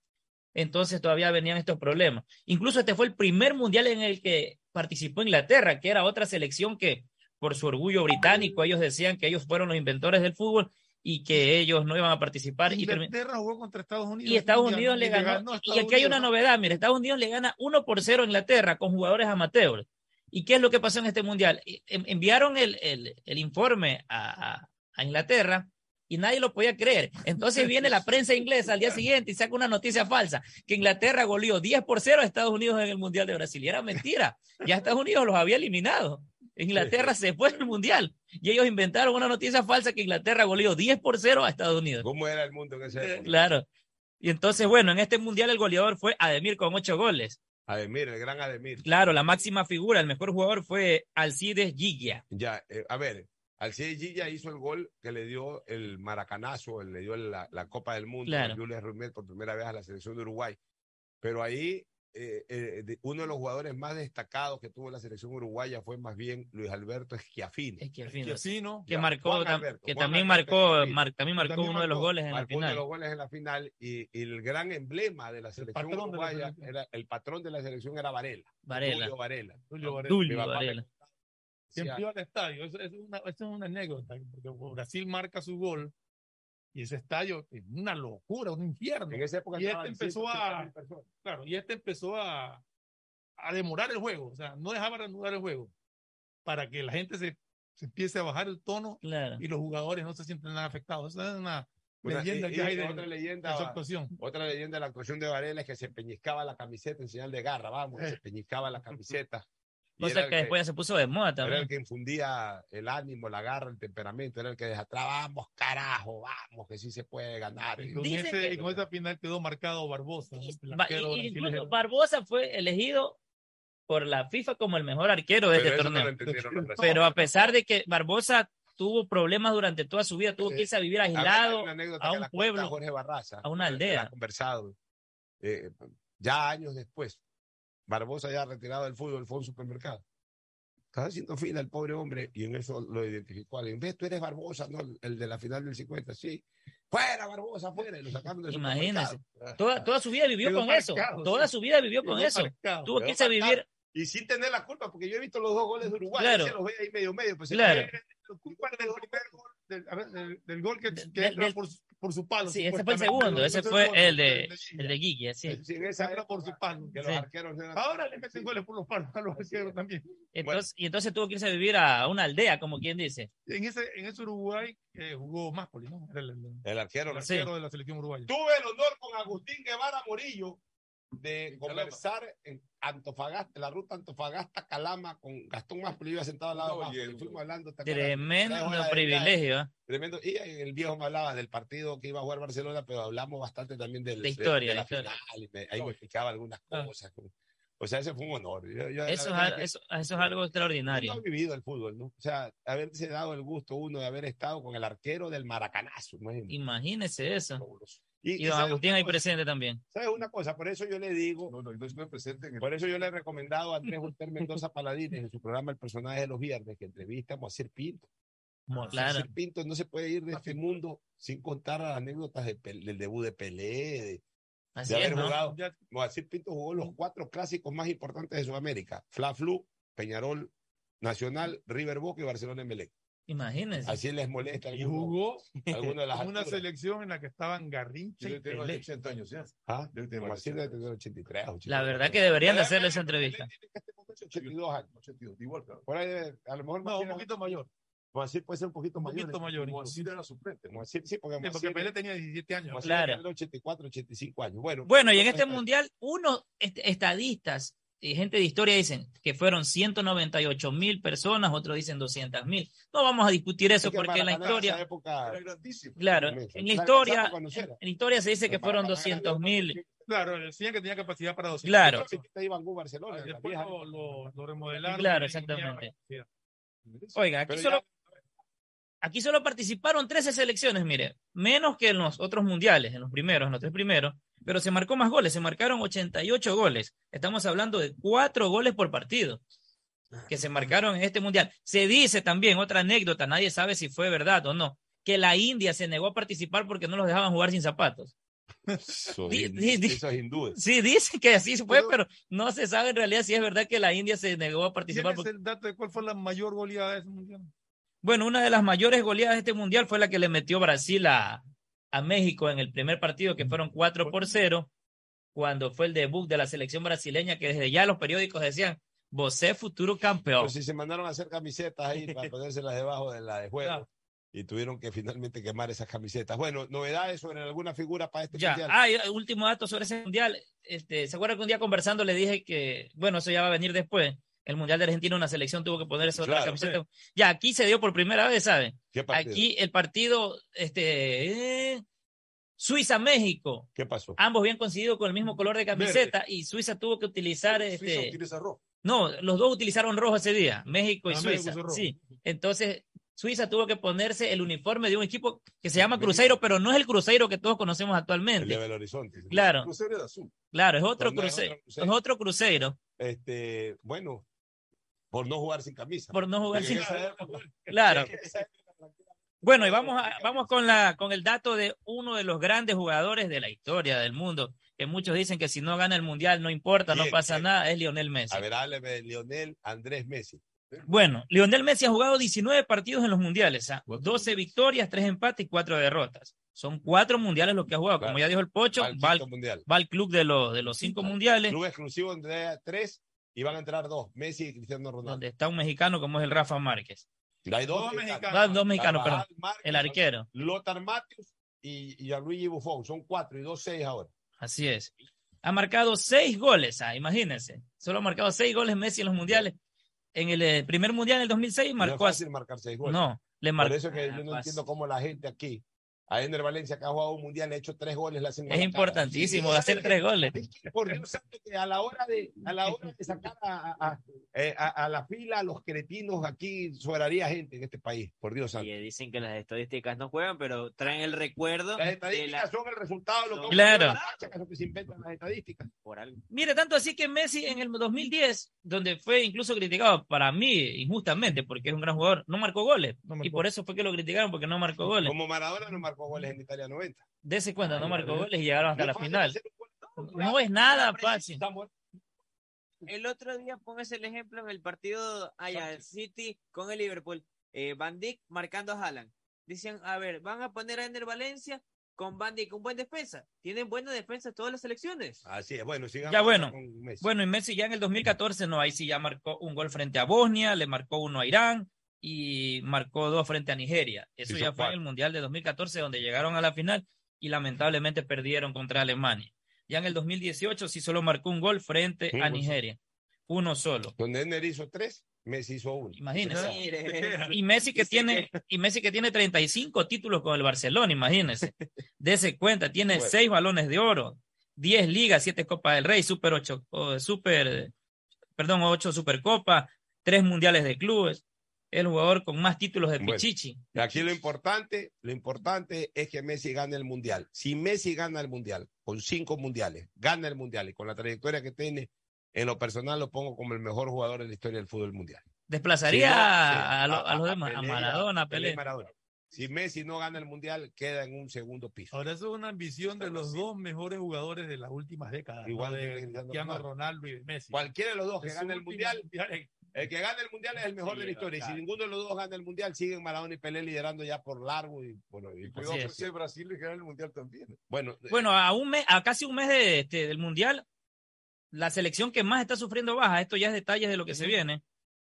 Entonces todavía venían estos problemas. Incluso este fue el primer mundial en el que participó Inglaterra, que era otra selección que por su orgullo británico ellos decían que ellos fueron los inventores del fútbol y que ellos no iban a participar. Y, Inglaterra jugó contra Estados Unidos. y Estados Unidos le y ganó. Y aquí hay una novedad, mira, Estados Unidos le gana 1 por 0 a Inglaterra con jugadores amateurs. ¿Y qué es lo que pasó en este mundial? En- Enviaron el, el- el informe a, a- Inglaterra y nadie lo podía creer. Entonces viene la prensa inglesa al día siguiente y saca una noticia falsa, que Inglaterra goleó 10 por 0 a Estados Unidos en el Mundial de Brasil. Y era mentira. Ya Estados Unidos los había eliminado. Inglaterra se fue del Mundial y ellos inventaron una noticia falsa que Inglaterra goleó 10 por 0 a Estados Unidos. ¿Cómo era el mundo en esa época? Claro. Y entonces, bueno, en este mundial el goleador fue Ademir con ocho goles. Ademir, el gran Ademir. Claro, la máxima figura, el mejor jugador fue Alcides Gigia. Ya, eh, a ver, Alcides Gilla hizo el gol que le dio el maracanazo, le dio la, la Copa del Mundo Claro. a Jules Rimet por primera vez a la selección de Uruguay. Pero ahí eh, eh, de- uno de los jugadores más destacados que tuvo la selección uruguaya fue más bien Luis Alberto Schiaffini. Schiaffino, Schiaffino. que Ya, marcó, Alberto, que también Alberto marcó, mar- también marcó También uno de los marcó- goles en la marcó uno de final. los goles en la final y, y el gran emblema de la selección de la uruguaya selección. era el patrón de la selección era Varela. Varela. Julio Varela. Julio Varela. Varela. Siempre iba al estadio. Eso, eso es una, eso es una anécdota. Porque Brasil marca su gol y ese estadio es una locura, un infierno. En esa época y este empezó 180.000 a, claro, y este empezó a, a demorar el juego. O sea, no dejaba reanudar el juego para que la gente se, se empiece a bajar el tono Claro. y los jugadores no se sientan nada afectados. Esa es una leyenda y- que hay de, otra leyenda de su actuación. Otra leyenda de la actuación de Varela es que se peñiscaba la camiseta en señal de garra, vamos, Eh. se peñiscaba la camiseta. *laughs* Cosa era el que después ya se puso de moda Era también. el que infundía el ánimo, la garra, el temperamento, era el que atrás, vamos, carajo, vamos, que sí se puede ganar. Y con, Dicen ese- que- y con esa final quedó marcado Barbosa. y- incluso Barbosa fue elegido por la FIFA como el mejor arquero de Pero este no torneo. Pero a pesar de que Barbosa tuvo problemas durante toda su vida, tuvo que irse a vivir A aislado una a que un pueblo. Jorge Barraza, a una que la aldea. conversado. eh, ya años después, Barbosa ya retirado del fútbol, fue a un supermercado. Estaba haciendo fila el pobre hombre y en eso lo identificó alguien. ¿Ves? Tú eres Barbosa, ¿no? El, de la final del 50, sí. Fuera, Barbosa, fuera. Y lo sacaron del Imagínese. Toda, toda su vida vivió Quedó con eso. marcado, Toda sí. su vida vivió con Quedó eso. marcado. Tuvo que irse a vivir. Y sin tener la culpa, porque yo he visto los dos goles de Uruguay. Claro. y se los ve ahí medio medio. Pues, Claro. Del, a ver, del, del gol que, que del- entra del- por, su- por su palo. Sí, ese fue el segundo. Ese fue el de- de, de- el de Guille, sí. Sí, esa entra por su palo. que los Sí. arqueros eran- Ahora le meten goles por los palos a los arqueros también. Entonces, y entonces tuvo que irse a vivir a una aldea, como quien dice. En ese, en ese Uruguay eh, jugó Máspoli, ¿no? Era el, el- El arquero. el arquero de la selección uruguaya. Tuve el honor con Agustín Guevara Morillo de conversar en Antofagasta, la ruta Antofagasta-Calama con Gastón Máspoli, iba sentado al lado de Máspoli, fuimos hablando. Tremendo de privilegio. ¿eh? Tremendo. Y el viejo me hablaba del partido que iba a jugar Barcelona, pero hablamos bastante también del, De historia, de la de historia. final. y me- ahí me explicaba algunas cosas. O sea, ese fue un honor. Yo- yo- la Eso es, que- eso, eso es algo extraordinario. uno ha vivido el fútbol, ¿no? O sea, haberse dado el gusto uno de haber estado con el arquero del Maracanazo. imagínate. Imagínese eso. Y- Y y don ¿sabes Agustín ahí presente también. ¿Sabes una cosa? Por eso yo le digo, por eso yo le he recomendado a Andrés Volter Mendoza Paladines en su programa El personaje de los viernes que entrevista a Moacir Pinto. Moacir Claro. Pinto no se puede ir de este mundo sin contar las anécdotas de del debut de Pelé, de, Así de haber es, ¿no? jugado. Moacir Pinto jugó los cuatro clásicos más importantes de Sudamérica: Fla Flu, Peñarol, Nacional, River Boca y Barcelona Emelec. Imagínense. Así les molesta. Y jugó alguno de las *laughs* una alturas. selección en la que estaban Garrincha y Pelé. años ya. ¿Ah? Moacir debe tener 83, 84. La verdad que deberían de hacerle esa entrevista. 82 años. igual, Por ahí a lo mejor No, un poquito mayor. Moacir puede ser un poquito Un mayor. poquito mayor, incluso. Moacir era suplente. Moacir, sí, porque, Sí, porque Moacir- Pelé tenía 17 años. Moacir Claro. era 84, 85 años. Bueno, Bueno, y en este mundial, unos est- estadistas gente de historia dicen que fueron 198 mil personas, otros dicen 200 mil. No vamos a discutir eso Es que porque en la en esa historia, época claro, en la historia, en la historia se dice que fueron Maracaná 200 mil. Claro, decían que tenía capacidad para 200. Claro. Barcelona. Después lo, lo, lo remodelaron. Claro, exactamente. Oiga, aquí Pero solo, ya- aquí solo participaron 13 selecciones, mire, menos que en los otros mundiales, en los primeros, en los tres primeros, pero se marcó más goles, se marcaron 88 goles. Estamos hablando de cuatro goles por partido que se marcaron en este mundial. Se dice también, otra anécdota, nadie sabe si fue verdad o no, que la India se negó a participar porque no los dejaban jugar sin zapatos. Eso, Di- es- di- di- eso es hindú. Sí, dice que así fue, pero no se sabe en realidad si es verdad que la India se negó a participar. ¿Tienes porque- el dato de cuál fue la mayor goleada de ese mundial? Bueno, una de las mayores goleadas de este mundial fue la que le metió Brasil a, a México en el primer partido, que fueron 4 por 0, cuando fue el debut de la selección brasileña, que desde ya los periódicos decían, Vosé futuro campeón. Pero si se mandaron a hacer camisetas ahí para *laughs* ponérselas debajo de la de juego. Y tuvieron que finalmente quemar esas camisetas. Bueno, novedades sobre alguna figura para este Ya, mundial. ah, y último dato sobre ese mundial. Este, ¿Se acuerdan que un día conversando le dije que, bueno, eso ya va a venir después? El mundial de Argentina, una selección tuvo que ponerse otra Claro, camiseta. Ya, aquí se dio por primera vez, ¿saben? ¿Qué partido? Aquí el partido, este, eh, Suiza-México. ¿Qué pasó? Ambos habían coincidido con el mismo color de camiseta y Suiza tuvo que utilizar este. rojo. No, los dos utilizaron rojo ese día, México y Ah, México Suiza. rojo. Sí. Entonces, Suiza tuvo que ponerse el uniforme de un equipo que se llama Cruzeiro, pero no es el Cruzeiro que todos conocemos El de actualmente. Belo Horizonte. Claro. El crucero era azul. Claro, es otro es Cruzeiro. Cruzeiro. Es otro Cruzeiro. Este, bueno, por no jugar sin camisa. Por no jugar sin- época- Claro. *laughs* Bueno, y vamos, a- vamos con, la, con el dato de uno de los grandes jugadores de la historia del mundo, que muchos dicen que si no gana el mundial no importa, no pasa nada, es Lionel Messi. A ver, hábleme de Lionel Andrés Messi. Bueno, Lionel Messi ha jugado 19 partidos en los mundiales, ¿ah? 12 victorias, 3 empates y 4 derrotas. Son cuatro mundiales los que ha jugado. Como ya dijo el Pocho, Va al va club de los, de los cinco mundiales, Club exclusivo entre tres y van a entrar dos, Messi y Cristiano Ronaldo. donde está un mexicano como es el Rafa Márquez. Hay dos, Dos mexicanos. mexicanos. Ah, dos mexicanos, perdón. Carvajal, Márquez, El arquero. Lothar Matthews y, y Gianluigi Buffon. Son cuatro y dos seis ahora. Así es. Ha marcado seis goles, ah, imagínense. Solo ha marcado seis goles Messi en los mundiales. En el eh, primer mundial en el 2006 No es marcó a- fácil marcar seis goles. No, le Por marcó. eso que yo no entiendo cómo la gente aquí, a Ender Valencia, que ha jugado un mundial, le ha hecho tres goles, le hacen Es importantísimo hacer tres goles. Por Dios santo, que a la hora de, a la hora de sacar a, a- a- eh, a- la fila a los cretinos, aquí sobraría gente en este país, por Dios santo. Y dicen que las estadísticas no juegan, pero traen el recuerdo. Las de estadísticas la- son el resultado de lo que Claro. ocurre en la cancha, que es lo que se inventan las estadísticas. Por algo. Mire, tanto así que Messi en el 2010, donde fue incluso criticado para mí injustamente, porque es un gran jugador, no marcó goles. Y por eso fue que lo criticaron, porque no marcó goles. Como Maradona no marcó goles en Italia 90. Dese cuenta, no marcó goles y llegaron hasta No la final. No es nada fácil. El otro día póngase el ejemplo en el partido allá, el City con el Liverpool. Eh, Van Dijk marcando a Haaland. Dicen, a ver, van a poner a Ender Valencia con Van Dijk, un buen defensa. Tienen buena defensa todas las selecciones. Así es, bueno, sigamos Ya bueno, con Messi. bueno, y Messi ya en el 2014, no, ahí sí ya marcó un gol frente a Bosnia, le marcó uno a Irán y marcó dos frente a Nigeria. Eso Hizo ya fue en el Mundial de 2014, donde llegaron a la final y lamentablemente perdieron contra Alemania. Ya en el 2018 sí solo marcó un gol frente a Nigeria. Uno solo. Donde Ender hizo tres, Messi hizo uno. Imagínese. Mire. Y Messi que tiene, y Messi que tiene 35 títulos con el Barcelona, imagínese. Dese cuenta, tiene Bueno. seis balones de oro, 10 ligas, 7 Copas del Rey, Super 8, super, perdón, 8 Supercopas, 3 mundiales de clubes. El jugador con más títulos de Bueno. Pichichi. Aquí lo importante, lo importante es que Messi gane el mundial. Si Messi gana el mundial, con cinco mundiales, gana el mundial y con la trayectoria que tiene, en lo personal lo pongo como el mejor jugador en la historia del fútbol mundial. Desplazaría Si no, a, lo- a los demás, a Maradona, a Pelé, Pelé. Maradona. Si Messi no gana el mundial, queda en un segundo piso. Ahora eso es una ambición de los dos mejores jugadores de las últimas décadas. ¿no? Igual de que Cristiano Ronaldo. Y de Messi. Cualquiera de los dos que gane el mundial. El que gane el mundial es el mejor de la historia. Y si ninguno de los dos gana el mundial, siguen Maradona y Pelé liderando ya por largo. Y, bueno, y es. si Brasil le gana el mundial también. Bueno, Bueno, a un mes, a casi un mes de, este, del Mundial, la selección que más está sufriendo bajas, esto ya es detalles de lo que se viene,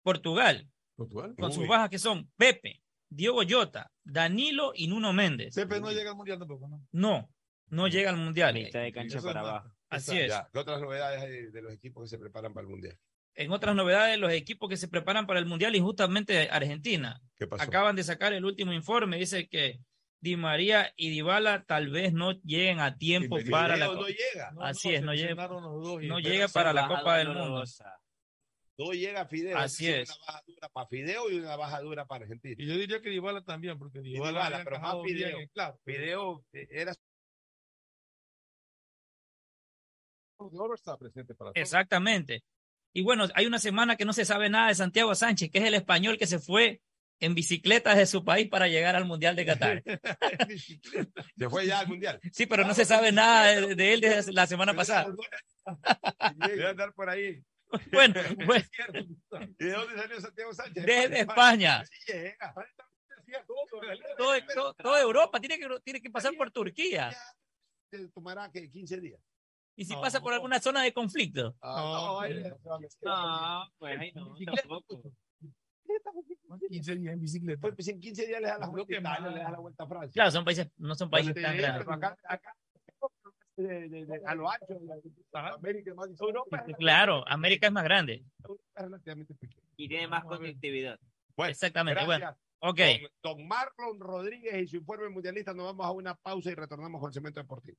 Portugal, Portugal. con sus bajas que son Pepe, Diogo Jota, Danilo y Nuno Méndez. Pepe no llega al mundial tampoco, ¿no? No, no llega al Mundial. Mitad de cancha para abajo. Así es. Ya, ¿Qué otras novedades hay de los equipos que se preparan para el mundial? En otras novedades, los equipos que se preparan para el Mundial y justamente Argentina ¿Qué pasó? acaban de sacar el último informe. Dice que Di María y Dybala tal vez no lleguen a tiempo para la no llega. Así es, no llega, no llega para la Copa del. Mundo. No llega Fideo. Así es. Una baja dura para Fideo y una baja dura para Argentina. Y yo diría que Dybala también, porque Dybala, Dybala, pero más bien Fideo. claro. Fideo eh, era Oro está presente para. Exactamente. Y bueno, hay una semana que no se sabe nada de Santiago Sánchez, que es el español que se fue en bicicleta de su país para llegar al Mundial de Qatar. *laughs* Se fue ya al mundial. Sí, pero no se sabe nada de, de él desde la semana pasada. Debe andar por ahí. *laughs* Bueno, bueno, ¿Y de dónde salió Santiago Sánchez? desde España. Llega. Todo, todo- toda Europa tiene que, tiene que pasar por Turquía. Se tomará que 15 días. Y si pasa por alguna zona de conflicto. Ah, no. No, pues ahí no, tampoco. 15 días en bicicleta. Pues, pues en 15 días le da la vuelta a Italia, le da la vuelta a Francia. Claro, son países, no son países Sí, tan grandes. acá, acá, de- de- de- a lo ancho, América es más Europa es Claro, América es más grande. relativamente pequeña. Y tiene más conectividad. Bueno, Exactamente, bueno. gracias. Ok. Don, don Marlon Rodríguez y su informe mundialista, nos vamos a una pausa y retornamos con el cemento deportivo.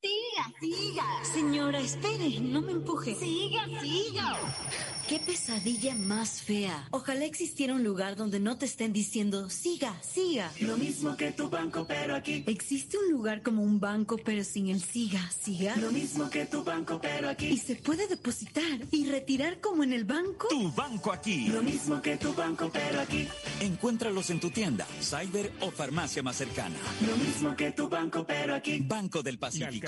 Siga, siga. Señora, espere, no me empuje. Siga, siga. Qué pesadilla más fea. Ojalá existiera un lugar donde no te estén diciendo, siga, siga. Lo mismo que tu banco, pero aquí. ¿Existe un lugar como un banco pero sin el siga, siga? Lo mismo que tu banco, pero aquí. ¿Y se puede depositar y retirar como en el banco? Tu banco aquí. Lo mismo que tu banco, pero aquí. Encuéntralos en tu tienda, cyber o farmacia más cercana. Lo mismo que tu banco, pero aquí. Banco del Pacífico.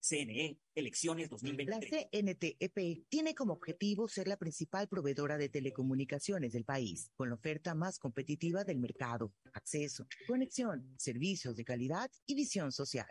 CNE, elecciones La 2023. CNTEP E tiene como objetivo ser la principal proveedora de telecomunicaciones del país, con la oferta más competitiva del mercado, acceso, conexión, servicios de calidad y visión social.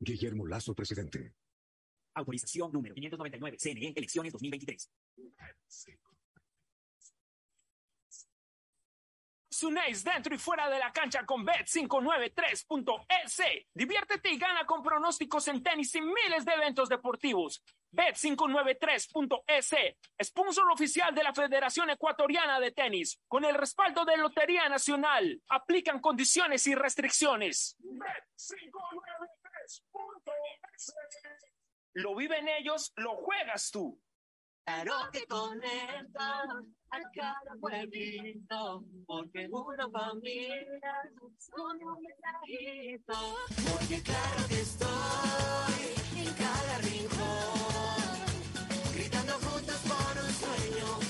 Guillermo Lazo, presidente. Autorización número 599. CNE, elecciones 2023. Sunéis dentro y fuera de la cancha con Bet593.es. Diviértete y gana con pronósticos en tenis y miles de eventos deportivos. Bet593.es, sponsor oficial de la Federación Ecuatoriana de Tenis, con el respaldo de Lotería Nacional. Aplican condiciones y restricciones. Bet593.es. Lo viven ellos, lo juegas tú. Claro que conecta a cada pueblito, porque una familia con un mensajito. Porque claro que estoy en cada rincón, gritando juntos por un sueño.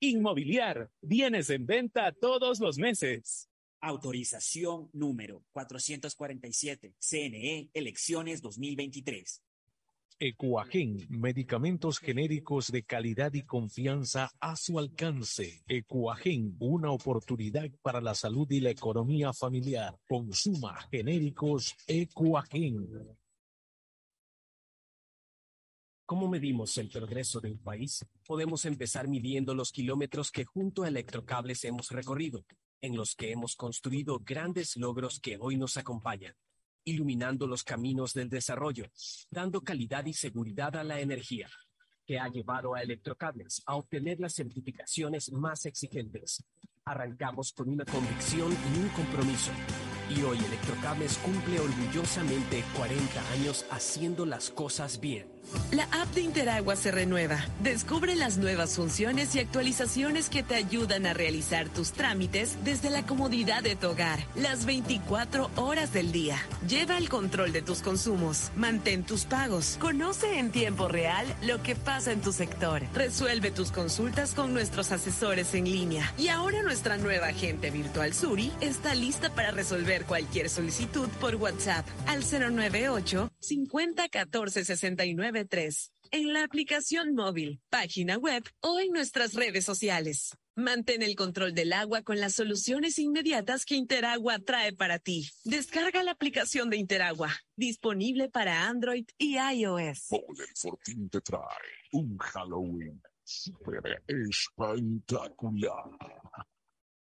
Inmobiliar, bienes en venta todos los meses. Autorización número 447. CNE, elecciones 2023. Ecuagen, medicamentos genéricos de calidad y confianza a su alcance. Ecuagen, una oportunidad para la salud y la economía familiar. Consuma genéricos Ecuagen. ¿Cómo medimos el progreso de un país? Podemos empezar midiendo los kilómetros que junto a Electrocables hemos recorrido, en los que hemos construido grandes logros que hoy nos acompañan, iluminando los caminos del desarrollo, dando calidad y seguridad a la energía, que ha llevado a Electrocables a obtener las certificaciones más exigentes. Arrancamos con una convicción y un compromiso. Y hoy Electrocables cumple orgullosamente 40 años haciendo las cosas bien. La app de Interagua se renueva. Descubre las nuevas funciones y actualizaciones que te ayudan a realizar tus trámites desde la comodidad de tu hogar, las 24 horas del día. Lleva el control de tus consumos, mantén tus pagos, conoce en tiempo real lo que pasa en tu sector, resuelve tus consultas con nuestros asesores en línea. Y ahora nuestra nueva agente virtual Suri está lista para resolver cualquier solicitud por WhatsApp al 098 50 14 69 3 en la aplicación móvil, página web o en nuestras redes sociales. Mantén el control del agua con las soluciones inmediatas que Interagua trae para ti. Descarga la aplicación de Interagua, disponible para Android y iOS. Te trae un Halloween super espectacular.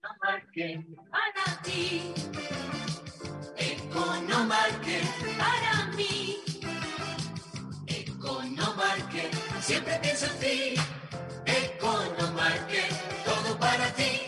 Economarket para ti. Economarket para mí. Economarket siempre pienso en ti. Economarket todo para ti.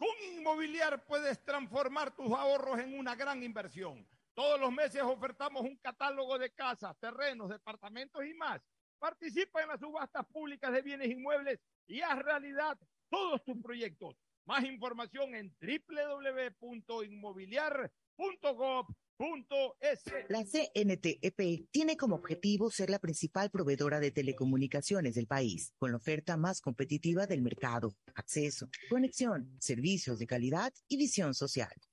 Con Inmobiliar puedes transformar tus ahorros en una gran inversión. Todos los meses ofertamos un catálogo de casas, terrenos, departamentos y más. Participa en las subastas públicas de bienes inmuebles y haz realidad todos tus proyectos. Más información en La CNTEP tiene como objetivo ser la principal proveedora de telecomunicaciones del país, con la oferta más competitiva del mercado, acceso, conexión, servicios de calidad y visión social.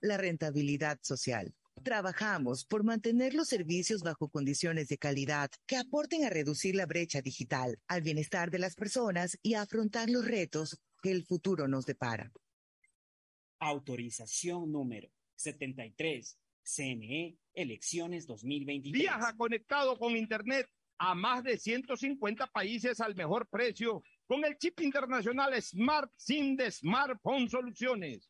la rentabilidad social. Trabajamos por mantener los servicios bajo condiciones de calidad que aporten a reducir la brecha digital, al bienestar de las personas y a afrontar los retos que el futuro nos depara. Autorización número 73. CNE, elecciones 2023. Viaja conectado con Internet a más de 150 países al mejor precio con el chip internacional Smart SIM de Smartphone Soluciones.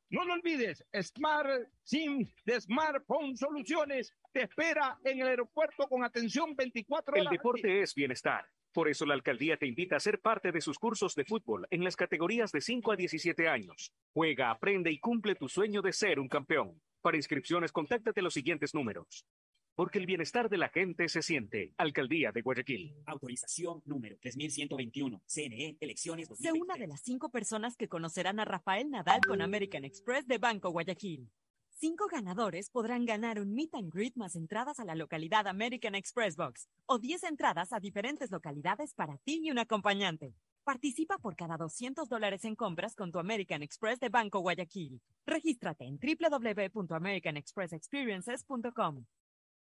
No lo olvides, Smart SIM de Smartphone Soluciones te espera en el aeropuerto con atención 24 El horas. deporte es bienestar. Por eso la alcaldía te invita a ser parte de sus cursos de fútbol en las categorías de 5 a 17 años. Juega, aprende y cumple tu sueño de ser un campeón. Para inscripciones, contáctate los siguientes números. Porque el bienestar de la gente se siente. Alcaldía de Guayaquil. Autorización número 3121. CNE, elecciones Sé 2023. una de las cinco personas que conocerán a Rafael Nadal con American Express de Banco Guayaquil. Cinco ganadores podrán ganar un meet and greet más entradas a la localidad American Express Box o 10 entradas a diferentes localidades para ti y un acompañante. Participa por cada 200 dólares en compras con tu American Express de Banco Guayaquil. Regístrate en www.americanexpressexperiences.com.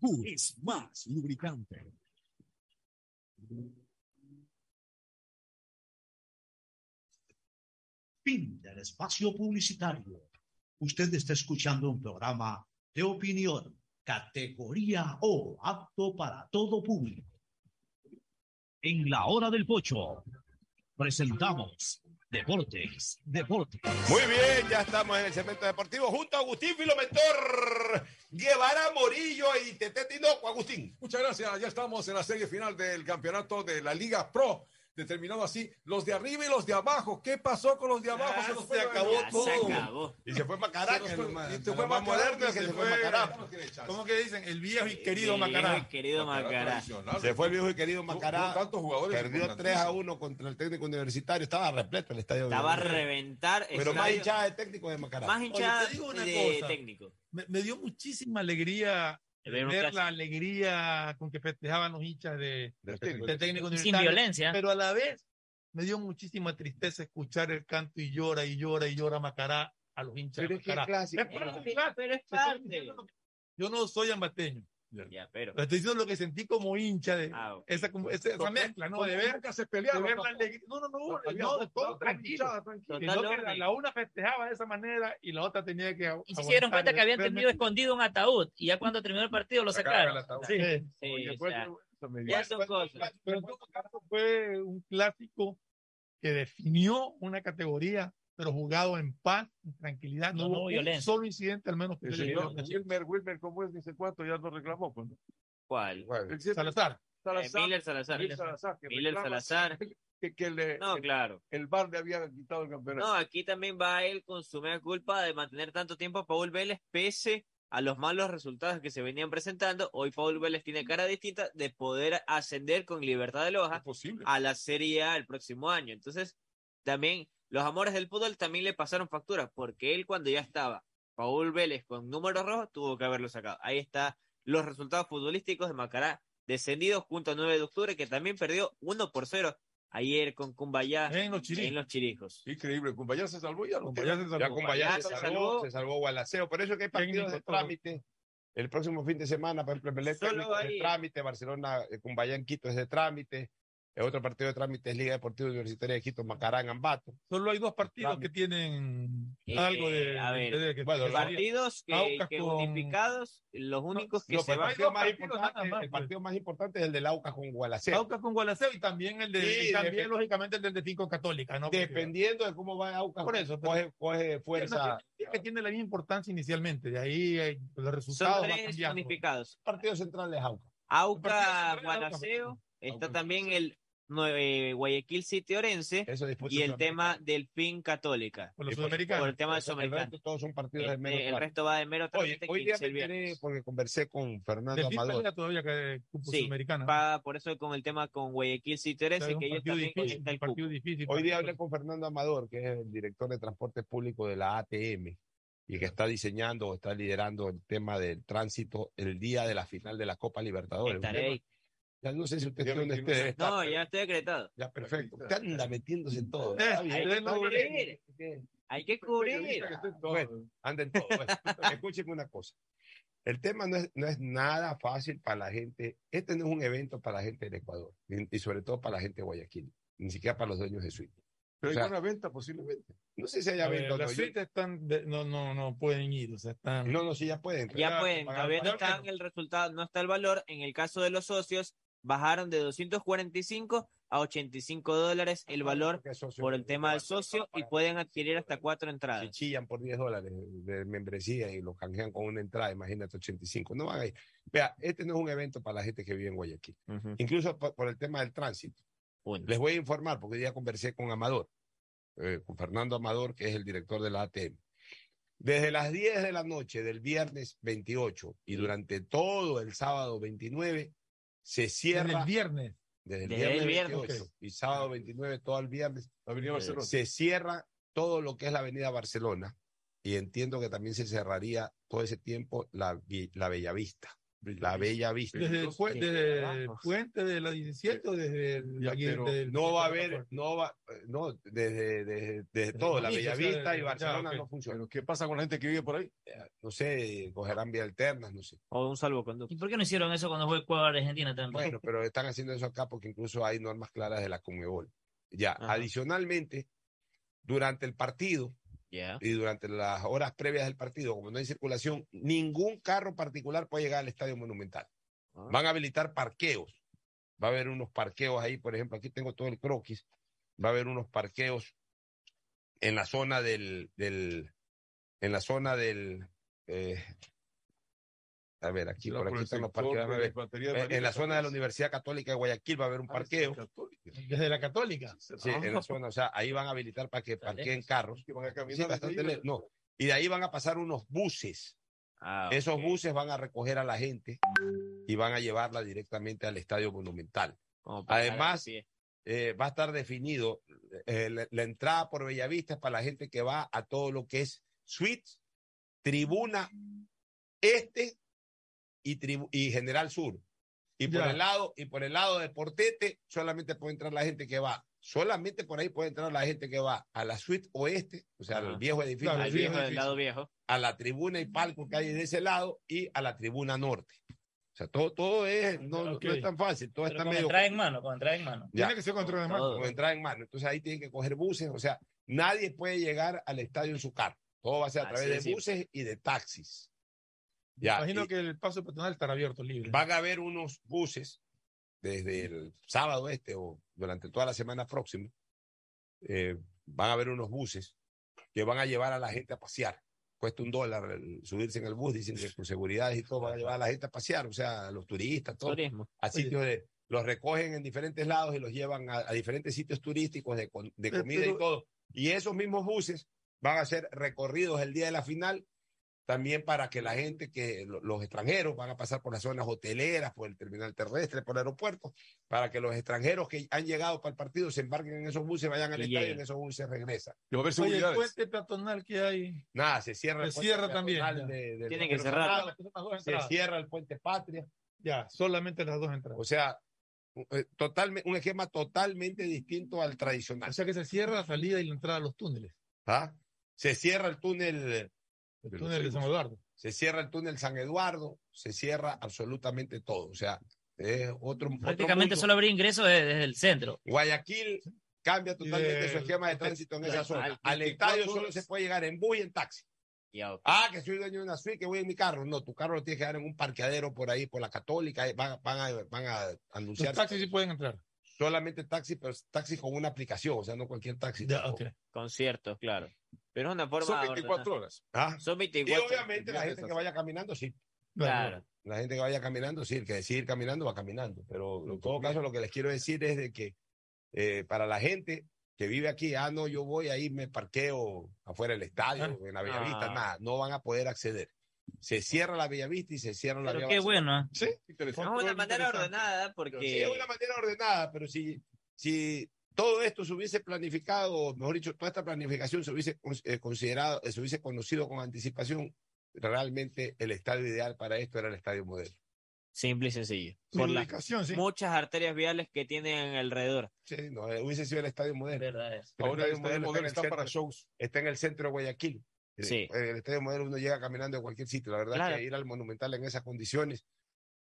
Full es más lubricante. Fin del espacio publicitario. Usted está escuchando un programa de opinión, categoría O, apto para todo público. En la hora del pocho, presentamos Deportes, Deportes. Muy bien, ya estamos en el segmento deportivo junto a Agustín Filomentor, Guevara Morillo y Tete Tinoco. Agustín. Muchas gracias. Ya estamos en la serie final del campeonato de la Liga Pro. Determinado así, los de arriba y los de abajo. ¿Qué pasó con los de abajo? Ah, se nos se acabó Ya todo. se acabó. Y se fue Macará, Se fue- y se fue que se se fue chance. ¿Cómo que dicen? El viejo y querido viejo Macará. y querido Macará. Se fue el viejo y querido Macará. Tantos jugadores Perdió 3 a importantísimos. 1 contra el técnico universitario. Estaba repleto el estadio. Estaba a reventar. Pero más hinchada de técnico de Macará. Más Oye, hinchada te digo una de cosa. técnico. Me, me dio muchísima alegría Ver la alegría con que festejaban los hinchas de, Del de técnico. técnico Sin violencia. Pero a la vez me dio muchísima tristeza escuchar el canto y llora y llora y llora Macará a los hinchas Pero de es que es Macará. clásico. Es parte. Pero es parte. diciendo lo que- Yo no soy ambateño. Ya, pero. Pero estoy diciendo lo que sentí como hincha de Ah, esa, como- esa, esa mezcla, ¿no? De ver, se de peleaban, ver la tampoco. alegría. No, no, no, no, de todo tranquilo. Total la, una festejaba de esa manera y la otra tenía que. Y se dieron cuenta que habían tenido escondido un ataúd y ya cuando terminó el partido lo sacaron. Sí. Sí, ya son cosas. Pero en todo caso fue un clásico que definió una categoría, pero jugado en paz, en tranquilidad. No, No, no hubo un violencia. solo incidente, al menos que le señor dio. Wilmer, Wilmer, ¿cómo es? Dice cuánto, ya no reclamó. Pues, ¿no? ¿Cuál? Siete- Salazar. Salazar. Eh, Miller Salazar. Miller Salazar. que Miller reclama Salazar. *laughs* Que, que le- No, claro. el bar le había quitado el campeonato. No, aquí también va él con su mea culpa de mantener tanto tiempo a Paul Vélez pese a los malos resultados que se venían presentando. Hoy Paul Vélez tiene cara distinta de poder ascender con libertad de Loja a la Serie A el próximo año. Entonces, también los amores del fútbol también le pasaron factura, porque él cuando ya estaba Paul Vélez con números rojos tuvo que haberlo sacado. Ahí está los resultados futbolísticos de Macará, descendido junto a 9 de octubre, que también perdió 1 por 0 ayer con Cumbayá En los en los Chirijos. Increíble. Cumbayá se salvó ya. Cumbayá se salvó. Ya se se salvó, se salvó Gualaceo. Por eso que hay partidos de trámite. El próximo fin de semana, por ejemplo, es de trámite, Barcelona eh, Bahía en Quito es de trámite, el otro partido de trámite es Liga Deportiva Universitaria de Quito, Macará en Ambato. Solo hay dos partidos Trámite. que tienen Eh, algo de. a ver, de- bueno. Partidos que, Aucas que con- unificados, los únicos que No, se van. partido, más partidos importante, más, el pues. partido más importante es el del Aucas con Gualaceo. Aucas con Gualaceo y también el de. Sí, y también, lógicamente, el del de Finco Católica, ¿no? Dependiendo de cómo va Aucas, Por eso, coge, coge fuerza. Tiene- que tiene la misma importancia inicialmente, de ahí eh, los resultados Son tres unificados. Partido central de Aucas. Auca, partido central, Guanaceo, está Aucas. también el nueve- Guayaquil City Orense Eso y el Sudamericana. tema del fin Católica. Por los por- sudamericanos. Por el tema de El Sudamericana. resto todos son partidos de menos Este, el trámite. resto va de mero Oye, hoy que día me el enteré porque conversé con Fernando Del Amador. todavía que Cupo Sí, Sudamericana. Va por eso con el tema con Guayaquil City O sea, Orense, es un que ellos también difícil, está el partido cupo. difícil. Hoy día hablé con Fernando Amador, que es el director de transporte público de la ATM y que está diseñando o está liderando el tema del tránsito el día de la final de la Copa Libertadores. Estaré Un no sé si usted Día está donde 29. esté. está, No, ya estoy acreditado. Ya, perfecto. Usted anda metiéndose en todo. *laughs* Está bien, hay que cubrir. Hay que cubrir. Bueno, anda en todo. Bueno, *laughs* escúcheme una cosa. El tema no es, no es nada fácil para la gente. Este no es un evento para la gente del Ecuador y, y sobre todo para la gente de Guayaquil, ni siquiera para los dueños de suite. Pero O sea, hay una venta posiblemente. No sé si haya venta no. las suites están de- no, no, no pueden ir, o sea, están. No, no, sí, ya pueden. Ya Ya, pueden, todavía no está el resultado, no está el valor. En el caso de los socios, bajaron de 245 a 85 dólares el valor por el tema del socio y pueden adquirir hasta cuatro entradas. chillan por 10 dólares de membresía y lo canjean con una entrada, imagínate 85. No van a ir. Vea, este no es un evento para la gente que vive en Guayaquil. Incluso por, por el tema del tránsito. Les voy a informar porque día conversé con Amador, eh, con Fernando Amador, que es el director de la ATM. Desde las 10 de la noche del viernes 28 y durante todo el sábado 29 se Desde cierra el viernes. desde el Desde viernes, el viernes, 28 ok. y sábado 29 todo el viernes La Avenida Barcelona. se cierra todo lo que es la avenida Barcelona y entiendo que también se cerraría todo ese tiempo la, la Bellavista. La Bella Vista. Desde el, desde el puente de la 17 o desde el, Ya, aquí, no va a haber, no va, no, desde, desde, desde todo, la Bella Vista y Barcelona no funciona. ¿Pero qué pasa con la gente que vive por ahí? No sé, cogerán vía alternas, no sé. O un salvoconducto. ¿Y por qué no hicieron eso cuando fue Ecuador-Argentina también? Bueno, pero están haciendo eso acá porque incluso hay normas claras de la Conmebol. Ya, Ajá. adicionalmente, durante el partido Y durante las horas previas del partido, como no hay circulación, ningún carro particular puede llegar al Estadio Monumental. Ah. Van a habilitar parqueos. Va a haber unos parqueos ahí, por ejemplo, aquí tengo todo el croquis. Va a haber unos parqueos en la zona del, del en la zona del, eh, a ver, aquí, por por aquí están los parqueos. de Eh, En la zona de la. Universidad Católica de Guayaquil va a haber un parqueo. Desde la Católica. Sí, en la zona, o sea, ahí van a habilitar para que parqueen carros. Que van a caminar Sí, desde bastante ahí, lejos. No. Y de ahí van a pasar unos buses. Ah, Esos buses van a recoger a la gente y van a llevarla directamente al Estadio Monumental. Además, eh, va a estar definido eh, la, la entrada por Bellavista es para la gente que va a todo lo que es suites, tribuna este y, tribu- y general sur. Y por Ya. el lado y por el lado de Portete solamente puede entrar la gente que va. Solamente por ahí puede entrar la gente que va a la suite oeste, o sea, al Ajá. viejo edificio, Claro, Al al viejo viejo del edificio, lado viejo. a la tribuna y palco que hay de ese lado y a la tribuna norte. O sea, todo, todo es, no, no Ok. es tan fácil, todo Pero está con medio entrada en mano, con entrada en mano. ya, Tiene que ser control de mano. Todo. con entrada en mano. Entonces ahí tienen que coger buses, o sea, nadie puede llegar al estadio en su carro. Todo va a ser a Así través de de simple. buses y de taxis. Ya, Imagino y que el paso peatonal estará abierto, libre. van a haber unos buses desde el sábado este o durante toda la semana próxima. eh, van a haber unos buses que van a llevar a la gente a pasear. Cuesta un dólar el subirse en el bus, dicen que con seguridad y todo van a llevar a la gente a pasear, o sea, a los turistas, todo Turismo. a sitios de, los recogen en diferentes lados y los llevan a, a diferentes sitios turísticos de, de Pero- comida y pero- todo. Y esos mismos buses van a ser recorridos el día de la final también para que la gente que lo- los extranjeros van a pasar por las zonas hoteleras, por el terminal terrestre, por el aeropuerto, para que los extranjeros que han llegado para el partido se embarquen en esos buses, vayan al Y estadio y lleguen. en esos buses regresan. Oye, el puente peatonal que hay. Nada, se cierra el Se puente cierra también, de- de- Tienen de que cerrar. Dos Se cierra el puente Patria. Ya, solamente las dos entradas. O sea, eh, totalmente, un esquema totalmente distinto al tradicional. O sea que se cierra la salida y la entrada a los túneles. ¿Ah? Se cierra el túnel, El túnel de los San Eduardo. se cierra el túnel San Eduardo, se cierra absolutamente todo. O sea, es otro, Prácticamente solo habría ingreso de- desde el centro. Guayaquil cambia totalmente de- su esquema de tránsito en esa zona. al Al 24 estadio solo se puede llegar en bus y en taxi. Ah, que soy dueño de una suite, que voy en mi carro. No, tu carro lo tienes que dar en un parqueadero por ahí, por la Católica. ahí Van, van a, van a Los anunciar taxis sí pueden entrar. Solamente taxi, pero taxi con una aplicación, o sea, no cualquier taxi. Ya, tampoco. ok. Conciertos, claro. Pero es una forma Son de 24 horas. Ah, Son Y 24. obviamente la gente que vaya caminando, sí. Claro. La gente que vaya caminando, sí, el que decide ir caminando va caminando. Pero en todo caso, lo que les quiero decir es de que eh, para la gente que vive aquí, ah, no, yo voy ahí, me parqueo afuera del estadio, Ah. en la Bellavista, Ah. nada, no van a poder acceder. Se cierra la Bellavista y se cierra la Pero Vía qué bueno. ¿eh? Sí, Es Interesante. una manera ordenada porque. sí, es una manera ordenada, pero si, si todo esto se hubiese planificado, o mejor dicho, toda esta planificación se hubiese eh, considerado, eh, se hubiese conocido con anticipación, realmente el estadio ideal para esto era el estadio modelo. Simple y sencillo. Por las sí. muchas arterias viales que tienen alrededor. Sí, no, hubiese sido el estadio modelo. Verdad es. Ahora el estadio Modelo modelo está está en el para centro. shows. Está en el centro de Guayaquil. Sí. El estadio modelo uno llega caminando de cualquier sitio. La verdad Claro. que ir al Monumental en esas condiciones.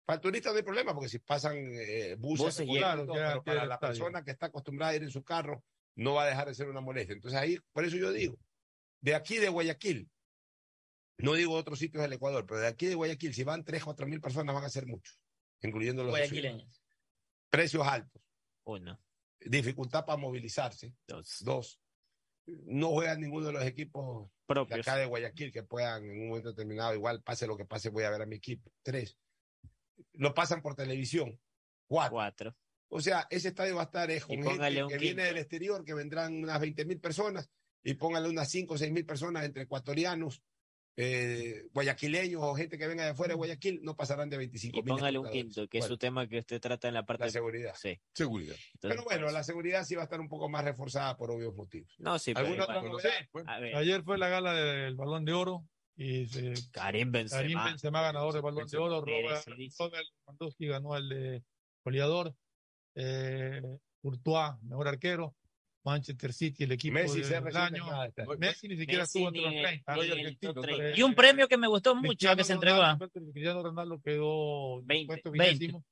Para el turista no hay problema, porque si pasan eh, buses, ya pero para la persona que está acostumbrada a ir en su carro, no va a dejar de ser una molestia. Entonces ahí, por eso yo digo, de aquí de Guayaquil, no digo otros sitios del Ecuador, pero de aquí de Guayaquil, si van 3 o 4 mil personas, van a ser muchos, incluyendo los. Guayaquileños. precios altos, Uno, dificultad para movilizarse, dos. dos, no juegan ninguno de los equipos de Propios. acá de Guayaquil que puedan en un momento determinado, igual pase lo que pase, voy a ver a mi equipo. Tres, lo pasan por televisión. Cuatro. Cuatro. O sea, ese estadio va a estar eh, con gente póngale un que viene del exterior, que vendrán unas 20 mil personas, y póngale unas 5 o 6 mil personas entre ecuatorianos, eh, guayaquileños o gente que venga de afuera de Guayaquil, no pasarán de 25 Y mil. póngale un quinto, que es su tema que usted trata en la parte la seguridad. Sí. Seguridad. Entonces, Pero bueno, la seguridad sí va a estar un poco más reforzada por obvios motivos. No, sí, pero ver, Ayer fue la gala del Balón de Oro. Y se- Karim Benzema. Karim Benzema, ganador del Balón de Oro. Robert Lewandowski ganó el de goleador. Eh, Courtois, mejor arquero. Manchester City, el equipo Messi de- se del año. Messi ni siquiera Messi estuvo entre los ni- 30. ni el 30. Y un premio que me gustó mucho Cristiano que se entregó. Ronaldo, Cristiano Ronaldo quedó 20, puesto 20. vigésimo.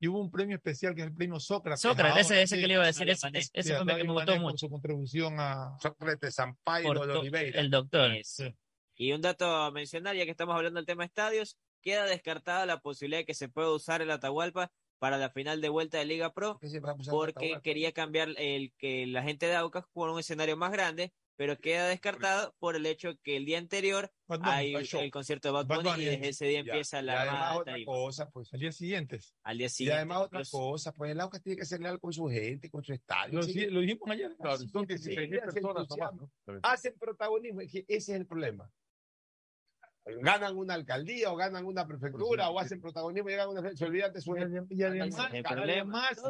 Y hubo un premio especial que es el premio Sócrates. Sócrates, ese, ese sí, que le iba a decir, ese, ese- ese Sí, el que me gustó por mucho. su contribución a Sócrates Sampaio de Oliveira. el doctor. Y un dato a mencionar, ya que estamos hablando del tema estadios, queda descartada la posibilidad de que se pueda usar el Atahualpa para la final de vuelta de Liga Pro, porque quería cambiar el que la gente de Aucas por un escenario más grande, pero queda descartado por el hecho que el día anterior Bad Bunny, hay el concierto de Bad Bad Bunny, Bunny, y desde ese día Ya. empieza Y la además armada otra cosa, pues. Al día siguiente. Al día Y siguiente. además otra incluso. cosa, pues el Aucas tiene que ser leal con su gente, con su estadio. Lo, Sí, lo dijimos ayer. Claro, son Sí, 16 hacen personas entusiasmo. nomás, ¿no? Hacen protagonismo, ese es el problema. Ganan una alcaldía o ganan una prefectura o hacen protagonismo y llegan a una se olvidan de su Y adem- y además, además,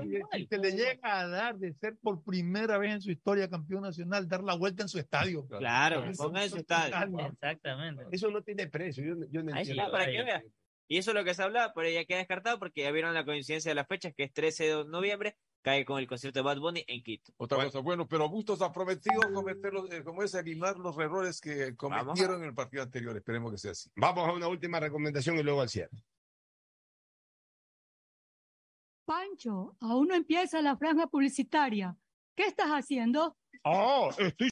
se le llega a dar de ser por primera vez en su historia campeón nacional, dar la vuelta en su estadio. Claro, Eso pongan es su estadio. Exactamente. Eso no tiene precio. Yo, no- yo no Ahí está, entiendo. para que veas. Y eso es lo que se habla, pero ya queda descartado porque ya vieron la coincidencia de las fechas, que es 13 de noviembre, cae con el concierto de Bad Bunny en Quito. Otra cosa, bueno, pero Bustos ha prometido cometer los, eh, como es, eliminar los errores que cometieron en el partido anterior. Esperemos que sea así. Vamos a una última recomendación y luego al cierre. Pancho, aún no empieza la franja publicitaria. ¿Qué estás haciendo? Oh, estoy